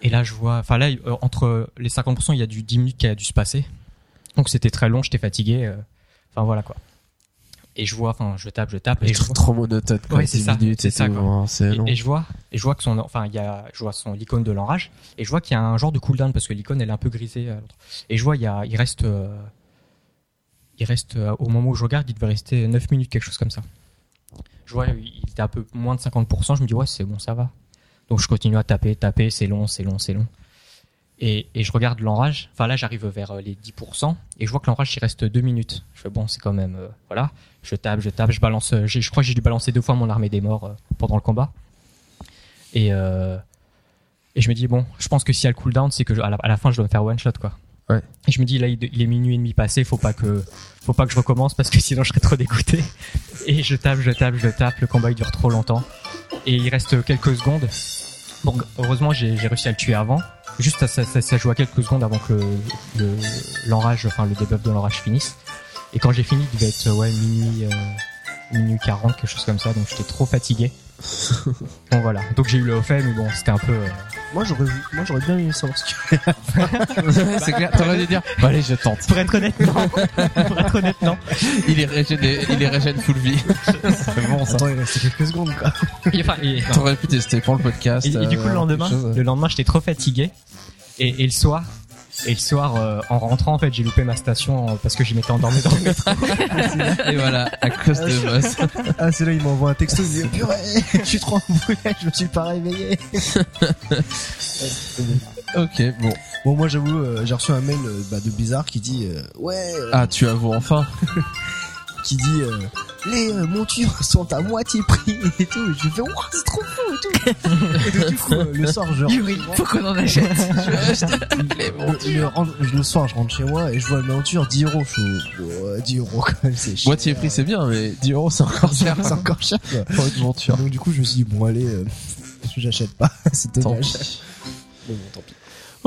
Et là, je vois, enfin là, euh, entre les 50%, il y a du 10 minutes qui a dû se passer. Donc c'était très long, j'étais fatigué. euh, Enfin voilà quoi. Et je vois, enfin, je tape, je tape, et je vois, trop monotone. quoi, Ouais, c'est 10 ça, minutes c'est ça, quoi. hein, et, je vois, et je vois que son, enfin, il y a, je vois son l'icône de l'enrage, et je vois qu'il y a un genre de cooldown parce que l'icône elle est un peu grisée. Et je vois, il y a, il reste, euh, il reste euh, au moment où je regarde, il devait rester 9 minutes, quelque chose comme ça. Je vois, il était un peu moins de 50%. Je me dis ouais, c'est bon, ça va. Donc je continue à taper, taper, c'est long, c'est long, c'est long. Et, je regarde l'enrage. Enfin là, j'arrive vers euh, les 10% et je vois que l'enrage il reste 2 minutes. Je fais bon, c'est quand même euh, voilà. Je tape, je tape, je balance. euh, je crois que j'ai dû balancer deux fois mon armée des morts pendant le combat. Et je me dis bon, je pense que s'il y a le cooldown, c'est que à, la, à la fin je dois me faire one shot quoi. Ouais. Je me dis là, il, est minuit et demi passé, faut pas que faut pas que je recommence parce que sinon je serais trop dégoûté. Et je tape, je tape, je tape. Le combat il dure trop longtemps. Et il reste quelques secondes. Bon, heureusement j'ai réussi à le tuer avant. Juste ça, ça, ça, joue à quelques secondes avant que le- le- l'enrage, enfin le debuff de l'enrage finisse. Et quand j'ai fini, il devait être ouais minuit euh, minuit 40 quelque chose comme ça. Donc j'étais trop fatigué. Bon voilà. Donc j'ai eu le off mais bon c'était un peu. euh, Moi, j'aurais, vu- moi, j'aurais bien aimé savoir ce qu'il Ouais, c'est clair. T'aurais dû dire. Bon, allez, je tente. Pour être honnête, non. Pour être honnête, non. Il est régène, il est régène full vie. C'est bon ça. Attends, il restait quelques secondes, quoi. Et, enfin, et- T'aurais pu tester pour le podcast. Et, et du coup, le euh, lendemain, quelque chose. le lendemain, j'étais trop fatigué. Et, et le soir, et le soir, euh, en rentrant, en fait, j'ai loupé ma station euh, parce que je m'étais endormi dans le métro. Et voilà, à cause de boss. Ah, c'est là, il m'envoie un texto, il me dit, purée, je suis trop embrouillé, je me suis pas réveillé. Ok, bon. Bon, moi, j'avoue, euh, j'ai reçu un mail euh, bah, de Bizarre qui dit, euh, ouais, euh, Ah, tu avoues enfin. qui dit, euh, les euh, montures sont à moitié prix et tout. Je fais, ouah, c'est trop fou et tout. et donc, du coup, euh, le soir, je rentre Yuri, faut qu'on en achète. Les Le, le soir, je rentre chez moi et je vois une monture 10 euros. Je ouais, 10 euros quand même, c'est cher. Moitié prix, c'est bien, mais 10 euros, c'est encore cher. c'est encore cher. Pour une monture. Donc, du coup, je me suis dit, bon, allez, euh, j'achète pas. c'est Tant dommage. pis. Mais bon, tant pis.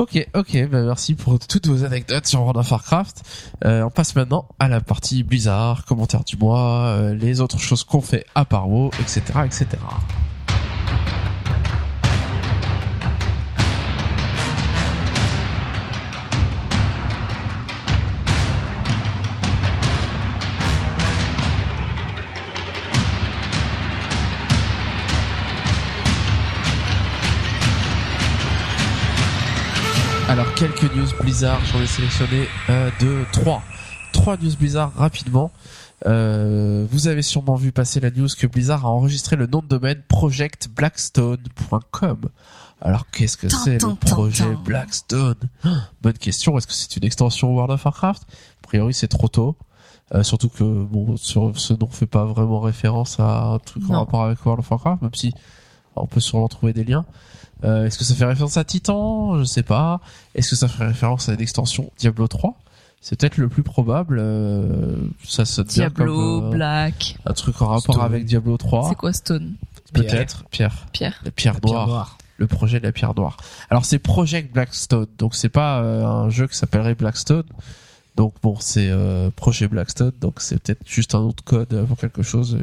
Ok, ok, bah merci pour toutes vos anecdotes sur World of Warcraft. Euh, on passe maintenant à la partie Blizzard, commentaires du mois, euh, les autres choses qu'on fait à part WoW, etc., etc. Alors quelques news Blizzard, j'en ai sélectionné euh, deux, trois, trois news Blizzard rapidement. Euh, vous avez sûrement vu passer la news que Blizzard a enregistré le nom de domaine projectblackstone.com. Alors qu'est-ce que c'est le projet. Blackstone? Bonne question. Est-ce que c'est une extension World of Warcraft? A priori, c'est trop tôt. Euh, surtout que bon, sur ce nom fait pas vraiment référence à un truc en rapport avec World of Warcraft, même si on peut sûrement trouver des liens. Euh, Est-ce que ça fait référence à Titan? Je sais pas. Est-ce que ça fait référence à une extension Diablo 3 C'est peut-être le plus probable. euh, ça bien Diablo, comme, euh, Black. un truc en rapport Stone. avec Diablo 3. C'est quoi Stone? Peut-être. Pierre. Pierre. La pierre noire. noire. Le projet de la pierre noire. Alors c'est Project Blackstone. Donc c'est pas euh, un jeu qui s'appellerait Blackstone. Donc bon, c'est euh, projet Blackstone. Donc c'est peut-être juste un autre code pour quelque chose.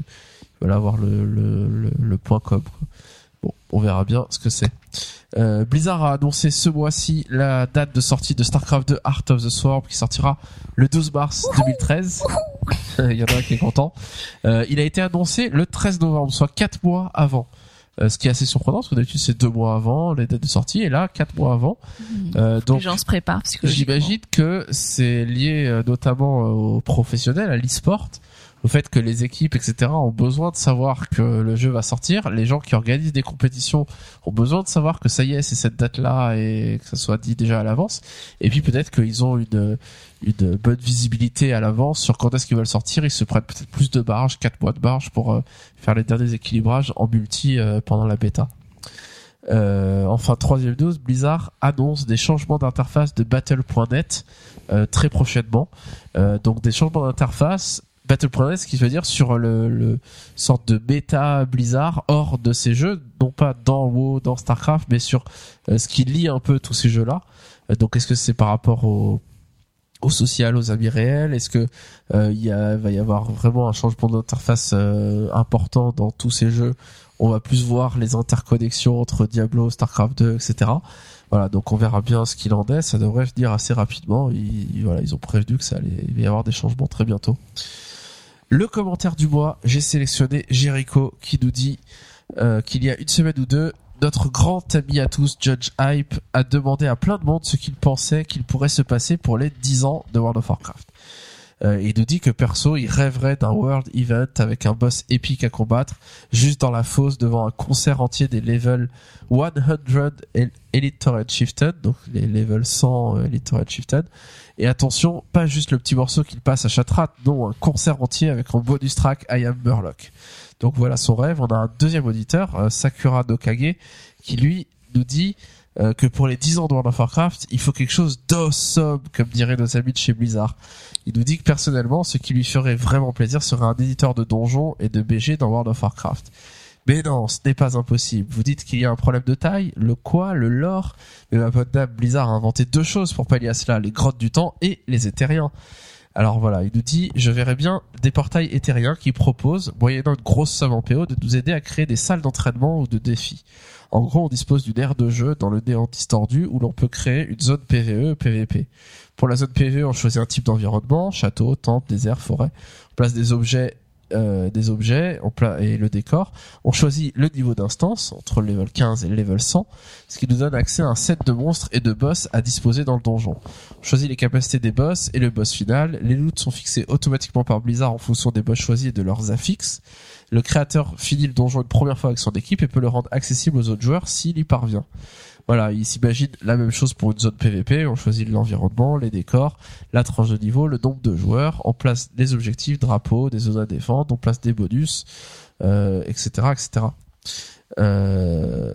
veulent avoir le, le, le, le point com. quoi. Bon, on verra bien ce que c'est. Euh, Blizzard a annoncé ce mois-ci la date de sortie de StarCraft 2 Art of the Swarm qui sortira le 12 mars 2013. il y en a un qui est content. Euh, il a été annoncé le 13 novembre, soit 4 mois avant. Euh, ce qui est assez surprenant parce que d'habitude c'est 2 mois avant les dates de sortie et là 4 mois avant. Les donc gens se préparent. J'imagine que c'est lié notamment aux professionnels, à l'e-sport, au fait que les équipes, etc., ont besoin de savoir que le jeu va sortir. Les gens qui organisent des compétitions ont besoin de savoir que ça y est, c'est cette date-là et que ça soit dit déjà à l'avance. Et puis peut-être qu'ils ont une une bonne visibilité à l'avance sur quand est-ce qu'ils veulent sortir. Ils se prennent peut-être plus de barges, 4 mois de barges pour euh, faire les derniers équilibrages en multi euh, pendant la bêta. Euh, enfin, troisième news, Blizzard annonce des changements d'interface de Battle.net euh, très prochainement. Euh, donc des changements d'interface Battle.net, ce qui veut dire sur le, le sorte de bêta Blizzard hors de ces jeux, non pas dans WoW, dans Starcraft, mais sur euh, ce qui lie un peu tous ces jeux-là. Euh, donc est-ce que c'est par rapport au au social, aux amis réels? Est-ce que euh, il y va y avoir vraiment un changement d'interface euh, important dans tous ces jeux? On va plus voir les interconnexions entre Diablo, Starcraft 2, etc. Voilà, donc on verra bien ce qu'il en est. Ça devrait venir assez rapidement. Ils, voilà, ils ont prévenu que ça allait va y avoir des changements très bientôt. Le commentaire du mois, j'ai sélectionné Jericho qui nous dit euh, qu'il y a une semaine ou deux, notre grand ami à tous, Judge Hype, a demandé à plein de monde ce qu'il pensait qu'il pourrait se passer pour les 10 ans de World of Warcraft. Euh, il nous dit que perso, il rêverait d'un World Event avec un boss épique à combattre, juste dans la fosse devant un concert entier des levels 100 El- Elite Torrent Shifted, donc les levels 100 euh, Elite Torrent Shifted. Et attention, pas juste le petit morceau qu'il passe à Chatrat, non, un concert entier avec en bonus track I Am Murloc. Donc voilà son rêve. On a un deuxième auditeur, euh, Sakura Nokage, qui lui nous dit euh, que pour les 10 ans de World of Warcraft, il faut quelque chose d'awesome, comme diraient nos amis de chez Blizzard. Il nous dit que personnellement, ce qui lui ferait vraiment plaisir serait un éditeur de donjons et de BG dans World of Warcraft. Mais non, ce n'est pas impossible. Vous dites qu'il y a un problème de taille, le quoi, le lore? Mais ma pote dame, Blizzard a inventé deux choses pour pallier à cela, les grottes du temps et les éthériens. Alors voilà, il nous dit, je verrais bien des portails éthériens qui proposent, moyennant une grosse somme en PO, de nous aider à créer des salles d'entraînement ou de défis. En gros, on dispose d'une aire de jeu dans le néant distordu où l'on peut créer une zone PVE, PVP. Pour la zone PVE, on choisit un type d'environnement, château, temple, désert, forêt. On place des objets, euh, des objets on pla- et le décor. On choisit le niveau d'instance entre le level 15 et le level 100, ce qui nous donne accès à un set de monstres et de boss à disposer dans le donjon. On choisit les capacités des boss et le boss final. Les loots sont fixés automatiquement par Blizzard en fonction des boss choisis et de leurs affixes. Le créateur finit le donjon une première fois avec son équipe et peut le rendre accessible aux autres joueurs s'il y parvient. Voilà, il s'imagine la même chose pour une zone PVP. On choisit l'environnement, les décors, la tranche de niveau, le nombre de joueurs. On place des objectifs, drapeaux, des zones à défendre. On place des bonus, euh, etc., etc. Euh,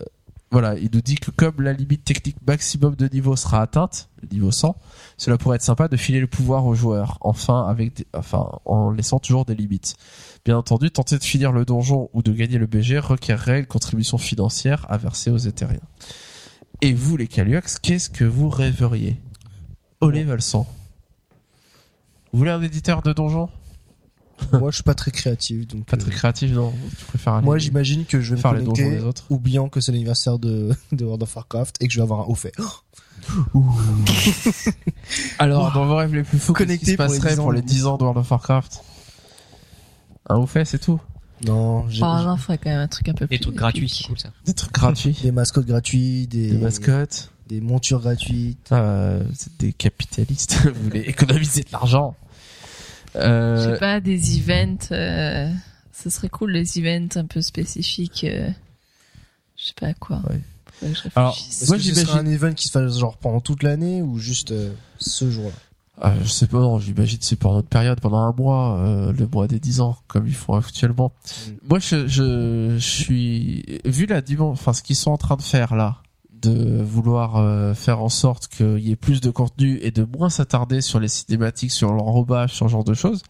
voilà, il nous dit que comme la limite technique maximum de niveau sera atteinte, niveau 100, cela pourrait être sympa de filer le pouvoir aux joueurs, enfin avec, enfin en laissant toujours des limites. Bien entendu, tenter de finir le donjon ou de gagner le BG requerrait une contribution financière à verser aux éthériens. Et vous, les Caluax, qu'est-ce que vous rêveriez? Au level 100. Vous voulez un éditeur de donjon Moi, je suis pas très créatif, donc. Pas euh, très créatif, non. Tu préfères aller Moi, j'imagine que je vais me faire les donjons connecter, des autres. oubliant que c'est l'anniversaire de, de World of Warcraft et que je vais avoir un haut fait. Alors, dans vos rêves les plus fous, qu'est-ce qui se pour les passerait 10 ans. pour les de- 10 ans de World of Warcraft? Un haut fait, c'est tout Non, j'ai Oh non, faudrait quand même un truc un peu plus. Des trucs gratuits, c'est cool ça. Des trucs gratuits des mascottes gratuits, des, Des mascottes des montures gratuites. euh, C'est des capitalistes, vous voulez économiser de l'argent Je euh, sais pas, des events. euh, ce serait cool, les events un peu spécifiques. euh, je sais pas quoi. Ouais. Je Alors, Moi, que ce j'imagine- sera un event qui se fasse genre pendant toute l'année ou juste euh, ce jour-là? Ah, je sais pas, non, j'imagine c'est pendant une période, pendant un mois, euh, le mois des 10 ans, comme ils font actuellement. Mm. Moi, je, je, je suis, vu la dimension, enfin, ce qu'ils sont en train de faire là, de vouloir euh, faire en sorte qu'il y ait plus de contenu et de moins s'attarder sur les cinématiques, sur l'enrobage, sur ce genre de choses,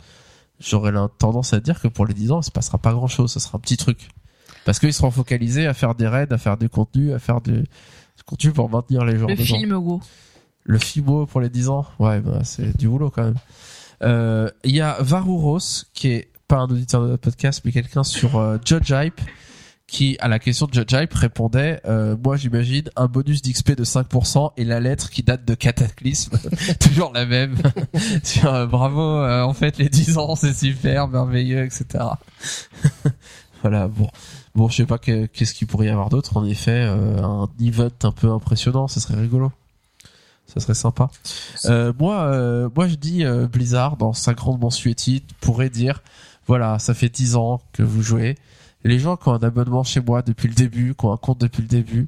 j'aurais la tendance à dire que pour les 10 ans, il se passera pas grand chose, ça sera un petit truc. Parce qu'ils seront focalisés à faire des raids, à faire du contenu, à faire du, du contenu pour maintenir les gens Le dedans. film WoW. Le FIBO pour les 10 ans Ouais, bah, c'est du boulot quand même. Euh, Il y a Varuros qui est pas un auditeur de notre podcast, mais quelqu'un sur euh, Judge Hype qui, à la question de Judge Hype, répondait euh, Moi, j'imagine un bonus d'XP de 5% et la lettre qui date de Cataclysme. Toujours la même. Sur, euh, bravo, euh, en fait, les 10 ans, c'est super, merveilleux, etc. voilà, bon. Bon, je sais pas que- qu'est-ce qu'il pourrait y avoir d'autre. En effet, un event un peu impressionnant, ça serait rigolo. Ça serait sympa. Euh, moi, euh, moi, je dis euh, Blizzard dans sa grande mensuétude pourrait dire, voilà, ça fait 10 ans que vous jouez. Et les gens qui ont un abonnement chez moi depuis le début, qui ont un compte depuis le début,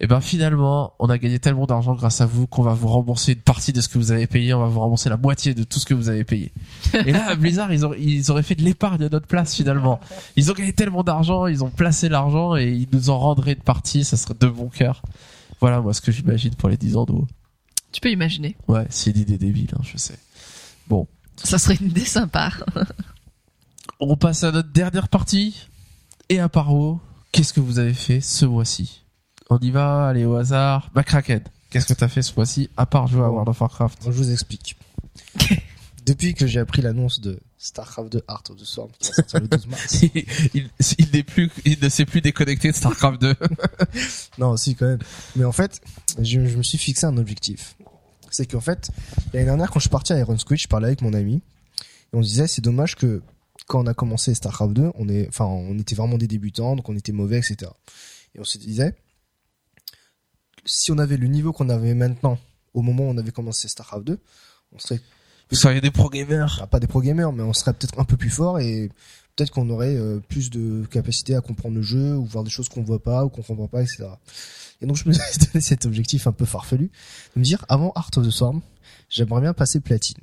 et ben finalement, on a gagné tellement d'argent grâce à vous qu'on va vous rembourser une partie de ce que vous avez payé, on va vous rembourser la moitié de tout ce que vous avez payé. Et là, Blizzard, ils, auraient- ils auraient fait de l'épargne à notre place finalement. Ils ont gagné tellement d'argent, ils ont placé l'argent et ils nous en rendraient une partie, ça serait de bon cœur. Voilà moi ce que j'imagine pour les 10 ans de WoW. Tu peux imaginer. Ouais, c'est une idée débile, hein, je sais. Ça serait une idée sympa. On passe à notre dernière partie. Et à part WoW, qu'est-ce que vous avez fait ce mois-ci? On y va, allez au hasard. McCracken, qu'est-ce que t'as fait ce mois-ci à part jouer à World of Warcraft? Je vous explique. Depuis que j'ai appris l'annonce de StarCraft 2 Heart of the Storm qui va sortir le 12 mars. il, il, il n'est plus, il ne s'est plus déconnecté de StarCraft 2. Non, si quand même. Mais en fait, je, je me suis fixé un objectif. C'est qu'en fait, l'année dernière, quand je suis parti à Iron Squid, je parlais avec mon ami et on se disait c'est dommage que quand on a commencé StarCraft 2, on est, enfin, on était vraiment des débutants, donc on était mauvais, etc. Et on se disait si on avait le niveau qu'on avait maintenant au moment où on avait commencé StarCraft 2, on serait Vous seriez des pro gamers. ah, pas des pro gamers, mais on serait peut-être un peu plus fort et peut-être qu'on aurait euh, plus de capacité à comprendre le jeu ou voir des choses qu'on voit pas ou qu'on comprend pas, etc. Et donc je me suis donné cet objectif un peu farfelu de me dire avant Art of the Storm, j'aimerais bien passer platine.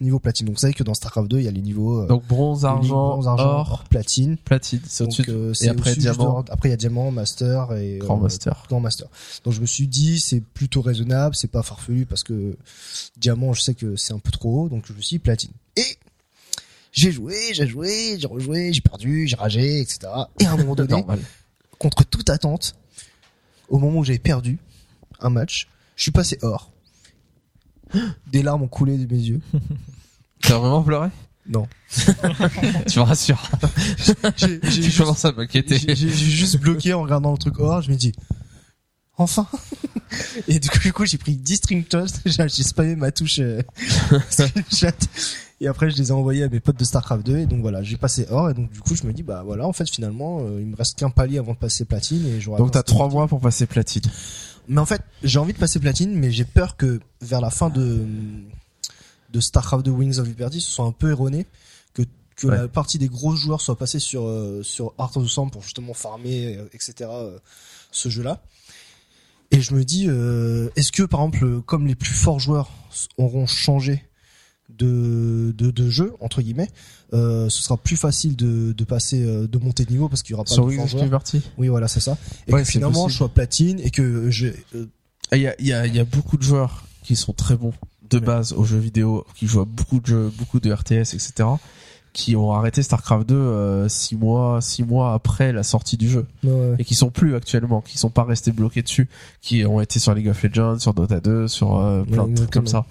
Niveau platine. Donc vous savez que dans StarCraft 2, il y a les niveaux euh, Donc bronze, argent, bronze, argent, or, platine. platine. C'est au-dessus. de- euh, et après diamant, de- après il y a diamant, master et grand euh, master. Grand Master. Donc je me suis dit c'est plutôt raisonnable, c'est pas farfelu parce que diamant je sais que c'est un peu trop haut, donc je me suis dit platine. Et j'ai joué, j'ai joué, j'ai rejoué, j'ai perdu, j'ai ragé, etc. Et à un moment donné, contre toute attente, au moment où j'avais perdu un match, je suis passé hors. Des larmes ont coulé de mes yeux. T'as vraiment pleuré? Non. Tu me rassures. J'ai j'ai Tu juste, commences à m'inquiéter. j'ai- j'ai juste bloqué en regardant le truc hors, je me dis enfin. Et du coup, du coup, j'ai pris 10 string toast, j'ai j'ai spammé ma touche euh, screenshot. Et après, je les ai envoyés à mes potes de StarCraft 2 et donc voilà, j'ai passé hors et donc du coup, je me dis bah voilà, en fait finalement, euh, il me reste qu'un palier avant de passer platine et Donc t'as trois mois pour passer platine. Mais en fait, j'ai envie de passer platine, mais j'ai peur que vers la fin de de StarCraft 2 Wings of Liberty, ce soit un peu erroné, que que Ouais. la partie des gros joueurs soit passée sur euh, sur Art of the Storm pour justement farmer, euh, etc. euh, ce jeu-là. Et je me dis, euh, est-ce que par exemple, comme les plus forts joueurs auront changé de, de, de jeu entre guillemets, euh, ce sera plus facile de, de passer, euh, de monter de niveau parce qu'il y aura pas Sur de. Liberty. Oui, voilà, c'est ça. Et Ouais, que finalement, possible. je sois platine et que je, euh, Il y a, il y, a, y a beaucoup de joueurs qui sont très bons de Ouais. base aux jeux vidéo, qui jouent à beaucoup de jeux, beaucoup de RTS, etc., qui ont arrêté StarCraft 2 euh, six mois, six mois après la sortie du jeu et qui sont plus actuellement, qui sont pas restés bloqués dessus, qui ont été sur League of Legends, sur Dota 2, sur euh, plein Ouais, de trucs comme ça.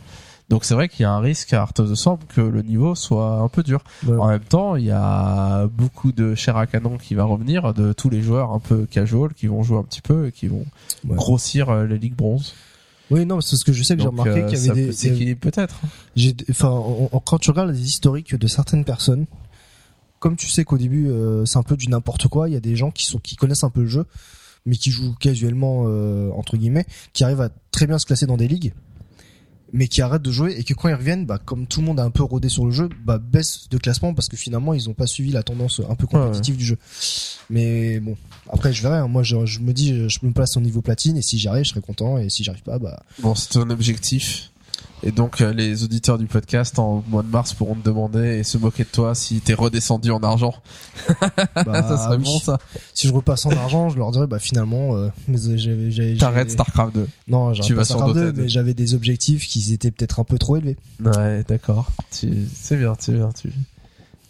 Donc c'est vrai qu'il y a un risque à Art of the Storm que le niveau soit un peu dur. Ouais. En même temps, il y a beaucoup de chair à canon qui va revenir de tous les joueurs un peu casual qui vont jouer un petit peu et qui vont Ouais. grossir euh, les ligues bronze. Oui, non, c'est ce que je sais que j'ai remarqué euh, qu'il y avait des, s'équilibrer peut-être. j'ai, enfin, en- en- quand tu regardes les historiques de certaines personnes, comme tu sais qu'au début euh, c'est un peu du n'importe quoi, il y a des gens qui sont qui connaissent un peu le jeu, mais qui jouent casuellement euh, entre guillemets, qui arrivent à très bien se classer dans des ligues, mais qui arrêtent de jouer et que quand ils reviennent, bah comme tout le monde a un peu rodé sur le jeu, bah baissent de classement parce que finalement ils ont pas suivi la tendance un peu compétitive du jeu. Mais bon, après je verrai. hein. Moi je, je me dis, je me place au niveau platine et si j'y arrive, je serai content et si j'arrive pas, bah Bon, c'est ton objectif. Et donc euh, les auditeurs du podcast en mois de mars pourront te demander et se moquer de toi si t'es redescendu en argent. Bah, ça serait oui. bon ça. Si je repasse en argent, je leur dirais bah finalement euh, j'avais j'avais T'arrêtes j'avais- Starcraft 2. Non, Tu vas Starcraft Dota 2, 2. mais j'avais des objectifs qui étaient peut-être un peu trop élevés. Ouais, d'accord. Tu... C'est bien, c'est bien. Tu,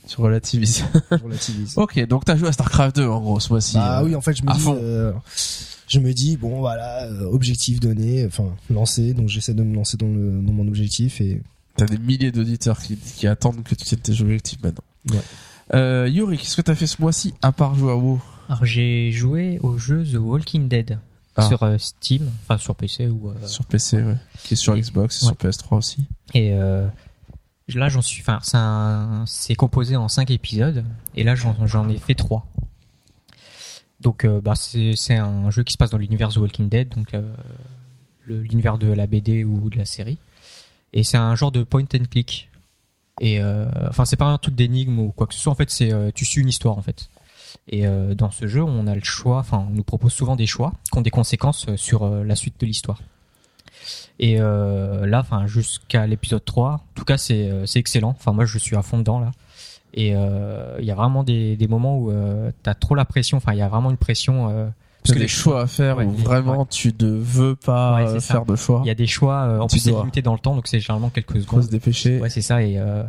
tu relativises. Je relativise. ok, donc t'as joué à Starcraft 2 en gros ce mois-ci. euh. oui, en fait, je me dis euh, je me dis bon voilà, euh, objectif donné, enfin lancé, donc j'essaie de me lancer dans le dans mon objectif et T'as des milliers d'auditeurs qui, qui attendent que tu tiennes tes objectifs maintenant. Euh, Yuri, qu'est-ce que t'as fait ce mois-ci à part jouer à WoW? Alors j'ai joué au jeu The Walking Dead Ah. sur euh, Steam, enfin sur PC ou euh, Sur PC, ouais. Qui est sur Xbox et Ouais. sur PS3 aussi. et euh, là j'en suis, enfin c'est composé en cinq épisodes et là j'en j'en ai fait trois. Donc euh, bah c'est un jeu qui se passe dans l'univers The Walking Dead, donc euh, l'univers de la BD ou de la série. Et c'est un genre de point and click. Et euh, enfin c'est pas un truc d'énigme ou quoi que ce soit. En fait c'est tu suis une histoire en fait. Et dans ce jeu, on a le choix, enfin, on nous propose souvent des choix qui ont des conséquences sur la suite de l'histoire. Et là, enfin, jusqu'à l'épisode 3, en tout cas, c'est c'est excellent. Enfin, moi, je suis à fond dedans là. Et euh, il y a vraiment des, des moments où euh, t'as trop la pression. Enfin, il y a vraiment une pression. euh, Parce que les choix à faire Ouais, où vraiment ouais. tu ne veux pas Ouais, ça. faire de choix. Il y a des choix. en Tu plus, limité dans le temps, donc c'est généralement quelques faut se secondes. dépêcher. Ouais, c'est ça. Et euh,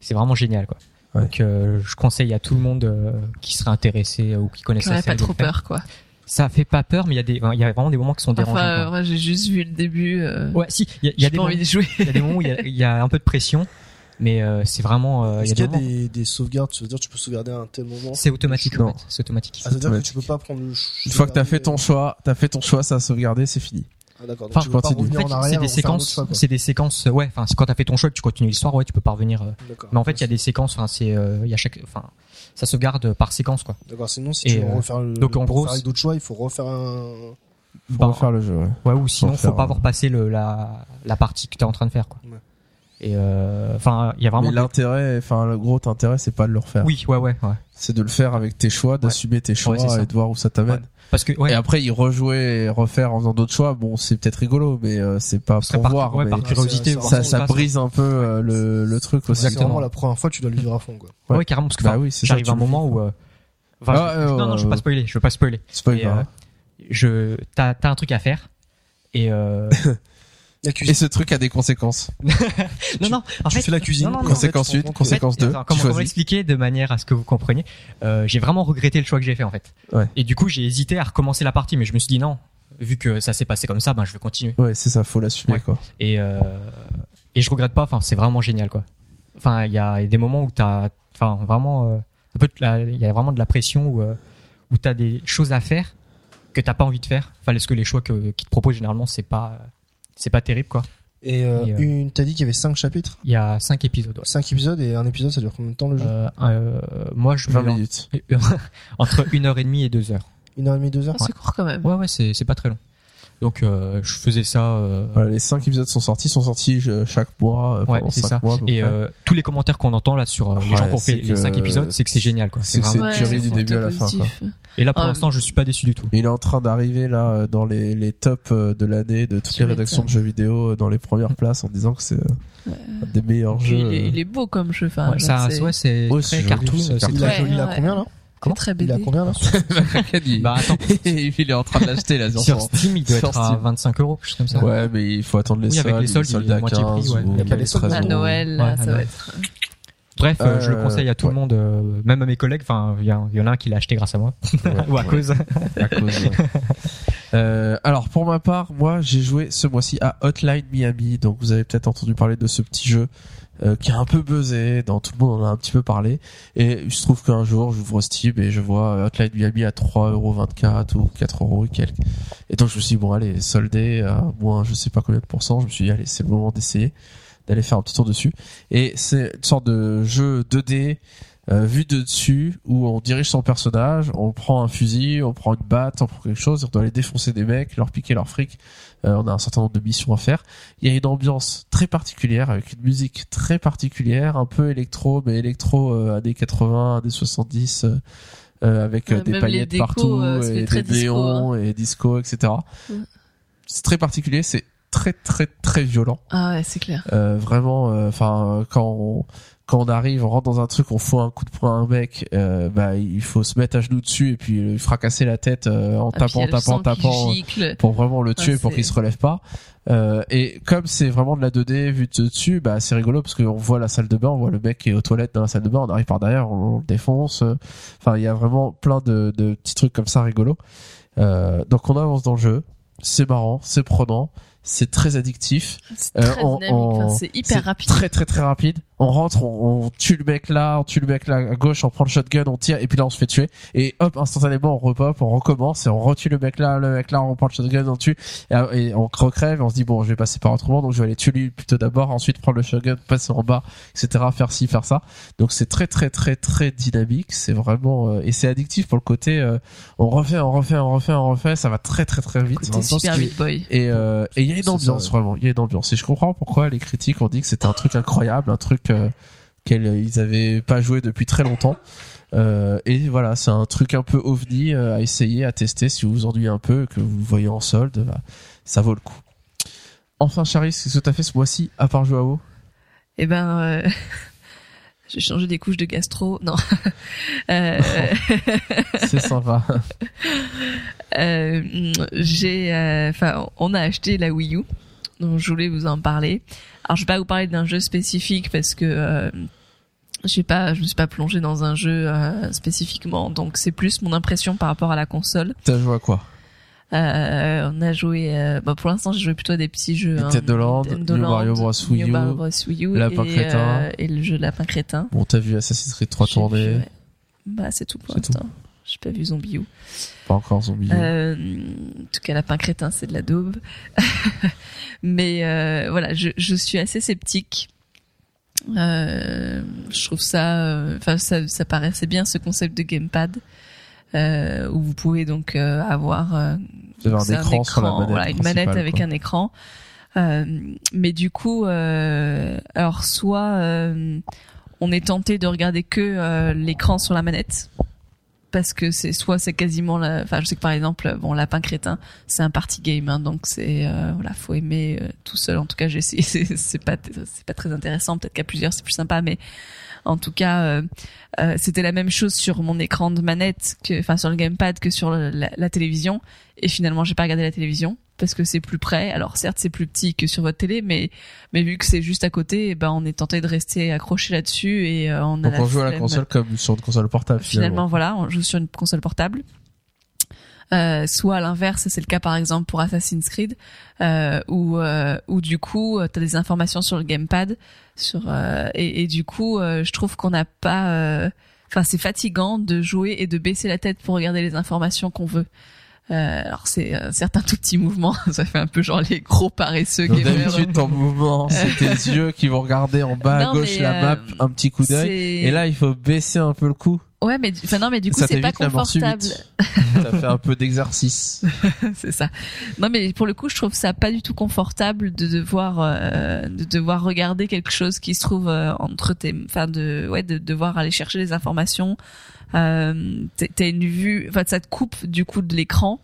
c'est vraiment génial, quoi. Ouais. Donc, euh, je conseille à tout le monde euh, qui serait intéressé ou qui la aurait série pas trop peur, quoi. Ça fait pas peur, mais il y a des, il y a vraiment des moments qui sont dérangeants. Enfin, euh, moi, j'ai juste vu le début. Euh, Ouais, si, il y a, y des pas envie moments, de jouer. il y a des moments où il y a, il y a un peu de pression, mais euh, c'est vraiment, euh, il y Est-ce a qu'il y des a moments. des, des sauvegardes? Tu veux dire tu peux sauvegarder à un tel moment? C'est automatique, Non. en fait. C'est automatique. Ah, c'est-à-dire que tu peux pas prendre le. Une fois que t'as fait ton sauvegarder- choix, t'as fait ton choix, ça a sauvegardé, c'est fini. Ah, d'accord. Enfin, En c'est des séquences, c'est des séquences, ouais, enfin, quand t'as fait ton choix que tu continues l'histoire, ouais, tu peux pas revenir. euh. D'accord. Mais en fait, il y a des séquences, enfin, c'est, euh, il y a chaque, enfin, ça sauvegarde par séquence, quoi. D'accord, sinon, si Et, tu veux euh, refaire le. donc, en gros, avec d'autres choix, il faut refaire un. Faut Bah, refaire le jeu, ouais. Ouais, ou sinon, faut pas euh, avoir passé la, la partie que t'es en train de faire, quoi. Et, euh, enfin, il y a vraiment. L'intérêt, enfin, le gros intérêt, c'est pas de le refaire. Oui, ouais, ouais, ouais. C'est de le faire avec tes choix, d'assumer tes choix et de voir où ça t'amène. Ouais. Parce que, ouais. Et après, y rejouer et refaire en faisant d'autres choix, bon, c'est peut-être rigolo, mais euh, c'est pas pour par, voir. ouais, mais par curiosité, ça, brise un peu euh, le, le truc aussi. C'est Exactement. vraiment la première fois tu dois le vivre à fond, quoi. Ouais. Ouais, carrément, parce que, Bah oui, j'arrive à un moment où, euh, Ah, non, non, je veux pas spoiler, je veux pas spoiler. Je, t'as, t'as un truc à faire. Et, Et ce truc a des conséquences. non, non, en tu fait, fais la cuisine. non, non, Conséquence en fait, 8, tu te rends compte conséquence 2, Attends, comment, comment l'expliquer de manière à ce que vous compreniez euh, J'ai vraiment regretté le choix que j'ai fait en fait. Ouais. Et du coup, j'ai hésité à recommencer la partie, mais je me suis dit non, vu que ça s'est passé comme ça, ben je vais continuer. Ouais, c'est ça, faut l'assumer, Ouais. quoi. Et euh, et je regrette pas. Enfin, c'est vraiment génial quoi. Enfin, il y a des moments où t'as, enfin vraiment, euh, un peu, il y a vraiment de la pression où euh, où t'as des choses à faire que t'as pas envie de faire. Enfin, parce que les choix que qu'ils te proposent généralement, c'est pas c'est pas terrible quoi. Et, euh, Et, euh, une, t'as dit qu'il y avait 5 chapitres, Il y a cinq épisodes. ouais. 5 épisodes et un épisode ça dure combien de temps le jeu Euh, euh, moi, je 20 mets en- minutes. entre une heure et demie et deux heures. Une heure et demie, deux heures Ah, c'est court quand même. Ouais, ouais, c'est c'est pas très long. Donc, euh, je faisais ça. euh, Voilà, les 5 épisodes sont sortis, sont sortis euh, chaque mois, euh, Ouais, pendant c'est 5 ça. mois. Et euh, tous les commentaires qu'on entend là sur euh, les Ouais, gens qui ont fait c'est les cinq épisodes, c'est que c'est génial, quoi. c'est vraiment- du début à la fin, positif. Et là, pour Ah, l'instant, je suis pas déçu du tout. Il est en train d'arriver là dans les, les tops de l'année de toutes les rédactions de jeux vidéo dans les premières places en disant que c'est des meilleurs jeux. il, est, il est beau comme jeu. Enfin, Ouais, ça, c'est ouais, c'est Ouais, très joli, cartoon. c'est. Il a, très- ouais. combien là Comment très Il a combien là il, Bah attends, il est en train de l'acheter là sur Steam, il doit être à Steam. 25 euros, quelque chose comme ça. Ouais, mais il faut attendre les Oui, soldes. avec les soldes, il est à moitié prix, 15 ouais. ou Il y a pas les soldes 13 À euros. Noël, là, ça va être. Bref, euh, je le Euh, conseille à tout ouais. le monde, euh, même à mes collègues. Enfin, il y, y en a un qui l'a acheté grâce à moi, ou à Ouais. cause. à cause, ouais. Euh, alors pour ma part, moi j'ai joué ce mois-ci à Hotline Miami, donc vous avez peut-être entendu parler de ce petit jeu euh, qui a un peu buzzé, dans tout le monde en a un petit peu parlé, et se trouve qu'un jour j'ouvre Steam et je vois Hotline Miami à 3,24€ ou 4€ et quelques. Et donc je me suis dit bon allez, soldé à moins je sais pas combien de pourcents, je me suis dit allez c'est le moment d'essayer, d'aller faire un petit tour dessus. Et c'est une sorte de jeu 2D euh, vu de dessus où on dirige son personnage, on prend un fusil, on prend une batte, on prend quelque chose, on doit aller défoncer des mecs, leur piquer leur fric. Euh, on a un certain nombre de missions à faire. Il y a une ambiance très particulière avec une musique très particulière, un peu électro, mais électro euh, années 80, années 70. euh, euh, avec euh, Ouais, des paillettes décos, partout euh, et des disco, néons et disco etc c'est très particulier c'est très très très violent Ah ouais, c'est clair. euh, vraiment enfin quand on, quand on arrive on rentre dans un truc on fout un coup de poing à un mec euh, bah il faut se mettre à genoux dessus et puis fracasser la tête euh, en Ah, tapant tapant tapant gicle. pour vraiment le tuer Ouais, pour qu'il se relève pas euh, et comme c'est vraiment de la 2D vue de dessus bah c'est rigolo parce qu'on voit la salle de bain on voit le mec qui est aux toilettes dans la salle de bain on arrive par derrière on, on le défonce euh. enfin il y a vraiment plein de, de petits trucs comme ça rigolos euh, donc on avance dans le jeu c'est marrant c'est prenant c'est très addictif C'est Euh, hyper rapide. très très très rapide on rentre, on, on tue le mec là, on tue le mec là à gauche, on prend le shotgun, on tire et puis là on se fait tuer et hop instantanément on repop, on recommence et on retue le mec là, le mec là, on reprend le shotgun, on tue et, et on recrève et on se dit bon je vais passer par autrement donc je vais aller tuer lui plutôt d'abord, ensuite prendre le shotgun, passer en bas, etc. Faire ci, faire ça. Donc c'est très très très très dynamique, c'est vraiment euh, et c'est addictif pour le côté euh, on refait, on refait, on refait, on refait, ça va très très très vite. Côté Super Meat Boy. Et euh, et il y a une ambiance ça, vraiment, il y a une ambiance. Et je comprends pourquoi les critiques ont dit que c'était un truc incroyable, un truc euh, qu'ils ils avaient pas joué depuis très longtemps. Euh, et voilà, c'est un truc un peu ovni euh, à essayer, à tester si vous vous ennuyez un peu, que vous le voyez en solde, bah, ça vaut le coup. Enfin, Charis, qu'est-ce que t'as fait ce mois-ci à part jouer à WoW? Eh ben, euh, j'ai changé des couches de gastro. Non. euh, C'est sympa. j'ai, enfin, on a acheté la Wii U, donc je voulais vous en parler. Alors, je vais pas vous parler d'un jeu spécifique parce que euh, j'ai pas, je me suis pas plongé dans un jeu euh, spécifiquement, donc c'est plus mon impression par rapport à la console. T'as joué à quoi? Euh, on a joué, euh, bah, pour l'instant, j'ai joué plutôt à des petits jeux. hein, Nintendo Land, Nintendo New Mario Bros. Wii U, Mario Bros. Wii U Lapin et, Crétin. euh, et le jeu Lapin Crétin. Bon, t'as vu Assassin's Creed 3 J'ai tournées, vu, ouais. Bah, c'est tout pour l'instant. J'ai pas vu Zombie U. pas encore Zombie. Euh, en tout cas, Lapin Crétin, c'est de la daube. Mais euh, voilà, je, je suis assez sceptique. Euh, je trouve ça, euh, enfin ça, ça paraît assez bien ce concept de gamepad euh, où vous pouvez donc euh, avoir euh, un c'est écran manette voilà, une manette avec quoi. un écran. Euh, mais du coup, euh, alors soit euh, on est tenté de regarder que euh, l'écran sur la manette parce que c'est soit c'est quasiment la enfin je sais que par exemple bon lapin crétin c'est un party game hein, donc c'est euh, voilà faut aimer euh, tout seul. En tout cas j'ai essayé c'est pas c'est pas très intéressant. Peut-être qu'à plusieurs c'est plus sympa mais en tout cas euh, euh, c'était la même chose sur mon écran de manette que enfin sur le gamepad que sur la, la télévision. Et finalement j'ai pas regardé la télévision parce que c'est plus près alors certes c'est plus petit que sur votre télé mais mais vu que c'est juste à côté eh ben on est tenté de rester accroché là-dessus et euh, on a Donc la on joue à la console comme sur une console portable Finalement, finalement. voilà, on joue sur une console portable. Euh, soit à l'inverse, c'est le cas par exemple pour Assassin's Creed, euh, où, euh, où du coup, tu as des informations sur le gamepad, sur euh, et, et du coup, euh, je trouve qu'on n'a pas, euh, enfin, c'est fatigant de jouer et de baisser la tête pour regarder les informations qu'on veut. Euh, alors c'est euh, certains tout petits mouvements, ça fait un peu genre les gros paresseux. D'habitude, ton mouvement, c'est tes yeux qui vont regarder en bas à gauche la map, euh, un petit coup d'œil. Et là, il faut baisser un peu le cou. ouais, mais enfin non, mais du coup c'est pas confortable. Ça fait un peu d'exercice. c'est ça. Non mais pour le coup, je trouve ça pas du tout confortable de devoir euh, de devoir regarder quelque chose qui se trouve euh, entre tes enfin de ouais de devoir aller chercher les informations. Euh, t'as- une vue, enfin ça te coupe du coup de l'écran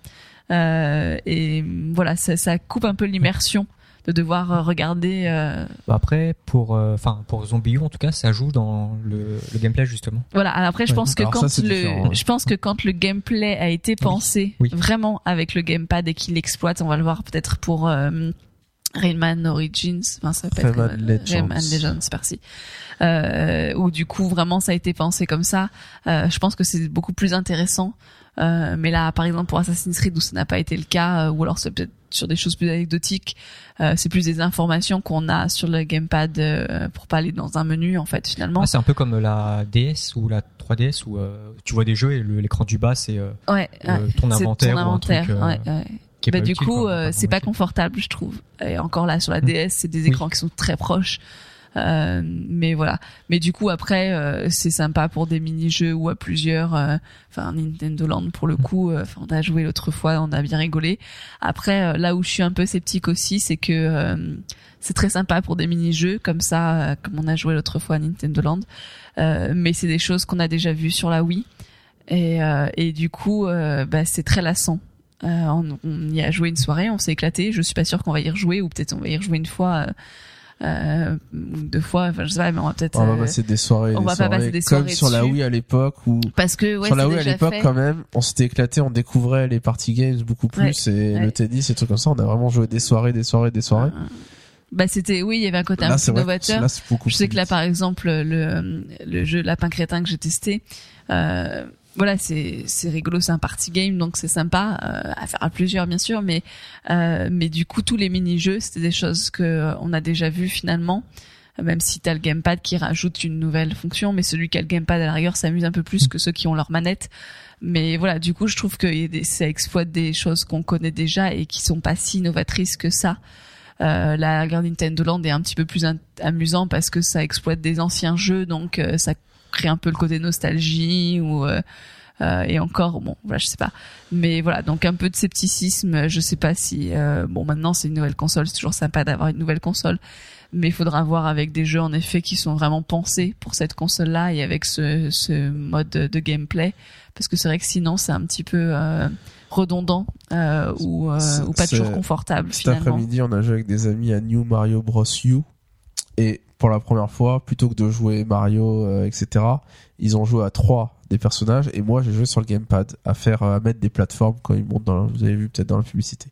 euh, et voilà ça, ça coupe un peu l'immersion de devoir euh, regarder. euh, Bah Après, pour, euh, enfin, pour en tout cas, ça joue dans le, le gameplay justement. Voilà. Alors après, je Ouais, pense que alors quand ça, le, différent, je pense que quand le gameplay a été pensé oui. vraiment avec le gamepad et qu'il l'exploite, on va le voir peut-être pour Rayman Origins, enfin ça s'appelle Rayman comme- Legends. Rayman Legends, c'est parti. Euh, où du coup vraiment ça a été pensé comme ça. Euh, je pense que c'est beaucoup plus intéressant. Euh, mais là, par exemple pour Assassin's Creed où ça n'a pas été le cas, euh, ou alors c'est peut-être sur des choses plus anecdotiques, euh, c'est plus des informations qu'on a sur le gamepad euh, pour pas aller dans un menu en fait finalement. Ah, c'est un peu comme la DS ou la 3DS où euh, tu vois des jeux et l'écran du bas c'est euh, Ouais, euh, ouais. ton inventaire, ton ou un truc euh, ouais, Bah, du utile, coup, euh, c'est pas confortable, je trouve. Et encore là, sur la Mm. DS, c'est des Oui. écrans qui sont très proches. Euh, mais voilà. Mais du coup, après, euh, c'est sympa pour des mini-jeux ou à plusieurs. euh, Enfin, Nintendo Land, pour le coup, euh, on a joué l'autre fois, on a bien rigolé. Après, euh, là où je suis un peu sceptique aussi, c'est que euh, c'est très sympa pour des mini-jeux comme ça, comme on a joué l'autre fois à Nintendo Land. Euh, mais c'est des choses qu'on a déjà vues sur la Wii. Et, euh, et du coup, euh, bah, c'est très lassant. Euh, on, on y a joué une soirée, on s'est éclaté. Je suis pas sûre qu'on va y rejouer ou peut-être on va y rejouer une fois, euh, euh, ou deux fois. Enfin, je sais pas, mais on va peut-être. On va euh, passer des soirées. on des va pas passer des Comme soirées sur la. Wii à l'époque où parce que ouais, sur la Wii à l'époque quand même, on s'était éclaté, on découvrait les party games beaucoup plus et ouais. le tennis et trucs comme ça. On a vraiment joué des soirées, des soirées, des soirées. Bah c'était, oui, il y avait un côté un Là, peu c'est vrai que novateur. là, c'est beaucoup Je sais que là, par exemple, le, le jeu Lapin Crétin que j'ai testé, euh, voilà, c'est c'est rigolo, c'est un party game, donc c'est sympa euh, à faire à plusieurs, bien sûr, mais euh, mais du coup, tous les mini-jeux, c'était des choses que euh, on a déjà vues finalement. même si t'as le gamepad qui rajoute une nouvelle fonction, mais celui qui a le gamepad à la rigueur s'amuse un peu plus que ceux qui ont leur manette. Mais voilà, du coup, je trouve que ça exploite des choses qu'on connaît déjà et qui sont pas si novatrices que ça. Euh, la guerre Nintendo Land est un petit peu plus amusant parce que ça exploite des anciens jeux, donc euh, ça un peu le côté nostalgie ou euh, euh, et encore bon voilà je sais pas mais voilà donc un peu de scepticisme je sais pas si euh, bon maintenant c'est une nouvelle console c'est toujours sympa d'avoir une nouvelle console mais il faudra voir avec des jeux en effet qui sont vraiment pensés pour cette console là et avec ce, ce mode de, gameplay parce que c'est vrai que sinon c'est un petit peu euh, redondant euh, ou, euh, ou pas toujours confortable Cet après-midi, on a joué avec des amis à New Mario Bros. U. Et pour la première fois, plutôt que de jouer Mario, euh, etc., ils ont joué à trois des personnages. Et moi, j'ai joué sur le gamepad à faire, à mettre des plateformes quand ils montent dans la- vous avez vu peut-être dans la publicité.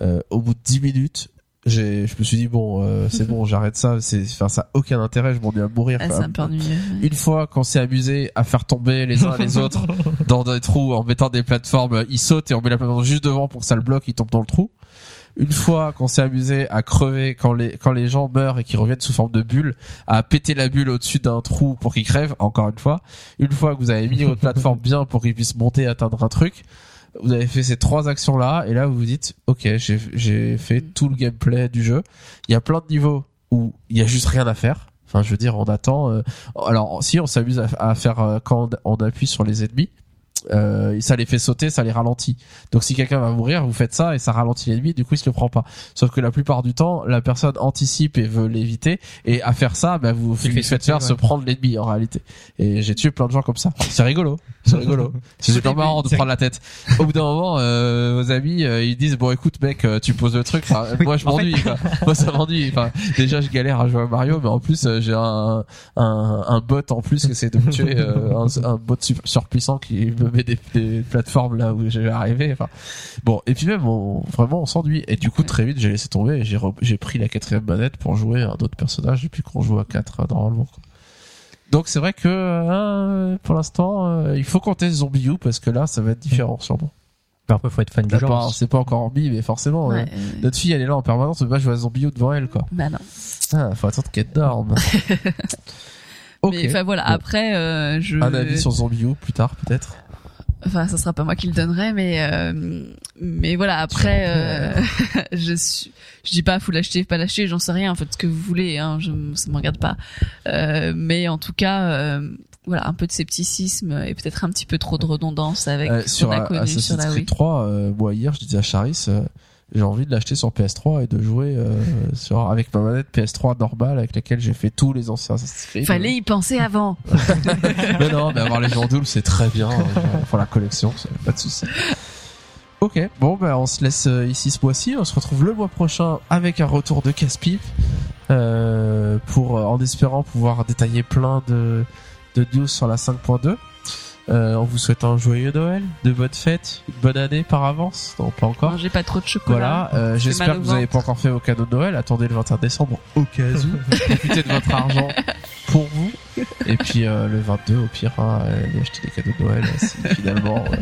Euh, au bout de 10 minutes, j'ai, je me suis dit bon, euh, c'est bon, j'arrête ça. C'est, enfin, ça a aucun intérêt. Je m'ennuie à mourir. Ah, un peu ennuyeux ouais. Une fois qu'on s'est amusé à faire tomber les uns les autres dans des trous en mettant des plateformes, ils sautent et on met la plateforme juste devant pour que ça le bloque, ils tombent dans le trou. Une fois qu'on s'est amusé à crever quand les quand les gens meurent et qu'ils reviennent sous forme de bulle, à péter la bulle au-dessus d'un trou pour qu'ils crèvent, encore une fois. Une fois que vous avez mis votre plateforme bien pour qu'ils puissent monter et atteindre un truc, vous avez fait ces trois actions là et là vous vous dites OK, j'ai j'ai fait tout le gameplay du jeu. Il y a plein de niveaux où il y a juste rien à faire. Enfin, je veux dire, on attend. euh, alors, si on s'amuse à, à faire euh, quand on, on appuie sur les ennemis, euh, ça les fait sauter, ça les ralentit. Donc, si quelqu'un va mourir, vous faites ça et ça ralentit l'ennemi. Du coup, il se le prend pas. Sauf que la plupart du temps, la personne anticipe et veut l'éviter. Et à faire ça, bah, vous, faites faire se prendre l'ennemi en réalité. Et j'ai tué plein de gens comme ça. C'est rigolo. C'est rigolo. C'est super marrant de prendre la tête. Au bout d'un moment, euh, vos amis, euh, ils disent bon, écoute, mec, euh, tu poses le truc. Enfin, Oui, moi, je en fait- m'ennuie. quoi. Moi, ça m'ennuie. Enfin, déjà, je galère à jouer à Mario, mais en plus, euh, j'ai un, un, un bot en plus qui essaie de me tuer, euh, un, un bot super- surpuissant qui me met des, des plateformes là où je vais arriver. Enfin, bon. Et puis même, on, vraiment, on s'ennuie. Et du coup, très vite, j'ai laissé tomber et j'ai re- j'ai pris la quatrième manette pour jouer à un autre personnage depuis qu'on joue à quatre euh, normalement. quoi. Donc c'est vrai que euh, pour l'instant, euh, il faut compter Zombie U parce que là, ça va être différent sûrement. Bah, Après, faut être fan du genre. C'est pas encore en bi, mais forcément. Ouais, euh, euh, notre fille, elle est là en permanence, on pas jouer à Zombie U devant elle, quoi. bah non Ah, faut attendre qu'elle dorme. ok. mais enfin voilà Bon. après euh, je Un avis sur Zombie U plus tard, peut-être. Enfin ça sera pas moi qui le donnerai mais euh, mais voilà après euh, je suis je dis pas faut l'acheter pas l'acheter j'en sais rien faites ce que vous voulez hein je ça me regarde pas. Euh, mais en tout cas euh, voilà un peu de scepticisme et peut-être un petit peu trop de redondance avec Euh, ce sur a connu sur Assassin's la Creed Wii. 3, euh, moi hier, je disais à Charis, j'ai envie de l'acheter sur PS3 et de jouer euh, sur avec ma manette PS3 normale avec laquelle j'ai fait tous les anciens Assassin's fallait y penser avant mais non, mais avoir les gens doubles, c'est très bien euh, pour la collection, pas de souci. Ok, bon bah on se laisse euh, ici ce mois-ci, on se retrouve le mois prochain avec un retour de casse-pipe euh, pour euh, en espérant pouvoir détailler plein de de news sur la 5.2. Euh, on vous souhaite un joyeux Noël, de bonnes fêtes, une bonne année par avance, non pas encore. mangez pas trop de chocolat Voilà, euh, j'espère que vous n'avez pas encore fait vos cadeaux de Noël. Attendez le 21 décembre au cas où. Profitez de votre argent pour vous. Et puis euh, le 22, au pire, hein, allez acheter des cadeaux de Noël si finalement euh,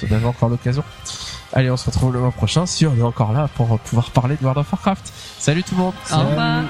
vous en avez encore l'occasion. Allez, on se retrouve le mois prochain si on est encore là pour pouvoir parler de World of Warcraft. Salut tout le monde au revoir